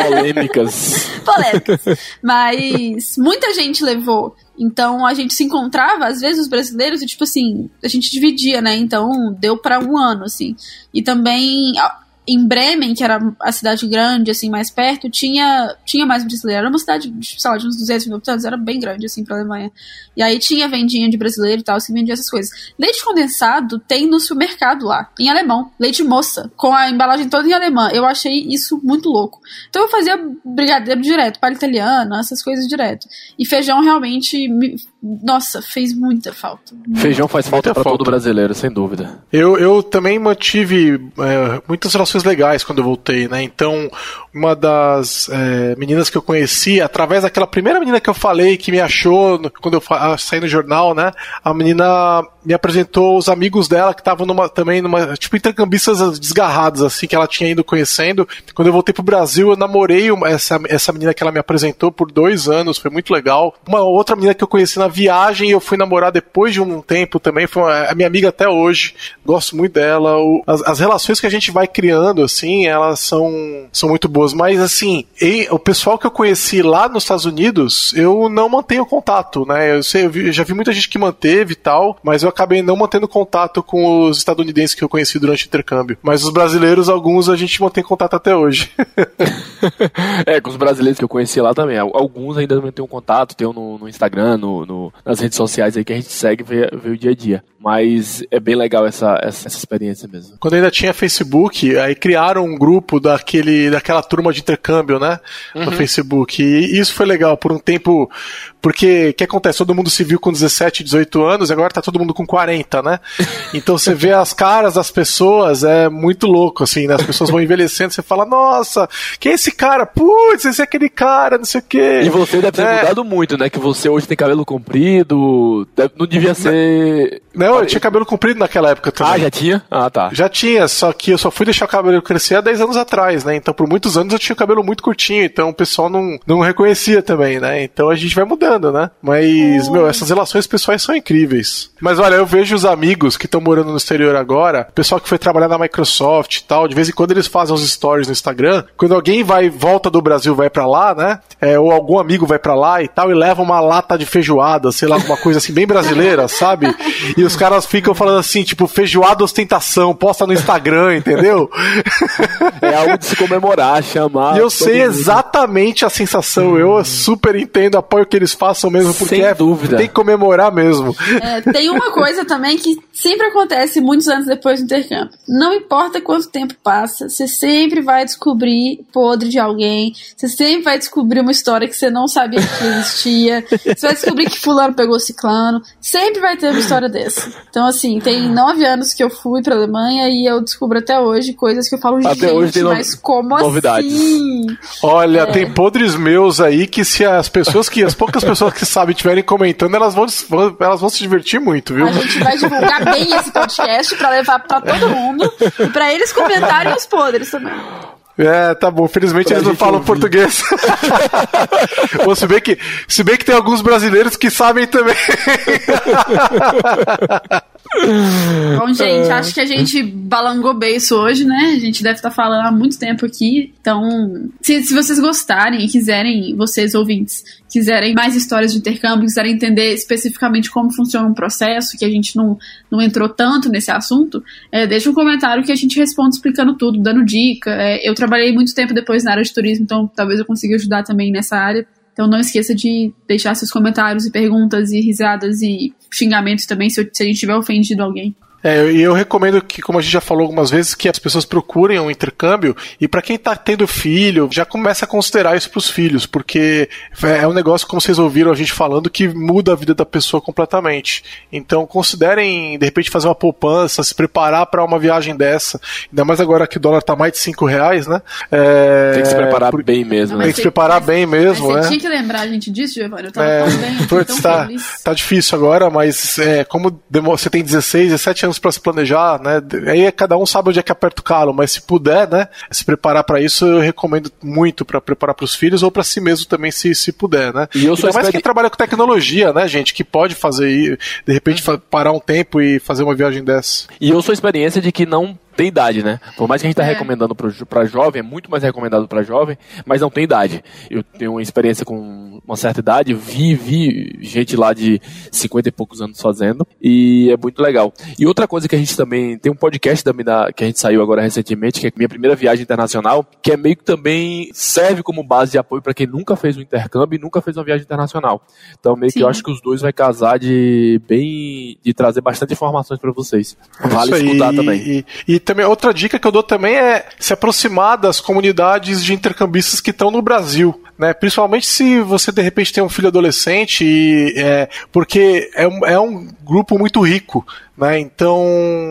Polêmicas. *laughs* polêmicas. Mas muita gente levou. Então a gente se encontrava, às vezes, os brasileiros, e tipo assim, a gente dividia, né? Então deu pra um ano, assim. E também em Bremen, que era a cidade grande, assim, mais perto, tinha, tinha mais brasileiro. Era uma cidade, sei lá, de uns 200 mil habitantes, era bem grande, assim, pra Alemanha. E aí tinha vendinha de brasileiro e tal, se vendia essas coisas. Leite condensado tem no supermercado lá, em alemão. Leite moça, com a embalagem toda em alemã. Eu achei isso muito louco. Então eu fazia brigadeiro direto, palha italiana, essas coisas direto. E feijão realmente, me- nossa, fez muita falta. Feijão faz falta falta. todo brasileiro, sem dúvida. Eu, eu também mantive é, muitas relações legais quando eu voltei, né? Então, uma das é, meninas que eu conheci, através daquela primeira menina que eu falei que me achou quando eu saí no jornal, né? A menina me apresentou os amigos dela que estavam numa, também numa, tipo, intercambistas desgarrados, assim, que ela tinha ido conhecendo. Quando eu voltei pro Brasil, eu namorei uma- essa, essa menina que ela me apresentou por dois anos, foi muito legal. Uma outra menina que eu conheci na viagem eu fui namorar depois de um tempo também, foi a minha amiga até hoje, gosto muito dela. O- as, as relações que a gente vai criando, assim, elas são, são muito boas. Mas, assim, e- o pessoal que eu conheci lá nos Estados Unidos, eu não mantenho contato, né? Eu, sei, eu, vi- eu já vi muita gente que manteve e tal, mas eu acabei não mantendo contato com os estadunidenses que eu conheci durante o intercâmbio. Mas os brasileiros, alguns, a gente mantém contato até hoje. *laughs* É, com os brasileiros que eu conheci lá também. Al- Alguns ainda tem um contato, tem um no, no Instagram, no, no- nas redes sociais aí que a gente segue vê, vê o dia a dia. Mas é bem legal essa, essa, essa experiência mesmo. Quando ainda tinha Facebook, aí criaram um grupo daquele, daquela turma de intercâmbio, né? No Facebook. E isso foi legal por um tempo. Porque o que acontece? Todo mundo se viu com 17, 18 anos, e agora tá todo mundo com 40, né? Então você vê as caras das pessoas, é muito louco, assim, né? As pessoas vão envelhecendo, você fala, nossa, quem é esse cara? Putz, esse é aquele cara, não sei o quê. E você deve ter É. mudado muito, né? Que você hoje tem cabelo comprido, deve- não devia ser... Não, eu tinha cabelo comprido naquela época também. Ah, já tinha? Ah, tá. Já tinha, só que eu só fui deixar o cabelo crescer há 10 anos atrás, né? Então, por muitos anos eu tinha o cabelo muito curtinho, então o pessoal não, não reconhecia também, né? Então a gente vai mudando, né? Mas, meu, essas relações pessoais são incríveis. Mas olha, eu vejo os amigos que estão morando no exterior agora, pessoal que foi trabalhar na Microsoft e tal, de vez em quando eles fazem os stories no Instagram. Quando alguém vai, volta do Brasil, vai pra lá, né? É, ou algum amigo vai pra lá e tal, e leva uma lata de feijoada, sei lá, alguma coisa assim, bem brasileira, *laughs* sabe? E os caras ficam falando assim, tipo, feijoada ostentação, posta no Instagram, entendeu? *laughs* É algo de se comemorar, chamar. E eu sei mundo. exatamente a sensação. Eu super entendo, apoio que eles façam mesmo, porque Sem é, dúvida. tem que comemorar mesmo. É, tem uma coisa *laughs* também que sempre acontece muitos anos depois do intercâmbio. Não importa quanto tempo passa, você sempre vai descobrir podre de alguém, você sempre vai descobrir uma história que você não sabia que existia, *laughs* você vai descobrir que fulano pegou ciclano, sempre vai ter uma história dessa. Então, assim, tem nove anos que eu fui pra Alemanha e eu descubro até hoje coisas que eu falo, Até gente, hoje tem no- mas como novidades. assim? Olha, tem podres meus aí que se as pessoas que as poucas pessoas que sabem estiverem comentando, elas vão- elas vão se divertir muito, viu? A gente vai divulgar bem esse podcast pra levar pra todo mundo e pra eles comentarem os podres também. É, tá bom. Felizmente Pra eles não falam ouvir. português. *laughs* Bom, se bem que, se bem que tem alguns brasileiros que sabem também. *laughs* Bom, gente, acho que a gente balangou bem isso hoje, né? A gente deve estar falando há muito tempo aqui. Então, se, se vocês gostarem e quiserem, vocês ouvintes, quiserem mais histórias de intercâmbio, quiserem entender especificamente como funciona um processo, que a gente não, não entrou tanto nesse assunto, é, deixa um comentário que a gente responde explicando tudo, dando dica. É, eu trabalhei muito tempo depois na área de turismo, então talvez eu consiga ajudar também nessa área. Então não esqueça de deixar seus comentários e perguntas e risadas e xingamentos também se, eu- se a gente tiver ofendido alguém. É, e eu recomendo que, como a gente já falou algumas vezes, que as pessoas procurem um intercâmbio e para quem tá tendo filho, já começa a considerar isso pros filhos, porque é um negócio, como vocês ouviram a gente falando, que muda a vida da pessoa completamente. Então considerem, de repente, fazer uma poupança, se preparar para uma viagem dessa, ainda mais agora que o dólar tá mais de 5 reais, né? É, Tem que se preparar por- bem mesmo, Não, né? Tem que se preparar bem mesmo, Mas né? você tinha que lembrar a gente disso, Giovanni. Eu tava É, tão bem, eu tão tá, feliz. tá difícil agora, mas é, como você tem 16, 17 anos pra se planejar, né? Aí é cada um sabe onde é que aperta o calo, mas se puder, né, se preparar pra isso, eu recomendo muito pra preparar pros filhos ou pra si mesmo também, se, se puder, né? E eu sou mais quem trabalha com tecnologia, né, gente, que pode fazer de repente parar um tempo e fazer uma viagem dessa. E eu sou a experiência de que não tem idade, né? Por mais que a gente tá É. recomendando pra jovem, é muito mais recomendado pra jovem, mas não tem idade. Eu tenho uma experiência com uma certa idade, vi, vi gente lá de 50 e poucos anos fazendo, e é muito legal. E outra coisa que a gente também, tem um podcast também da, que a gente saiu agora recentemente, que é minha primeira viagem internacional, que é meio que também serve como base de apoio pra quem nunca fez um intercâmbio e nunca fez uma viagem internacional. Então meio que Sim. eu acho que os dois vai casar de bem, de trazer bastante informações pra vocês. Vale Isso aí. escutar também. E, e também outra dica que eu dou também é se aproximar das comunidades de intercambistas que estão no Brasil. Né? Principalmente se você de repente tem um filho adolescente, e, é, porque é um, é um grupo muito rico. Né? Então,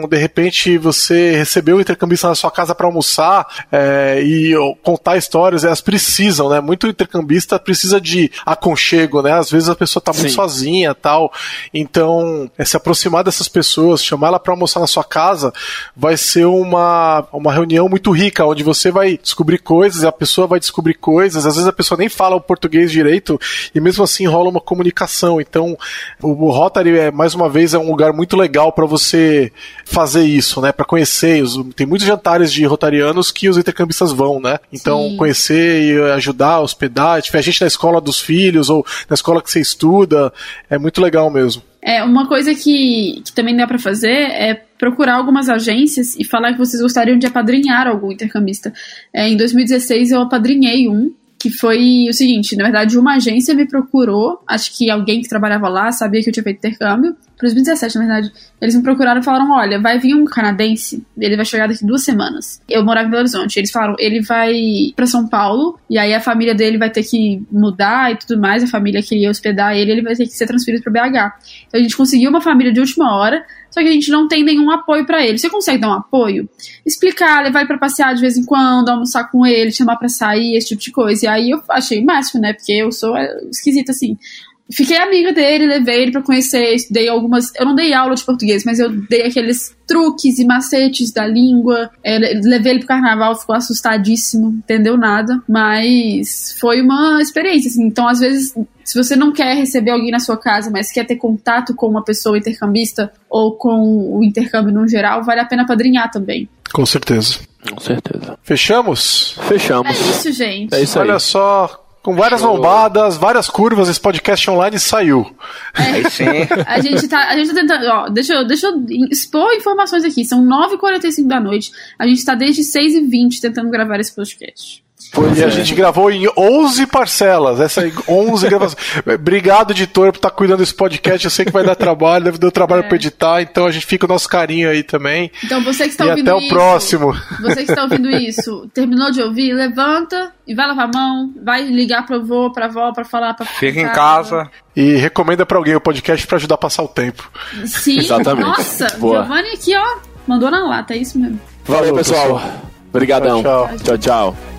de repente, você recebeu um intercambista na sua casa para almoçar é, e contar histórias, elas precisam, né? Muito intercambista precisa de aconchego, né? Às vezes a pessoa está muito Sim. sozinha tal. Então, é, se aproximar dessas pessoas, chamar ela para almoçar na sua casa, vai ser uma, uma reunião muito rica, onde você vai descobrir coisas, a pessoa vai descobrir coisas, às vezes a pessoa nem fala o português direito, e mesmo assim rola uma comunicação. Então, o, Rotary, é, mais uma vez, é um lugar muito legal para você fazer isso, né? Para conhecer. Os, tem muitos jantares de rotarianos que os intercambistas vão, né? Então, Sim. conhecer e ajudar, hospedar, tiver gente na escola dos filhos ou na escola que você estuda, é muito legal mesmo. É, uma coisa que, que também dá pra fazer é procurar algumas agências e falar que vocês gostariam de apadrinhar algum intercambista. É, em 2016 eu apadrinhei um, que foi o seguinte, na verdade uma agência me procurou, acho que alguém que trabalhava lá sabia que eu tinha feito intercâmbio, 2017 na verdade, eles me procuraram e falaram, olha, vai vir um canadense, ele vai chegar daqui duas semanas. Eu morava em Belo Horizonte, eles falaram, ele vai pra São Paulo, e aí a família dele vai ter que mudar e tudo mais, a família que ia hospedar ele, ele vai ter que ser transferido pra BH. Então a gente conseguiu uma família de última hora, só que a gente não tem nenhum apoio pra ele. Você consegue dar um apoio? Explicar, levar ele pra passear de vez em quando, almoçar com ele, chamar pra sair, esse tipo de coisa. E aí eu achei o máximo, né? Porque eu sou é, esquisita assim. Fiquei amiga dele, levei ele pra conhecer, estudei algumas. Eu não dei aula de português, mas eu dei aqueles truques e macetes da língua. É, levei ele pro carnaval, ficou assustadíssimo, entendeu nada. Mas foi uma experiência, assim. Então, às vezes, se você não quer receber alguém na sua casa, mas quer ter contato com uma pessoa intercambista ou com o intercâmbio no geral, vale a pena padrinhar também. Com certeza. Com certeza. Fechamos? É Fechamos. isso, gente. É isso aí. Olha só, com várias Show. lombadas, várias curvas, esse podcast online saiu. Aí sim. A gente tá, a gente tá tentando. Ó, deixa, eu, deixa eu expor informações aqui. São 9h45 da noite. A gente tá desde 6h20 tentando gravar esse podcast. Foi, e a gente gravou em 11 parcelas. Essa aí, 11 gravações. *laughs* Obrigado, editor, por estar tá cuidando desse podcast. Eu sei que vai dar trabalho, deve dar trabalho é. para editar, então a gente fica o nosso carinho aí também. Então você que está e ouvindo até o próximo. Você que está ouvindo *laughs* isso, terminou de ouvir, levanta e vai lavar a mão, vai ligar pro avô, pra avó, pra falar, pra Fica em casa. E recomenda para alguém o podcast para ajudar a passar o tempo. Sim, Exatamente. Nossa, Boa. Giovanni aqui, ó, mandou na lata, é isso mesmo. Valeu, pessoal. Obrigadão. tchau. tchau. tchau.